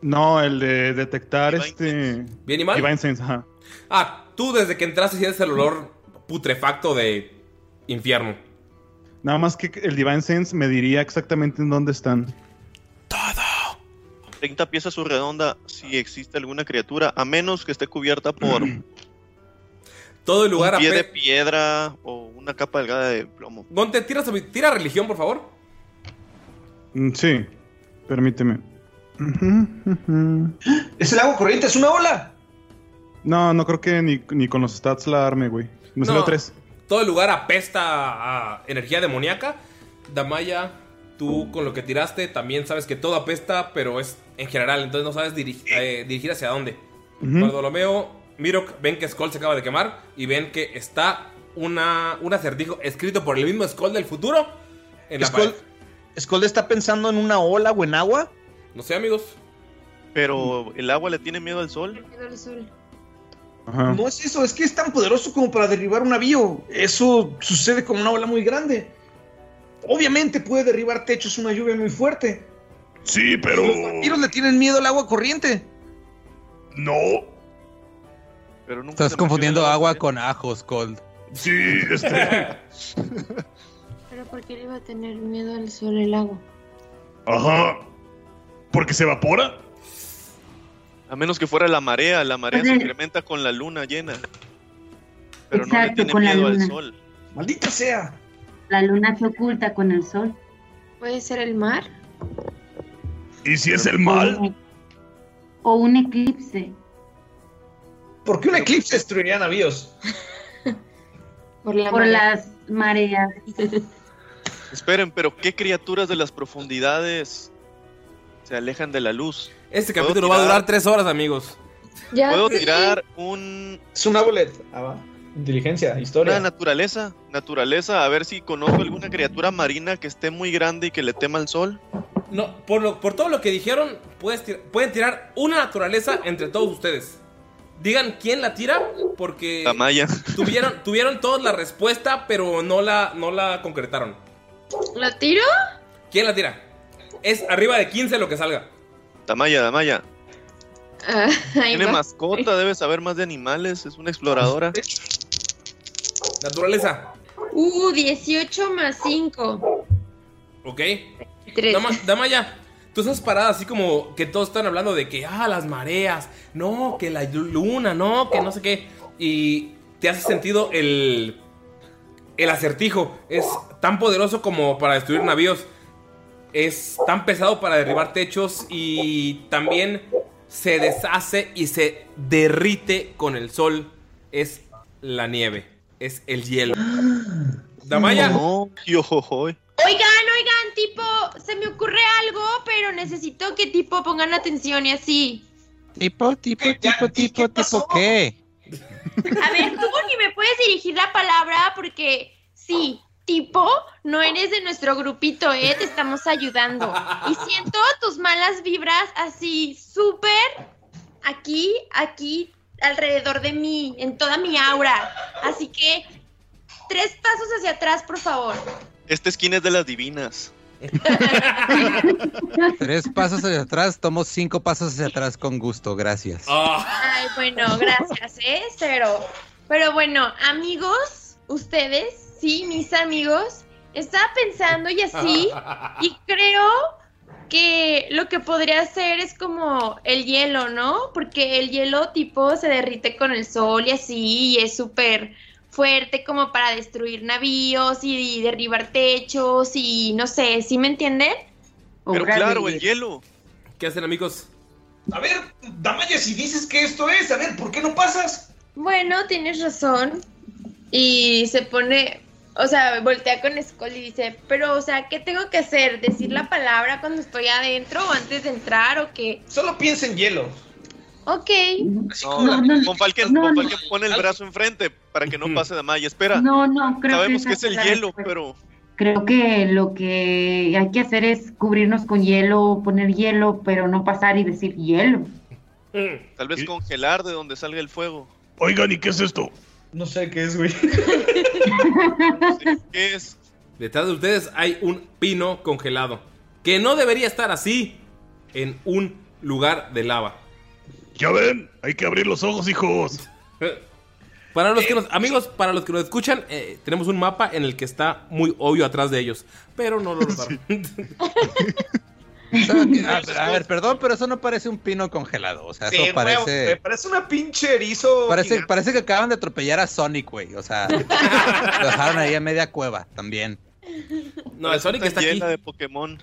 No, el de detectar este. ¿Bien y mal? Divine Sense, ajá. Ah, tú desde que entraste sientes el olor putrefacto de infierno. Nada más que el Divine Sense me diría exactamente en dónde están. 30 piezas su redonda si existe alguna criatura, a menos que esté cubierta por un *clears throat* Todo el lugar pie ape- de piedra o una capa delgada de plomo. Gonte, tira, tira religión, por favor. Mm, Sí, permíteme. Es el agua corriente, es una ola. No, no creo que ni, ni con los stats la arme, güey. Me salió No. tres. Todo el lugar apesta a energía demoníaca. Damaya, tú con lo que tiraste también sabes que todo apesta, pero es en general, entonces no sabes eh, dirigir hacia dónde. Ujú. Bartolomeo, Mirok, ven que Skull se acaba de quemar y ven que está una, un acertijo escrito por el mismo Skull del futuro en la Skull, pared. Skull está pensando en una ola o en agua. No sé, amigos. Pero el agua le tiene miedo al sol. No es eso, es que es tan poderoso como para derribar un navío. Eso sucede con una ola muy grande. Obviamente puede derribar techos una lluvia muy fuerte. Sí, pero. Los vampiros le tienen miedo al agua corriente. No. Pero nunca Estás confundiendo agua con ajos, Cold. Sí, este. Pero ¿por qué le iba a tener miedo al sol el agua? Ajá. ¿Porque se evapora? A menos que fuera la marea, la marea se incrementa con la luna llena. Pero no le Exacto, tiene con la miedo al luna. sol. Maldita sea. La luna se oculta con el sol. ¿Puede ser el mar? ¿Y si es el mal? O un eclipse. ¿Por qué un eclipse destruiría navíos? *laughs* Por, la Por marea. las mareas. *laughs* Esperen, pero ¿qué criaturas de las profundidades se alejan de la luz? Este ¿Puedo capítulo va a durar tres horas, amigos. Ya ¿Puedo tirar un, Es una bolet. Ah, va. Inteligencia, una historia. naturaleza? Naturaleza, a ver si conozco alguna criatura marina que esté muy grande y que le tema al sol. No, por, lo- por todo lo que dijeron, puedes tir- pueden tirar una naturaleza entre todos ustedes. Digan quién la tira, porque Tamaya. *laughs* tuvieron, tuvieron todos la respuesta, pero no la, no la concretaron. ¿La tiro? ¿Quién la tira? Es arriba de 15 lo que salga. Tamaya, Tamaya. Ah, *laughs* Tiene va. mascota, debe saber más de animales, es una exploradora. Naturaleza. Uh, 18 más 5. ¿Ok? 3. Dama, Damaya, tú estás parada así como que todos están hablando de que, ah, las mareas, no, que la luna, no, que no sé qué. Y te hace sentido el, el acertijo. Es tan poderoso como para destruir navíos. Es tan pesado para derribar techos y también se deshace y se derrite con el sol. Es la nieve, es el hielo. *gasps* Damaya, No, yo, jojoy. Oigan, oigan, tipo, se me ocurre algo, pero necesito que tipo pongan atención y así. Tipo, tipo, tipo, tipo, tipo, ¿qué? A ver, tú ni me puedes dirigir la palabra porque sí, tipo, no eres de nuestro grupito, ¿eh? Te estamos ayudando. Y siento tus malas vibras así, súper aquí, aquí, alrededor de mí, en toda mi aura. Así que, tres pasos hacia atrás, por favor. Esta esquina es de las divinas. *laughs* Tres pasos hacia atrás, tomo cinco pasos hacia atrás con gusto, gracias. Ay, bueno, gracias, ¿eh? Pero, pero bueno, amigos, ustedes, sí, mis amigos, estaba pensando y así, y *laughs* creo que lo que podría hacer es como el hielo, ¿no? Porque el hielo tipo se derrite con el sol y así, y es súper fuerte como para destruir navíos y derribar techos y no sé, ¿sí me entienden? Pero claro, el hielo. ¿Qué hacen, amigos? A ver, Damaya, si dices que esto es, a ver, ¿por qué no pasas? Bueno, tienes razón. Y se pone, o sea, voltea con Skull y dice, pero, o sea, ¿qué tengo que hacer? ¿Decir la palabra cuando estoy adentro o antes de entrar o qué? Solo piensa en hielo. Ok. No, con Falken, con Falken pone el brazo enfrente para que no pase Damaya. Espera. No, no, creo Sabemos que que es el hielo, pero Creo que lo que hay que hacer es cubrirnos con hielo, poner hielo, pero no pasar y decir hielo. tal vez congelar de donde salga el fuego. Oigan, ¿y qué es esto? No sé qué es, güey. *laughs* ¿Qué es? Detrás de ustedes hay un pino congelado. Que no debería estar así en un lugar de lava. Ya ven, hay que abrir los ojos, hijos. *laughs* Para los que nos, amigos, para los que nos escuchan, eh, tenemos un mapa en el que está muy obvio atrás de ellos. Pero no lo *laughs* notaron. A, *laughs* a ver, perdón, pero eso no parece un pino congelado. O sea, Sí, eso güey, parece. me parece una pinche erizo. Parece, gigante. parece que acaban de atropellar a Sonic, güey. O sea, *laughs* lo dejaron ahí a media cueva también. No, el Sonic está aquí. llena de Pokémon.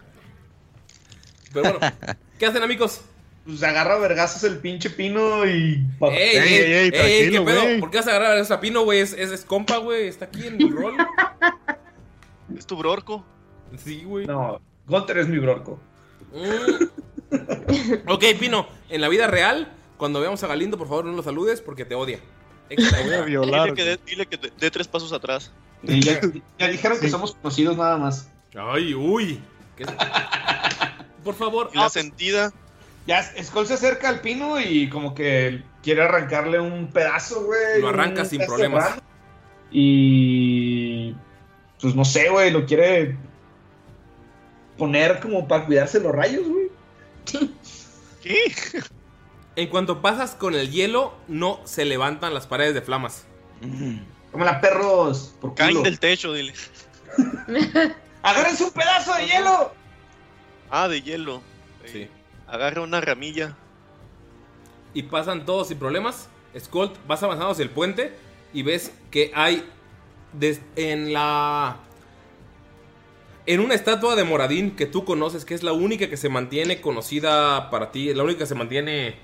Pero bueno, *laughs* ¿qué hacen, amigos? Pues agarra a vergazos el pinche pino y. ¡Ey, ey, ey, ¿qué pedo? ¿Por qué vas a agarrar a esa pino, güey? Es, es, es compa, güey. Está aquí en el rol. ¿Es tu brorco? Sí, güey. No, Gunter es mi brorco. Mm. ok, Pino, en la vida real, cuando veamos a Galindo, por favor no lo saludes porque te odia. Dile que dé dile que dé- dé tres pasos atrás. Y ya, ya dijeron que somos conocidos nada más. Ay, uy. ¿Qué- Por favor. Y la sentida. Ya, Skull se acerca al pino y como que quiere arrancarle un pedazo, güey. Lo arranca sin problemas. Y. Pues no sé, güey, lo quiere poner como para cuidarse los rayos, güey. ¿Qué? En cuanto pasas con el hielo, no se levantan las paredes de flamas. Como la perros. Por Caen culo. del techo, dile. *laughs* ¡Agárrense un pedazo de hielo! Ah, de hielo. Sí. Agarra una ramilla. Y pasan todos sin problemas. Skull, vas avanzando hacia el puente y ves que hay des- en la en una estatua de Moradín que tú conoces, que es la única que se mantiene conocida para ti, la única que se mantiene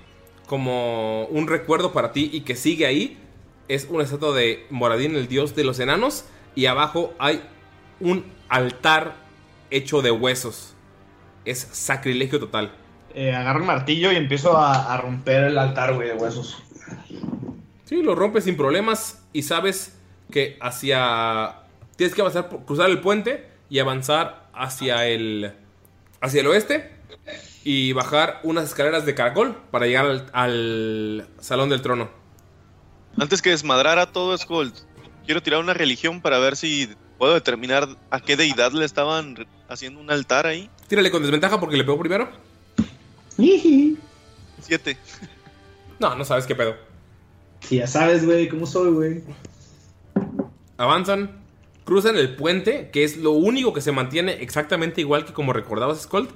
como un recuerdo para ti y que sigue ahí, es una estatua de Moradín, el dios de los enanos, y abajo hay un altar hecho de huesos. Es sacrilegio total. Eh, agarro el martillo y empiezo a, a romper el altar, güey, de huesos. Sí, lo rompes sin problemas y sabes que hacia... Tienes que avanzar, por- cruzar el puente y avanzar hacia el... hacia el oeste y bajar unas escaleras de caracol para llegar al, al Salón del Trono. Antes que desmadrara todo Skull, quiero tirar una religión para ver si puedo determinar a qué deidad le estaban haciendo un altar ahí. Tírale con desventaja porque le pegó primero. Siete. No, no sabes qué pedo. Si ya sabes, güey, cómo soy, güey. Avanzan, cruzan el puente, que es lo único que se mantiene exactamente igual que como recordabas, Skold,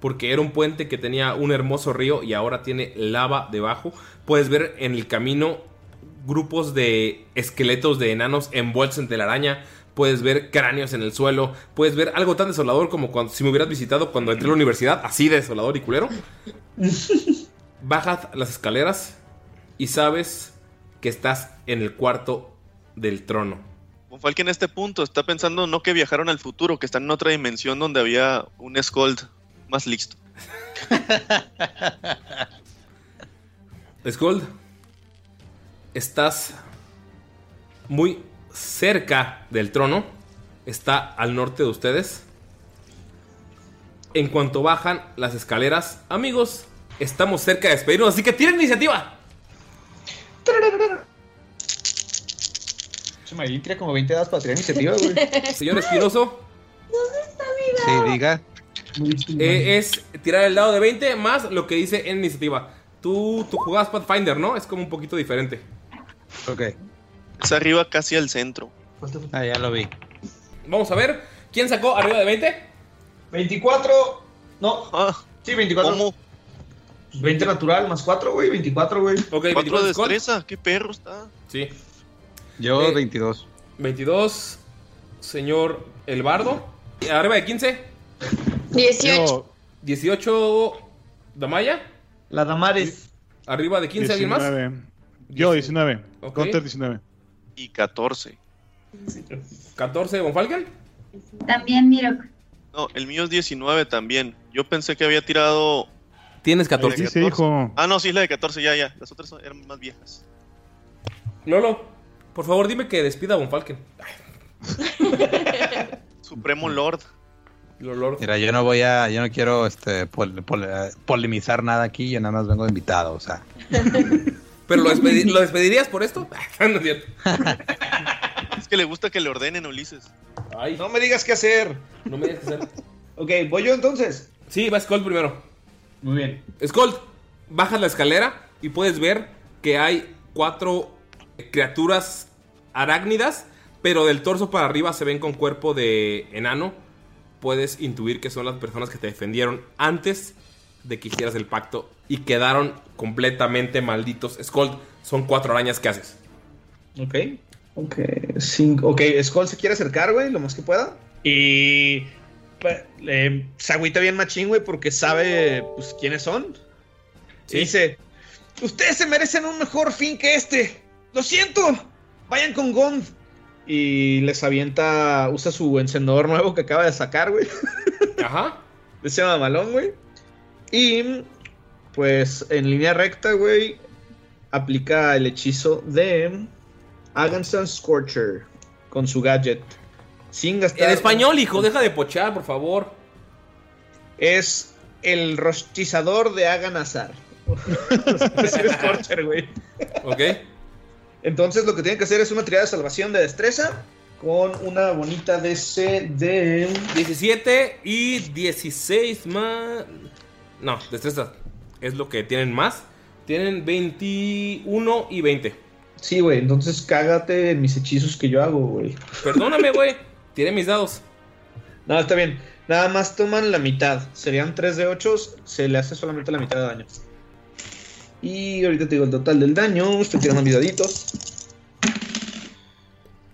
porque era un puente que tenía un hermoso río y ahora tiene lava debajo. Puedes ver en el camino grupos de esqueletos de enanos envueltos en telaraña. Puedes ver cráneos en el suelo. Puedes ver algo tan desolador como cuando, si me hubieras visitado cuando entré a la universidad. Así de desolador y culero. *laughs* Bajas las escaleras y sabes que estás en el cuarto del trono. Falken en este punto está pensando no que viajaron al futuro, que están en otra dimensión donde había un Skold más listo. Skull, estás muy cerca del trono. Está al norte de ustedes. En cuanto bajan las escaleras, amigos, estamos cerca de despedirnos, así que tienen iniciativa. Mayrin tira como 20 dados para tirar iniciativa, güey. *laughs* Señor Espinoso, Sí, diga. eh, es tirar el dado de 20 más lo que dice en iniciativa. Tú, tú jugabas Pathfinder, ¿no? Es como un poquito diferente. Ok. Es arriba casi al centro. Ah, ya lo vi. Vamos a ver. ¿Quién sacó arriba de 20? 24. No. Sí, 24. ¿Cómo? 20 natural más 4, güey. 24, güey. Ok, Cuatro 24 de destreza, qué perro está. Sí. Yo Eh, 22. 22, señor El Bardo. ¿Y ¿Arriba de 15? 18. 18, Damaya. La Damares. ¿Arriba de 15 alguien más? 19. Yo, 19. Ok. Counter 19. Y 14. 14, Von Falken. También Mirok. No, el mío es 19 también. Yo pensé que había tirado. Tienes 14. Sí, se dijo. Ah, no, sí es la de 14, ya, ya. Las otras eran más viejas. Lolo, por favor dime que despida a Von Falken. *laughs* Supremo Lord. Lord. Mira, yo no voy a, yo no quiero este pol- pol- polemizar nada aquí, yo nada más vengo de invitado, o sea. *laughs* ¿Pero lo, despedi- ¿lo despedirías por esto? *laughs* no es cierto. Es que le gusta que le ordenen Ulises. Ay, No me digas qué hacer. no me digas qué hacer. Ok, voy yo entonces. Sí, va Skull primero. Muy bien. Skull, bajas la escalera y puedes ver que hay cuatro criaturas arácnidas, pero del torso para arriba se ven con cuerpo de enano. Puedes intuir que son las personas que te defendieron antes de que hicieras el pacto y quedaron completamente malditos. Skull, son cuatro arañas que haces. Ok. Ok. Cinco. Ok, Skull se quiere acercar, güey, lo más que pueda. Y. eh, se agüita bien machín, güey, porque sabe, pues, quiénes son. Y dice: Ustedes se merecen un mejor fin que este. Lo siento. Vayan con Gond. Y les avienta. Usa su encendedor nuevo que acaba de sacar, güey. *laughs* Ajá. Ese mamalón, güey. Y. Pues en línea recta, güey. Aplica el hechizo de. Aganston Scorcher. Con su gadget. Sin gastar. En español, hijo, deja de pochar, por favor. Es el rostizador de Aganazar. *laughs* *laughs* es el Scorcher, güey. Ok. Entonces lo que tienen que hacer es una tirada de salvación de destreza. Con una bonita DC de. 17 y 16 más. No, destreza. Es lo que tienen más. Tienen 21 y 20. Sí, güey. Entonces cágate en mis hechizos que yo hago, güey. Perdóname, güey. Tiré mis dados. No, está bien. Nada más toman la mitad. Serían 3 de 8. Se le hace solamente la mitad de daño. Y ahorita te digo el total del daño. Estoy tirando mis daditos.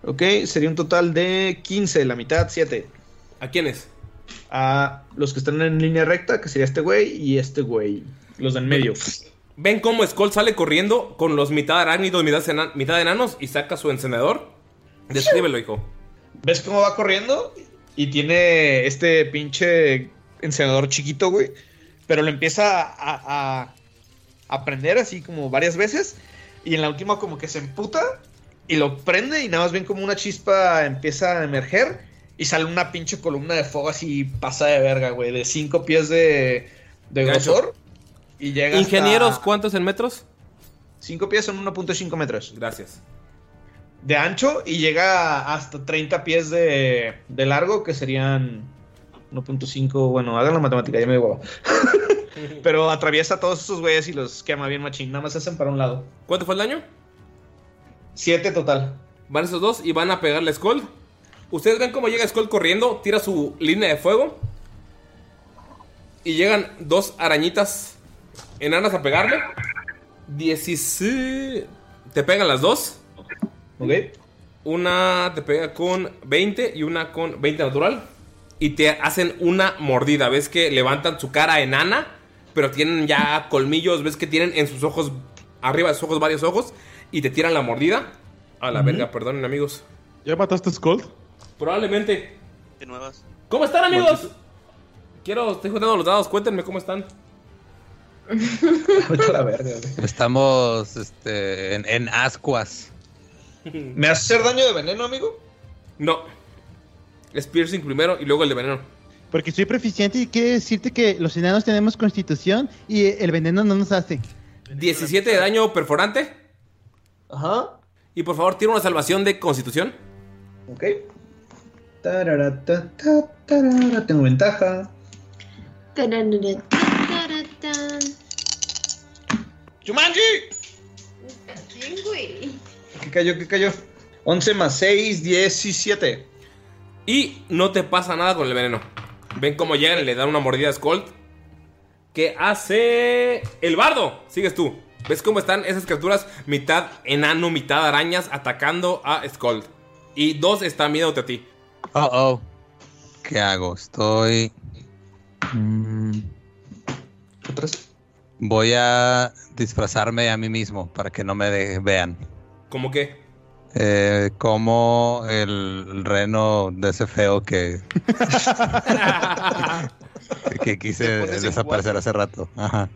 Ok, sería un total de 15. La mitad, 7. ¿A quiénes? A los que están en línea recta, que sería este güey y este güey. Los del medio. Ven cómo Skull sale corriendo con los mitad arácnidos, mitad, mitad enanos y saca su encendedor. Descríbelo, hijo. ¿Ves cómo va corriendo? Y tiene este pinche encendedor chiquito, güey. Pero lo empieza a, a, a prender así como varias veces. Y en la última como que se emputa y lo prende y nada más ven como una chispa empieza a emerger. Y sale una pinche columna de fuego así pasa de verga, güey. De 5 pies de, de grosor. Y llega Ingenieros, hasta ¿cuántos en metros? 5 pies son 1.5 metros. Gracias. de ancho y llega hasta 30 pies de, de largo, que serían 1.5. Bueno, hagan la matemática, ya me digo. *laughs* *laughs* Pero atraviesa a todos esos güeyes y los quema bien machín. Nada más se hacen para un lado. ¿Cuánto fue el daño? 7 total. Van esos dos y van a pegarle a Skull. Ustedes ven cómo llega Skull corriendo, tira su línea de fuego. Y llegan dos arañitas enanas a pegarle. 16. Te pegan las dos. Ok. Una te pega con 20 y una con 20 natural. Y te hacen una mordida. Ves que levantan su cara enana, pero tienen ya colmillos. Ves que tienen en sus ojos, arriba de sus ojos, varios ojos. Y te tiran la mordida. A la verga, perdonen, amigos. ¿Ya mataste a Skull? Probablemente. De nuevas. ¿Cómo están, amigos? Quiero, estoy juntando los dados. Cuéntenme cómo están. *laughs* la verga. Estamos este, en, en ascuas. ¿Me hace hacer daño de veneno, amigo? No. Es piercing primero y luego el de veneno. Porque soy proficiente y quiere decirte que los enanos tenemos constitución y el veneno no nos hace. 17 de daño perforante. Ajá. Y por favor, tira una salvación de constitución. Ok. Tengo ventaja. ¡Jumanji! ¿Quién, güey? ¿Qué cayó? ¿Qué cayó? 11 más 6, 17. Y no te pasa nada con el veneno. Ven cómo llegan y le dan una mordida a Skull. ¿Qué hace el bardo? Sigues tú. ¿Ves cómo están esas criaturas mitad enano, mitad arañas atacando a Skull? Y dos están viéndote a ti. Oh, oh. ¿Qué hago? Estoy. Mm, Voy a disfrazarme a mí mismo para que no me vean. ¿Cómo qué? Eh, como el reno de ese feo que, *laughs* que quise desaparecer hace rato. Ajá.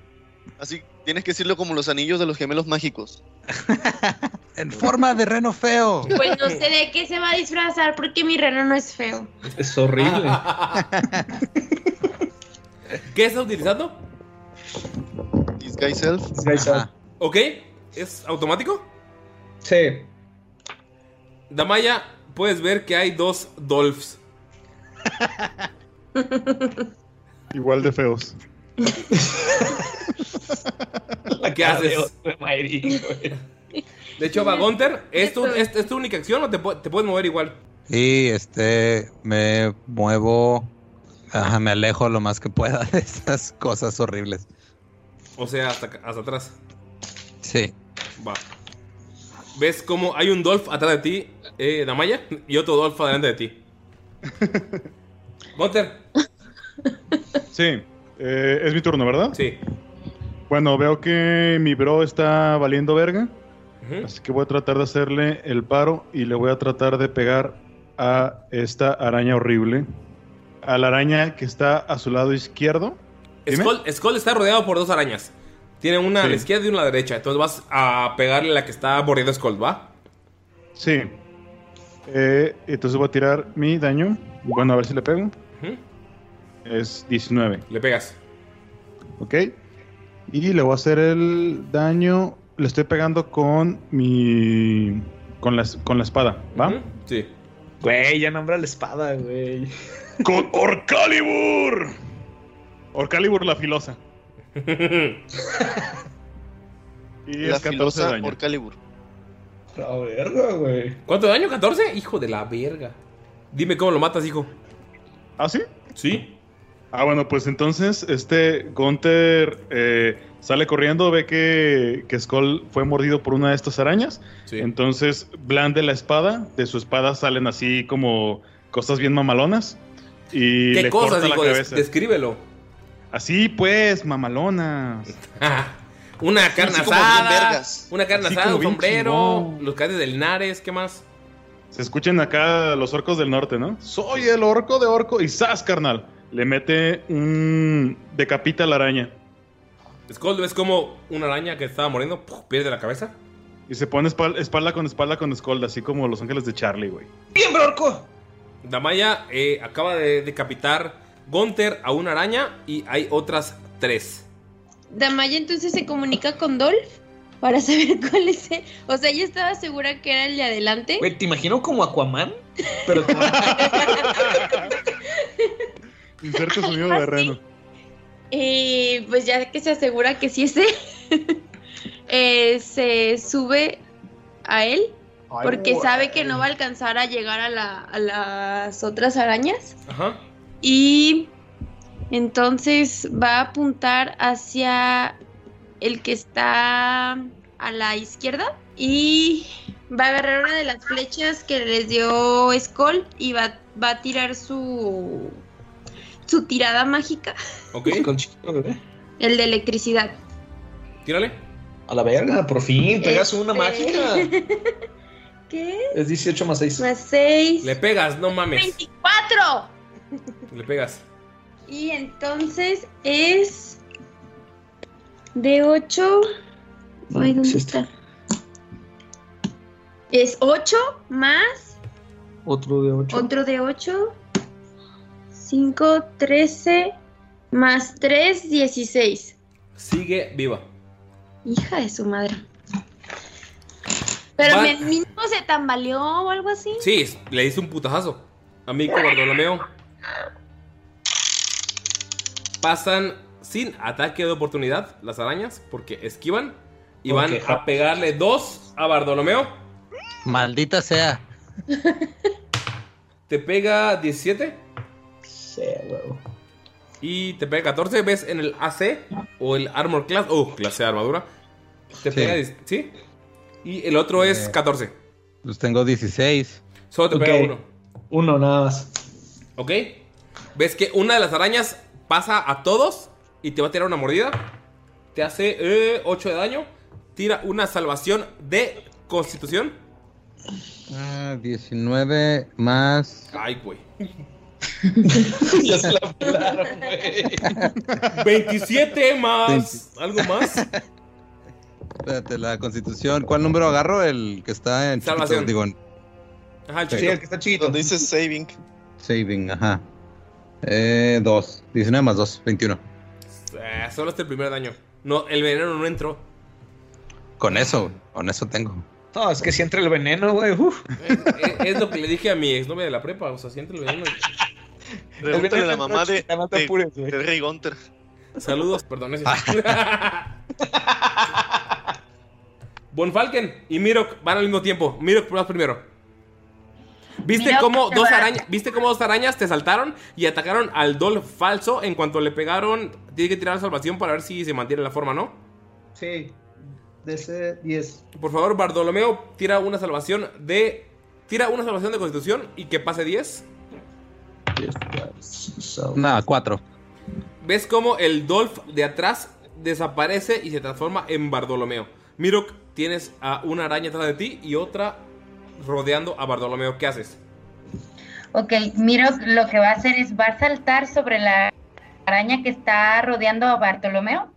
Así, tienes que decirlo como los anillos de los gemelos mágicos. *laughs* En forma de reno feo. Pues no sé de qué se va a disfrazar porque mi reno no es feo. Es horrible. *laughs* ¿Qué estás utilizando? Disguise Self. Ajá. ¿Ok? ¿Es automático? Sí. Damaya, puedes ver que hay dos Dolphs. Igual de feos. ¿Qué haces? De hecho, va Gunter. ¿Es tu, es, es tu única acción o te, pu- te puedes mover igual? Y este me muevo. Ajá, me alejo lo más que pueda de estas cosas horribles. O sea, hasta, hasta atrás. Sí. Va. ¿Ves cómo hay un Dolph atrás de ti, eh, Damaya? Y otro Dolph adelante de ti. *laughs* Gunter. Sí, eh, es mi turno, ¿verdad? Sí. Bueno, veo que mi bro está valiendo verga. Así que voy a tratar de hacerle el paro y le voy a tratar de pegar a esta araña horrible. A la araña que está a su lado izquierdo. Skull, Skull está rodeado por dos arañas. Tiene una a la izquierda y una a la derecha. Entonces vas a pegarle a la que está bordeando a Skull, ¿va? Sí. Eh, entonces voy a tirar mi daño. Bueno, a ver si le pego. Es 19. Le pegas. Ok. Y le voy a hacer el daño. Le estoy pegando con mi. Con la, con la espada, ¿va? Sí. Güey, ya nombra la espada, güey. *laughs* ¡Con Orcalibur! Orcalibur la filosa. *laughs* y La es 14 de filosa daño. por Calibur. La verga, güey. ¿Cuánto daño? ¿14? Hijo de la verga. Dime cómo lo matas, hijo. ¿Ah, sí? Sí. Ah, bueno, pues entonces este Gunther eh, sale corriendo, ve que, que Skull fue mordido por una de estas arañas. Sí. Entonces blande la espada. De su espada salen así como cosas bien mamalonas. Y ¿Qué le cosas, corta la hijo? Des- cabeza. descríbelo. Así pues, mamalonas. *laughs* Una carne asada. Una carne asada, un sombrero. chingón. Los cadetes del Linares, ¿qué más? Se escuchan acá los orcos del norte, ¿no? Soy el orco de orco. Y ¡zas, carnal! Le mete un... decapita a la araña. Skull, ¿ves como una araña que estaba muriendo ¡puf! pierde la cabeza? Y se pone espal- espalda con espalda con Skull, así como los ángeles de Charlie, güey. ¡Bien, Brorco! Damaya eh, acaba de decapitar Gunter a una araña y hay otras tres. Damaya entonces se comunica con Dolph para saber *laughs* cuál es el. O sea, ella estaba segura que era el de adelante. Güey, ¿te imagino como Aquaman? Pero con- *laughs* Inserta sonido de reno. Y pues ya que se asegura que sí es él, *laughs* eh, se sube a él porque sabe que no va a alcanzar a llegar a, la- a las otras arañas. Ajá. Y entonces va a apuntar hacia el que está a la izquierda y va a agarrar una de las flechas que les dio Skull y va, va a tirar su su tirada mágica, Ok. con chiquito, bebé. el de electricidad. Tírale. A la verga, por fin, pegas una Este- mágica. *laughs* ¿Qué? Es 18 más 6. Más 6. Le pegas, no mames. 24. Le pegas. Y entonces es de 8. Ay, ¿dónde sí está? Es 8 más Otro de 8. otro de 8. 5, 13 más 3, 16. Sigue viva. Hija de su madre. Pero Va- me- mínimo se tambaleó o algo así. Sí, le hice un putajazo. Amigo Bartolomeo. Pasan sin ataque de oportunidad las arañas porque esquivan y van a pegarle dos a Bartolomeo. Maldita sea. *laughs* Te pega 17 Sí, huevo. y te pega 14. ¿Ves en el AC o el Armor Class? Oh, clase de armadura. Te Sí. pega, ¿sí? Y el otro es Eh. 14. Pues tengo 16. Solo te pega uno. Uno nada más. ¿Ok? ¿Ves que una de las arañas pasa a todos y te va a tirar una mordida? Te hace 8 de daño. Tira una salvación de constitución. Ah, 19 más. Ay, güey. *laughs* ya se la pelaron, güey. 27 más. ¿Algo más? Espérate, la constitución. ¿Cuál número agarro? El que está en. chiquito, Salvación. digo, en Ajá, el Sí, chiquito. el que está chiquito. Donde dice saving. saving, ajá. Eh, 2. 19 más 2, 21. Eh, solo hasta el primer daño. No, el veneno no entró. Con eso, con eso tengo. No, es que si entra el veneno, güey. Eh, eh, es lo que le dije a mi exnovia de la prepa. O sea, siente el veneno. Pregúntale *laughs* a la mamá de, chica, no te de, apures, güey. de Rey Gunter. Saludos, perdón. ese- *laughs* Bonfalken *laughs* y Mirok van al mismo tiempo. Mirok, vas primero. ¿Viste cómo, dos va. arañas, ¿Viste cómo dos arañas te saltaron y atacaron al Dol falso? En cuanto le pegaron, tiene que tirar salvación para ver si se mantiene la forma, ¿no? Sí. DC 10. Por favor, Bartolomeo, tira una salvación de. Tira una salvación de constitución y que pase 10. Nada, 4. ¿Ves cómo el Dolph de atrás desaparece y se transforma en Bartolomeo? Mirok, tienes a una araña atrás de ti y otra rodeando a Bartolomeo. ¿Qué haces? Ok, Miro lo que va a hacer es va a saltar sobre la araña que está rodeando a Bartolomeo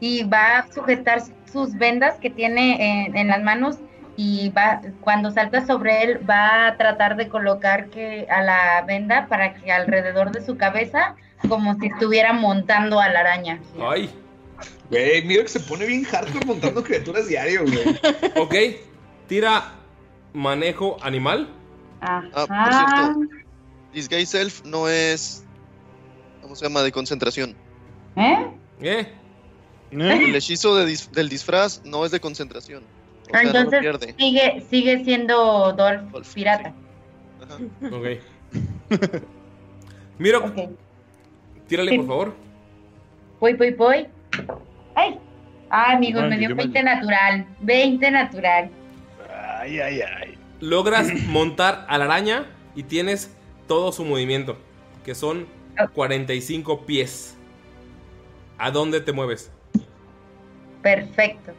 y va a sujetar sus vendas que tiene en, en las manos y va cuando salta sobre él va a tratar de colocar que a la venda para que alrededor de su cabeza como si estuviera montando a la araña. Ay. Güey, mira que se pone bien hardcore montando criaturas diario, güey. Ok. Tira manejo animal. Ah, por Ajá. cierto. Disguise Self no es. ¿Cómo se llama? De concentración. ¿Eh? ¿Eh? El hechizo de dis- del disfraz no es de concentración. O sea, no lo Entonces pierde. sigue sigue siendo Dolph pirata. Ok. Mirok, Ok. tírale por favor. Voy, voy, voy. ¡Ay! Ah, amigos, Ay, me dio yo me- 20 natural. 20 natural. Ay, ay, ay. Logras *clears throat* montar a la araña y tienes todo su movimiento, que son 45 pies. ¿A dónde te mueves? Perfecto.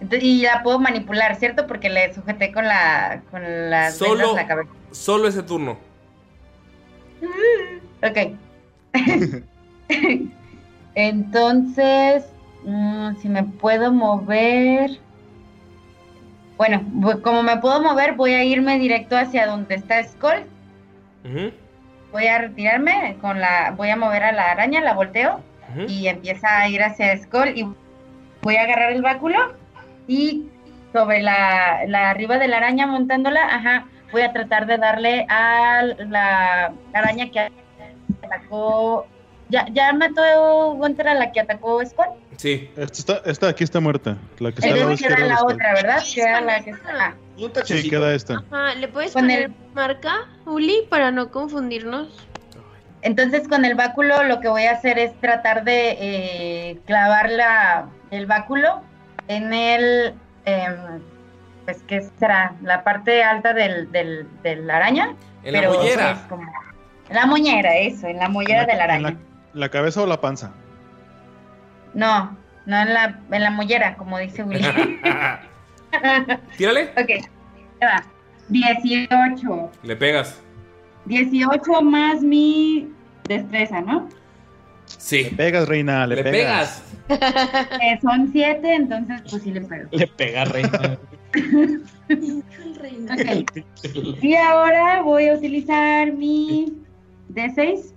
Entonces, y la puedo manipular, ¿cierto? Porque le sujeté con la con las Solo, en la cabeza. solo ese turno. Ok. *laughs* Entonces, mm, si me puedo mover. Bueno, bu- como me puedo mover, voy a irme directo hacia donde está Skull. Voy a retirarme con la, voy a mover a la araña, la volteo y empieza a ir hacia Skull y voy a agarrar el báculo y sobre la, la arriba de la araña montándola, ajá, voy a tratar de darle a la araña que atacó. ¿Ya, ya mató Gunter a la que atacó Skull? Sí. Esta, esta aquí está muerta. La que está al lado la otra, ¿verdad? Queda la que está. ah. Sí, queda esta. Ajá, ¿le puedes Con poner el- marca, Uli, para no confundirnos? Entonces con el báculo lo que voy a hacer es tratar de eh, clavar la, el báculo en el, em, pues ¿qué será? La parte alta del, del, de la araña. En la pero, mollera. pues, como- en la moñera, eso, en la mollera de la ¿En araña. la, la cabeza o la panza? No, no en la, en la mollera, como dice Willy. *laughs* Tírale. ok, va. 18. Le pegas. 18 más mi destreza, ¿no? Sí. Le pegas, reina, le, Le pegas. Eh, son 7, entonces pues sí le pego. Le pega reina. *laughs* Ok. Y ahora voy a utilizar mi D6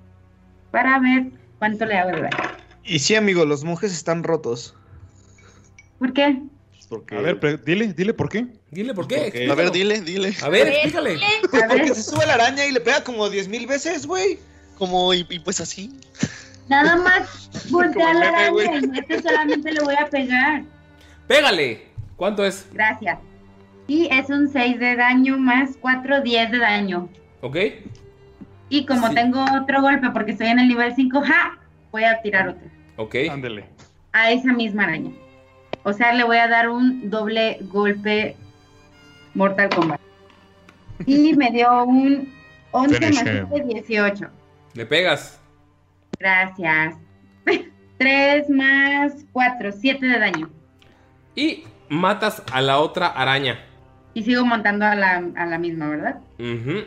para ver cuánto le hago de daño. Y sí, amigo, los monjes están rotos. ¿Por qué? A ver, dile, dile por qué. Dile por qué. A ver, dile, dile. A ver, explícale. Pues A ver. porque se sube la araña y le pega como 10 mil veces, güey. Como, y, y pues así. Nada más *laughs* voltear la güey. araña y este solamente le voy a pegar. Pégale. ¿Cuánto es? Gracias. Y es un 6 de daño más 4, 10 de daño. ¿Ok? Y como Sí. tengo otro golpe porque estoy en el nivel 5, ¡ja! Voy a tirar otro. Ok. Ándele. A esa misma araña. O sea, le voy a dar un doble golpe Mortal Kombat. Y me dio un 11 más Finish him. 7, 18. Le pegas. Gracias. *laughs* 3 más 4, 7 de daño. Y matas a la otra araña. Y sigo montando a la, a la misma, ¿verdad? Ujú.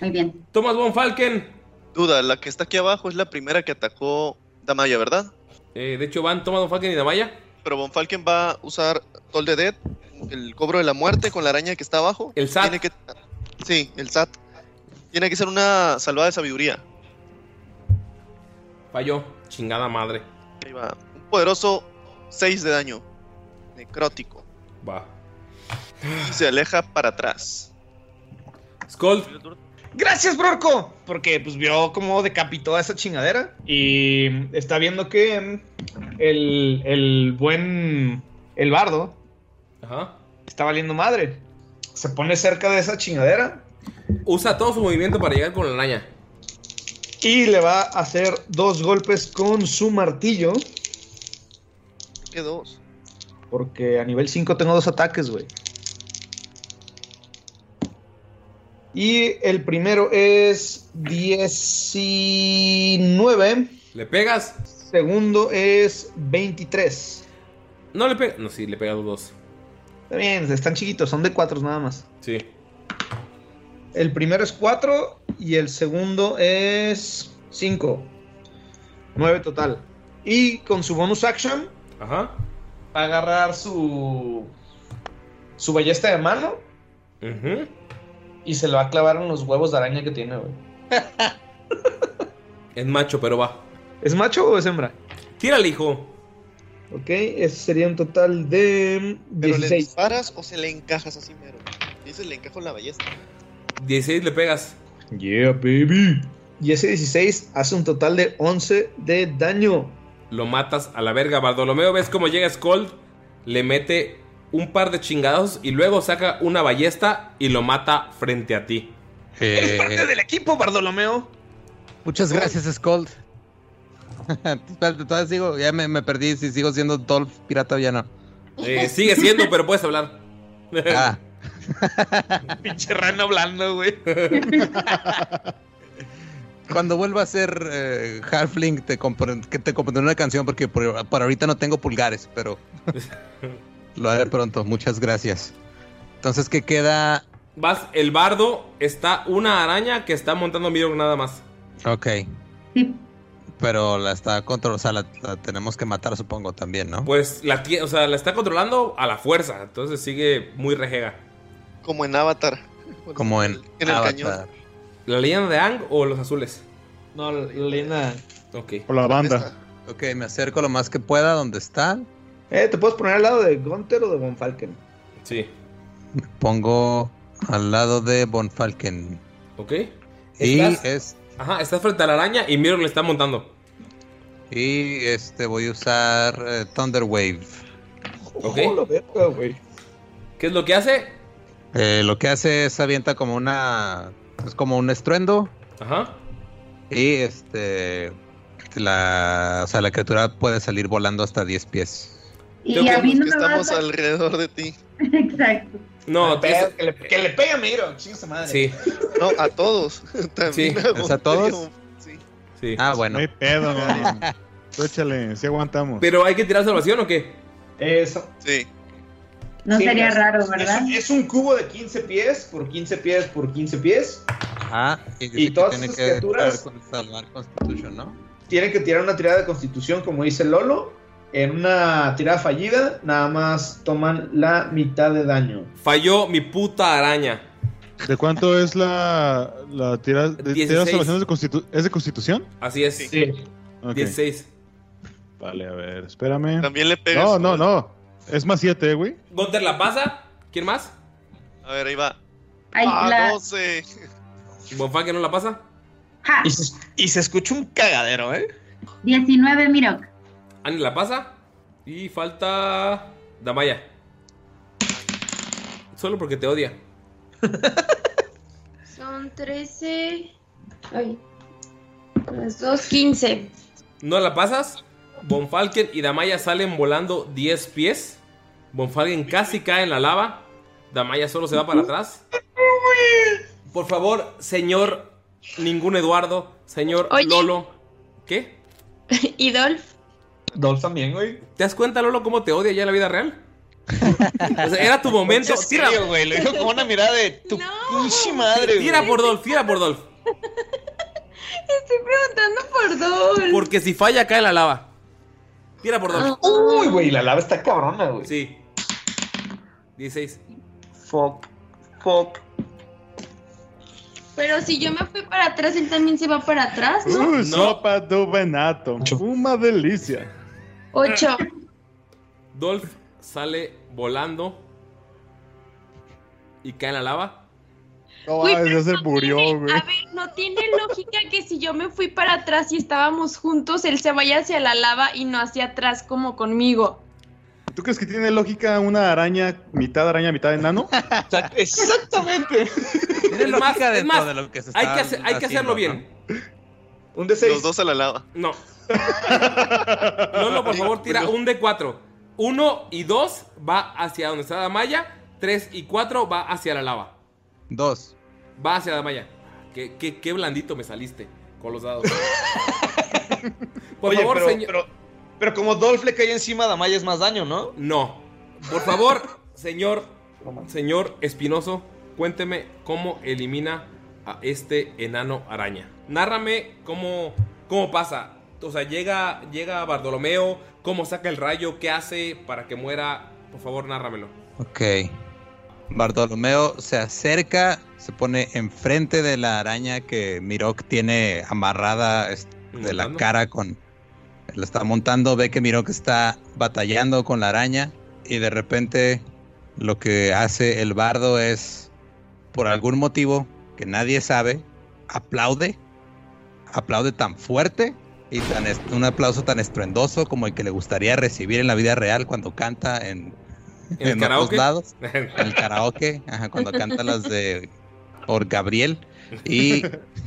Muy bien. Thomas Von Falken. Duda, la que está aquí abajo es la primera que atacó Damaya, ¿verdad? Eh, de hecho, van Thomas Von Falken y Damaya. Pero Von Falken va a usar Toll the Dead, el cobro de la muerte con la araña que está abajo. El SAT. Tiene que... Sí, el SAT. Tiene que ser una salvada de sabiduría. Falló. Chingada madre. Ahí va. Un poderoso 6 de daño. Necrótico. Va. Y se aleja para atrás. Skull. Gracias, Brorco. Porque pues vio cómo decapitó a esa chingadera. Y está viendo que el, el buen. El bardo. Ajá. Está valiendo madre. Se pone cerca de esa chingadera. Usa todo su movimiento para llegar con la araña. Y le va a hacer dos golpes con su martillo. ¿Qué dos? Porque a nivel 5 tengo dos ataques, güey. Y el primero es 19. ¿Le pegas? Segundo es 23. No le pegas. No, sí, le pegas dos. Está bien, están chiquitos, son de 4 nada más. Sí. El primero es 4 y el segundo es 5. 9 total. Y con su bonus action Ajá. va a agarrar su su ballesta de mano Ujú. Y se lo va a clavar en los huevos de araña que tiene, güey. *laughs* Es macho, pero va. ¿Es macho o es hembra? Tírale, hijo. Ok, ese sería un total de ¿Pero le 16. disparas o se le encajas así mero? Dice le encajo en la ballesta. 16 le pegas. Yeah, baby. Y ese 16 hace un total de 11 de daño. Lo matas a la verga. Bartolomeo, ves cómo llega Skull. Le mete un par de chingados y luego saca una ballesta y lo mata frente a ti. Eres parte del equipo, Bartolomeo. Muchas gracias, Skull. Espérate, todavía sigo, ya me, me perdí si sigo siendo Dolph pirata o ya no. Eh, sigue siendo, pero puedes hablar. *laughs* Ah, *laughs* *laughs* Pinche rano hablando, güey. cuando vuelva a ser eh, Halfling te compon- que te compondré una canción porque por, por ahorita no tengo pulgares, pero lo haré pronto. Muchas gracias. Entonces, ¿qué queda? Vas, el bardo está una araña que está montando Mirror nada más. Ok. Pero la está controlando, o sea, la, la tenemos que matar, supongo, también, ¿no? Pues la, o sea, la está controlando a la fuerza. Entonces sigue muy rejega. Como en Avatar. Como en, En el Avatar. cañón. ¿La leyenda de Ang o los azules? No, la leyenda. Ok. Por la banda. Ok, me acerco lo más que pueda donde está. Eh, ¿te puedes poner al lado de Gunter o de Von Falken? Sí. Me pongo al lado de Von Falken. Ok. Y Estás- es Ajá, estás frente a la araña y Mirror le está montando. y este voy a usar eh, Thunder Wave. Ok. Oh, la verga, güey. ¿Qué es lo que hace? Eh, lo que hace es avienta como una es como un estruendo Ajá. y este la o sea, la criatura puede salir volando hasta 10 pies. Y a mí no que me estamos a... alrededor de ti. *laughs* Exacto. No, Pedo, que, le, que le pegue a Miro, su madre. Sí, No, a todos. *laughs* También Sí, a ¿es a todos? Sí. sí. Ah, No bueno. hay pedo, *laughs* man. Tú échale, si aguantamos. Pero hay que tirar salvación o qué? Eso. Sí. No Sí, sería es- raro, ¿verdad? es un cubo de 15 pies por 15 pies por 15 pies. Ajá, y, dice Y que todas esas que criaturas- tirar con salvar Constitution, ¿no? Tienen que tirar una tirada de constitución, como dice Lolo. En una tirada fallida, nada más toman la mitad de daño. Falló mi puta araña. ¿De cuánto es la, la tira, de, 16. tira salvación de constitu- ¿Es de constitución? Así es. Sí. Ok. 16. Vale, a ver, espérame. También le pegas. No, no, no. Es más 7, güey. Gunter la pasa. ¿Quién más? A ver, ahí va. Ay, ah, la- 12. ¿Bonfalque no la pasa? Ja, Y se, y se escucha un cagadero, ¿eh? 19, miro. Ani la pasa. Y falta. Damaya. Solo porque te odia. *laughs* Son 13. Ay. Más 2, 15. ¿No la pasas? Bonfalken y Damaya salen volando 10 pies. Bonfalken casi cae en la lava. Damaya solo se va para atrás. Por favor, señor, ningún Eduardo, señor Oye. Lolo. ¿Qué? *laughs* ¿Y Dolph? Dolph también, güey. ¿Te das cuenta, Lolo, cómo te odia ya en la vida real? O sea, era tu momento. En Tira, güey. Lo dijo con una mirada de tu pinche madre, güey. tira por Dolph, tira por Dolph. Estoy preguntando por Dolph. Porque si falla, cae la lava. Tira por Dolph. Uy, güey, la lava está cabrona, güey. Sí. 16. Fuck. Fuck. Pero si yo me fui para atrás, él también se va para atrás, ¿no? Uh, sopa de venato. Una delicia. Ocho. Dolph sale volando y cae en la lava. No, pero ya se no murió, tiene- güey. A ver, no tiene lógica que si yo me fui para atrás y estábamos juntos, él se vaya hacia la lava y no hacia atrás como conmigo. ¿Tú crees que tiene lógica una araña, mitad araña, mitad enano? *laughs* Exactamente. Tiene Es lógica más, de lo que se hay está que, hacer- hay que hacerlo bien. Un de seis. Los dos a la lava. No. *laughs* Lolo, por favor, tira un de 4. Uno y dos va hacia donde está la malla. Tres y cuatro va hacia la lava. Dos. Va hacia la malla. Qué, qué- qué blandito me saliste con los dados. *laughs* Por Oye, favor, pero, señor. pero, pero como Dolph le cae encima a Damaya es más daño, ¿no? No. Por favor, *laughs* señor. Señor Espinoso, cuénteme cómo elimina a este enano araña. Nárrame cómo, cómo pasa. O sea, llega, llega Bartolomeo, cómo saca el rayo, qué hace para que muera. Por favor, nárramelo. Ok. Bartolomeo se acerca, se pone enfrente de la araña que Mirok tiene amarrada de la cara con... La está montando, ve que Mirok está batallando con la araña y de repente lo que hace el bardo es, por algún motivo que nadie sabe, aplaude, aplaude tan fuerte y tan un aplauso tan estruendoso como el que le gustaría recibir en la vida real cuando canta en, ¿En en otros lados, *laughs* en el karaoke, ajá, cuando canta las de Or Gabriel y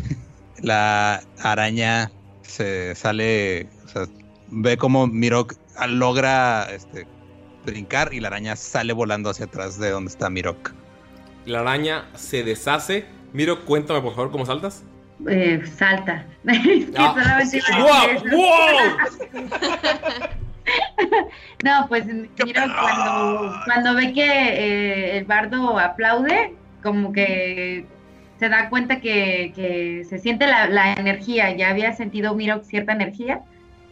*laughs* la araña se sale, o sea, ve como Mirok logra este, brincar y la araña sale volando hacia atrás de donde está Mirok. La araña se deshace. Miro, cuéntame por favor cómo saltas. Eh, salta. *laughs* Es que Ah. solamente decir ¡Wow! eso. *laughs* No, pues mira, cuando, cuando ve que eh, el bardo aplaude, como que se da cuenta que, que se siente la, la energía, ya había sentido Miro cierta energía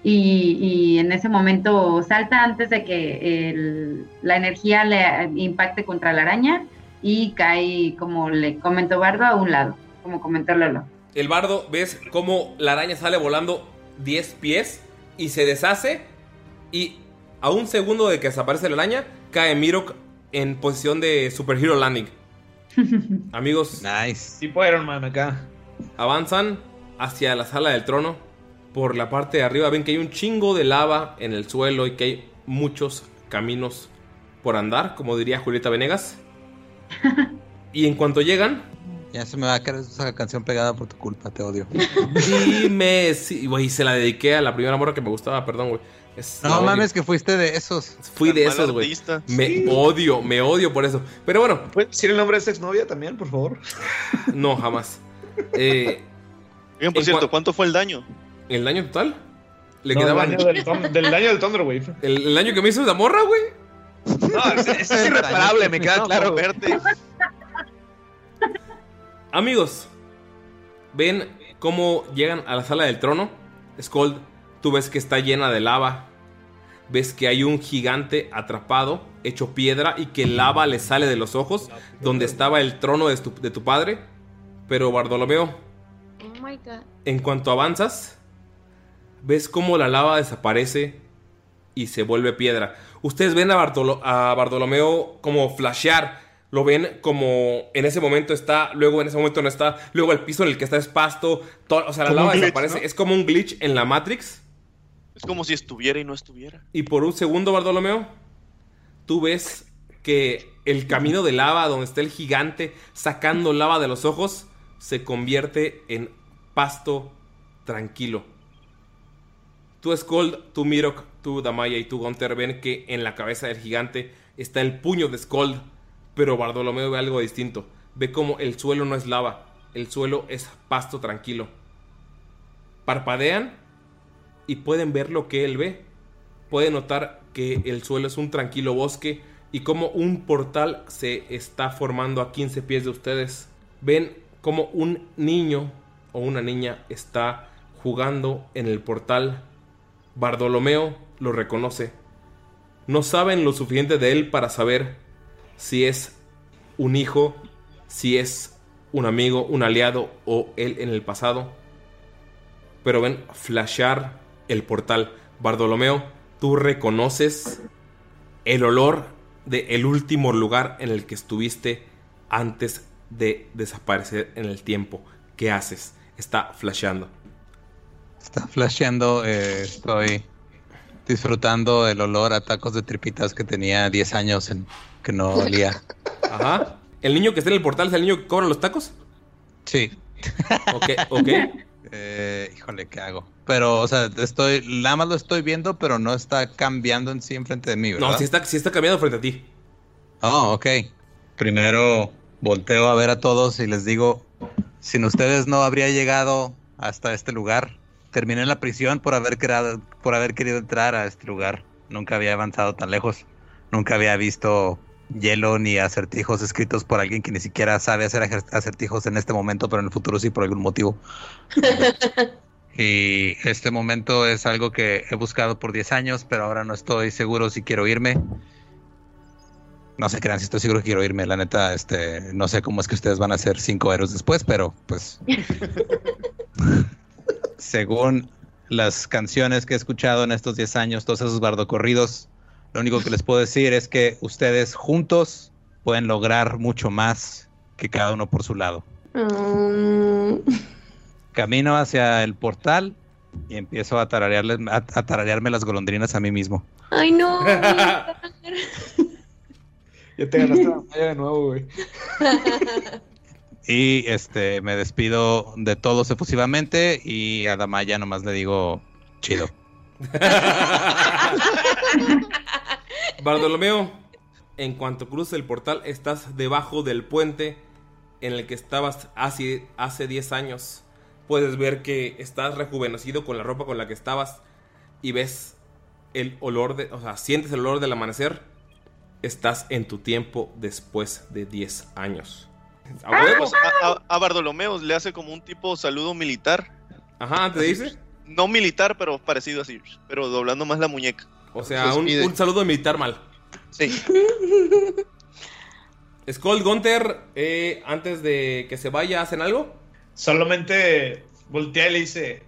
y, y en ese momento salta antes de que el- la energía le impacte contra la araña y cae, como le comentó Bardo, a un lado, como comentó Lolo. El bardo, ves cómo la araña sale volando 10 pies y se deshace. Y a un segundo de que desaparece la araña, cae Mirok en posición de Superhero Landing. *laughs* Amigos, Nice. Tipo Iron Man acá. avanzan hacia la sala del trono. Por la parte de arriba ven que hay un chingo de lava en el suelo y que hay muchos caminos por andar, como diría Julieta Venegas. *laughs* Y en cuanto llegan, Ya se me va a quedar esa canción pegada por tu culpa, te odio. dime si. Güey, se la dediqué a la primera morra que me gustaba, perdón, güey. No odio. mames, que fuiste de esos. Fui de Tan esos, güey. Me odio, me odio por eso. Pero bueno, ¿Puedes decir el nombre de esta exnovia también, por favor? no, jamás. Eh, Oigan, por cierto, cua- ¿cuánto fue el daño? ¿El daño total? Le No, quedaban. del, daño del, Thun- del daño del Thunderwave. El, el daño que me hizo esa morra, güey. No, es *laughs* irreparable, me queda claro. verte. Amigos, ven cómo llegan a la sala del trono. Skold, tú ves que está llena de lava. Ves que hay un gigante atrapado, hecho piedra, y que lava le sale de los ojos, donde estaba el trono de tu, de tu padre. Pero Bartolomeo, Oh my god. en cuanto avanzas, ves cómo la lava desaparece y se vuelve piedra. Ustedes ven a, Bartolo- a Bartolomeo como flashear. Lo ven como en ese momento está, luego en ese momento no está, luego el piso en el que está es pasto. to- o sea, la Como lava glitch, desaparece. ¿no? Es como un glitch en la Matrix. Es como si estuviera y no estuviera. Y por un segundo, Bartolomeo, tú ves que el camino de lava donde está el gigante sacando lava de los ojos se convierte en pasto tranquilo. Tú Skold, tú Mirok, tú Damaya y tú Gunter ven que en la cabeza del gigante está el puño de Skold, pero Bartolomeo ve algo distinto. Ve como el suelo no es lava, el suelo es pasto tranquilo. Parpadean y pueden ver lo que él ve. Pueden notar que el suelo es un tranquilo bosque y como un portal se está formando a 15 pies de ustedes. Ven como un niño o una niña está jugando en el portal. Bartolomeo lo reconoce. No saben lo suficiente de él para saber si es un hijo, si es un amigo, un aliado o él en el pasado. Pero ven flashear el portal. Bartolomeo, tú reconoces el olor del el último lugar en el que estuviste antes de desaparecer en el tiempo. ¿Qué haces? Está flasheando. Está flasheando, eh, estoy disfrutando el olor a tacos de tripitas que tenía 10 años en, que no olía. Ajá. ¿El niño que está en el portal es el niño que cobra los tacos? Sí. Ok, ok. Eh, híjole, ¿qué hago? Pero, o sea, estoy, nada más lo estoy viendo, pero no está cambiando en sí enfrente de mí, ¿verdad? No, sí está, sí está cambiando frente a ti. Oh, ok. Primero volteo a ver a todos y les digo, sin ustedes no habría llegado hasta este lugar. Terminé en la prisión por haber, creado, por haber querido entrar a este lugar. Nunca había avanzado tan lejos. Nunca había visto hielo ni acertijos escritos por alguien que ni siquiera sabe hacer acertijos en este momento, pero en el futuro sí por algún motivo. *laughs* y este momento es algo que he buscado por 10 años, pero ahora no estoy seguro si quiero irme. No se crean si estoy seguro que quiero irme, la neta, este, no sé cómo es que ustedes van a ser cinco héroes después, pero pues *laughs* según las canciones que he escuchado en estos 10 años, todos esos bardocorridos, lo único que les puedo decir es que ustedes juntos pueden lograr mucho más que cada uno por su lado. Mm, Camino hacia el portal y empiezo a, tararearle- a, a tararearme las golondrinas a mí mismo. Ay, no. *laughs* Ya te ganaste la malla de nuevo, güey. *laughs* Y este me despido de todos efusivamente y a Damaya nomás le digo chido. *laughs* Bartolomeo, en cuanto cruces el portal, estás debajo del puente en el que estabas hace, hace 10 años. Puedes ver que estás rejuvenecido con la ropa con la que estabas y ves el olor de, o sea, sientes el olor del amanecer. Estás en tu tiempo después de 10 años. A huevo. Pues, a, a- a Bartolomeo le hace como un tipo saludo militar. Ajá, ¿te dice? No militar, pero parecido así. Pero doblando más la muñeca. O sea, un, despide. un saludo militar mal. Sí. *laughs* Skull Gunter, eh, antes de que se vaya, ¿hacen algo? Solamente voltea y le dice: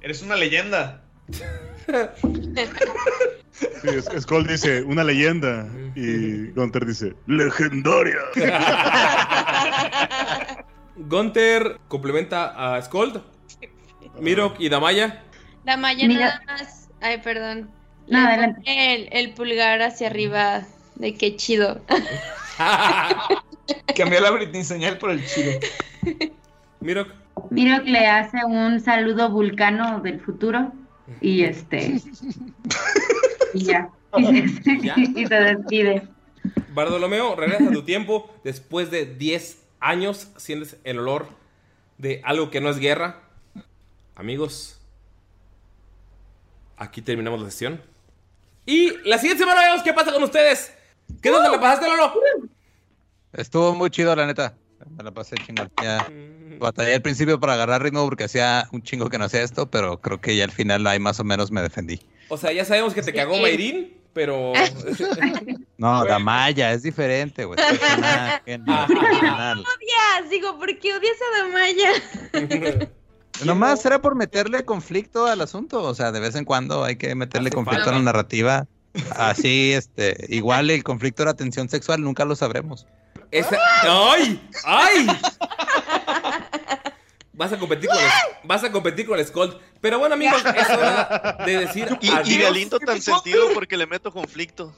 Eres una leyenda. *laughs* *laughs* Sí, Skull dice, una leyenda. Y Gunter dice, legendaria. *laughs* Gunter complementa a Skold, Mirok y Damaya. Damaya Mira. nada más. Ay, perdón. No, adelante. El, el pulgar hacia arriba de qué chido. *laughs* Cambié la Britney señal por el chido. *laughs* Mirok. Miro que le hace un saludo vulcano del futuro y este y ya. Y *laughs* se, ¿Ya? *laughs* y se despide. Bartolomeo, regresa a tu tiempo. Después de 10 años, sientes el olor de algo que no es guerra. Amigos, aquí terminamos la sesión. Y la siguiente semana vemos qué pasa con ustedes. ¿Qué tal te la pasaste, Lolo? Estuvo muy chido, la neta. Me la pasé chingón. Ya batallé al principio para agarrar ritmo porque hacía un chingo que no hacía esto, pero creo que ya al final ahí más o menos me defendí. O sea, ya sabemos que te cagó Sí. Mayrin, pero. *laughs* No, Bueno. Damaya, es diferente, güey. odias? Digo, ¿por qué odias a Damaya? *laughs* Nomás era por meterle conflicto al asunto. O sea, de vez en cuando hay que meterle Hace conflicto falta. a la narrativa. Así, este, igual el conflicto era tensión sexual, nunca lo sabremos. Esa- ¡Ay! ¡Ay! *laughs* Vas a competir con el, vas a competir con el Skull. Pero bueno, amigos, es hora de decir Y, y adiós. aliento tan sentido porque le meto conflicto.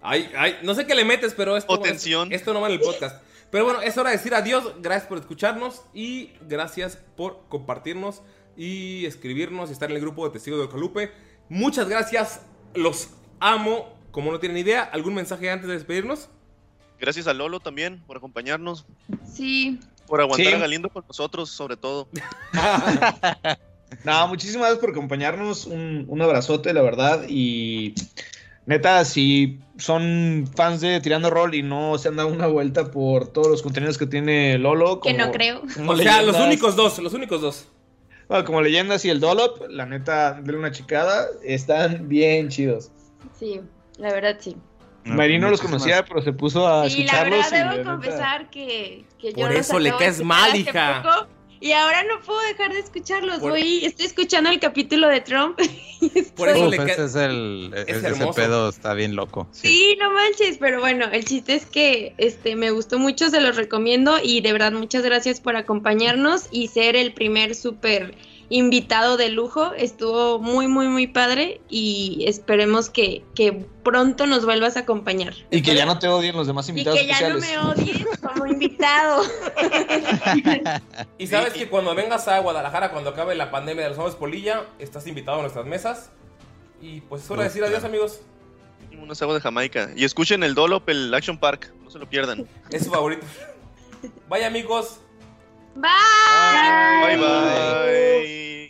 Ay, ay, no sé qué le metes, pero esto, O tensión. esto no va en el podcast. Pero bueno, es hora de decir adiós. Gracias por escucharnos y gracias por compartirnos y escribirnos y estar en el grupo de Testigos de Ocalupe. Muchas gracias, los amo, como no tienen idea. ¿Algún mensaje antes de despedirnos? Gracias a Lolo también por acompañarnos, Sí. Por aguantar Sí. a Galindo con nosotros, sobre todo. *laughs* *laughs* No, muchísimas gracias por acompañarnos. Un, un abrazote, la verdad. Y neta, si son fans de Tirando Roll y no se han dado una vuelta por todos los contenidos que tiene Lolo. Que como- no creo. como O sea, los únicos dos, los únicos dos. bueno, como leyendas y el Dolop, la neta, denle una chicada. Están bien chidos. Sí, la verdad sí. Marino los muchísimas- conocía, pero se puso a Sí, la escucharlos. verdad y debo la confesar que, que yo Por los eso le caes mal, hija. poco, y ahora no puedo dejar de escucharlos. Por- Voy, estoy escuchando el capítulo de Trump. *laughs* y Por eso Uf, le ese es el, es ese hermoso. pedo está bien loco. Sí, no manches, pero bueno, el chiste es que este me gustó mucho, se los recomiendo y de verdad muchas gracias por acompañarnos y ser el primer súper invitado de lujo. Estuvo muy, muy, muy padre y esperemos que, que pronto nos vuelvas a acompañar. Y que ya no te odien los demás Y invitados que ya no me odies como invitado. *laughs* Y sabes que cuando vengas a Guadalajara, cuando acabe la pandemia de los hombres polilla, estás invitado a nuestras mesas. Y pues es hora de decir adiós, amigos. Unos agua de Jamaica. Y escuchen el Dolop, el Action Park. No se lo pierdan. Es su favorito. *laughs* Vaya, amigos. Bye. Bye bye. How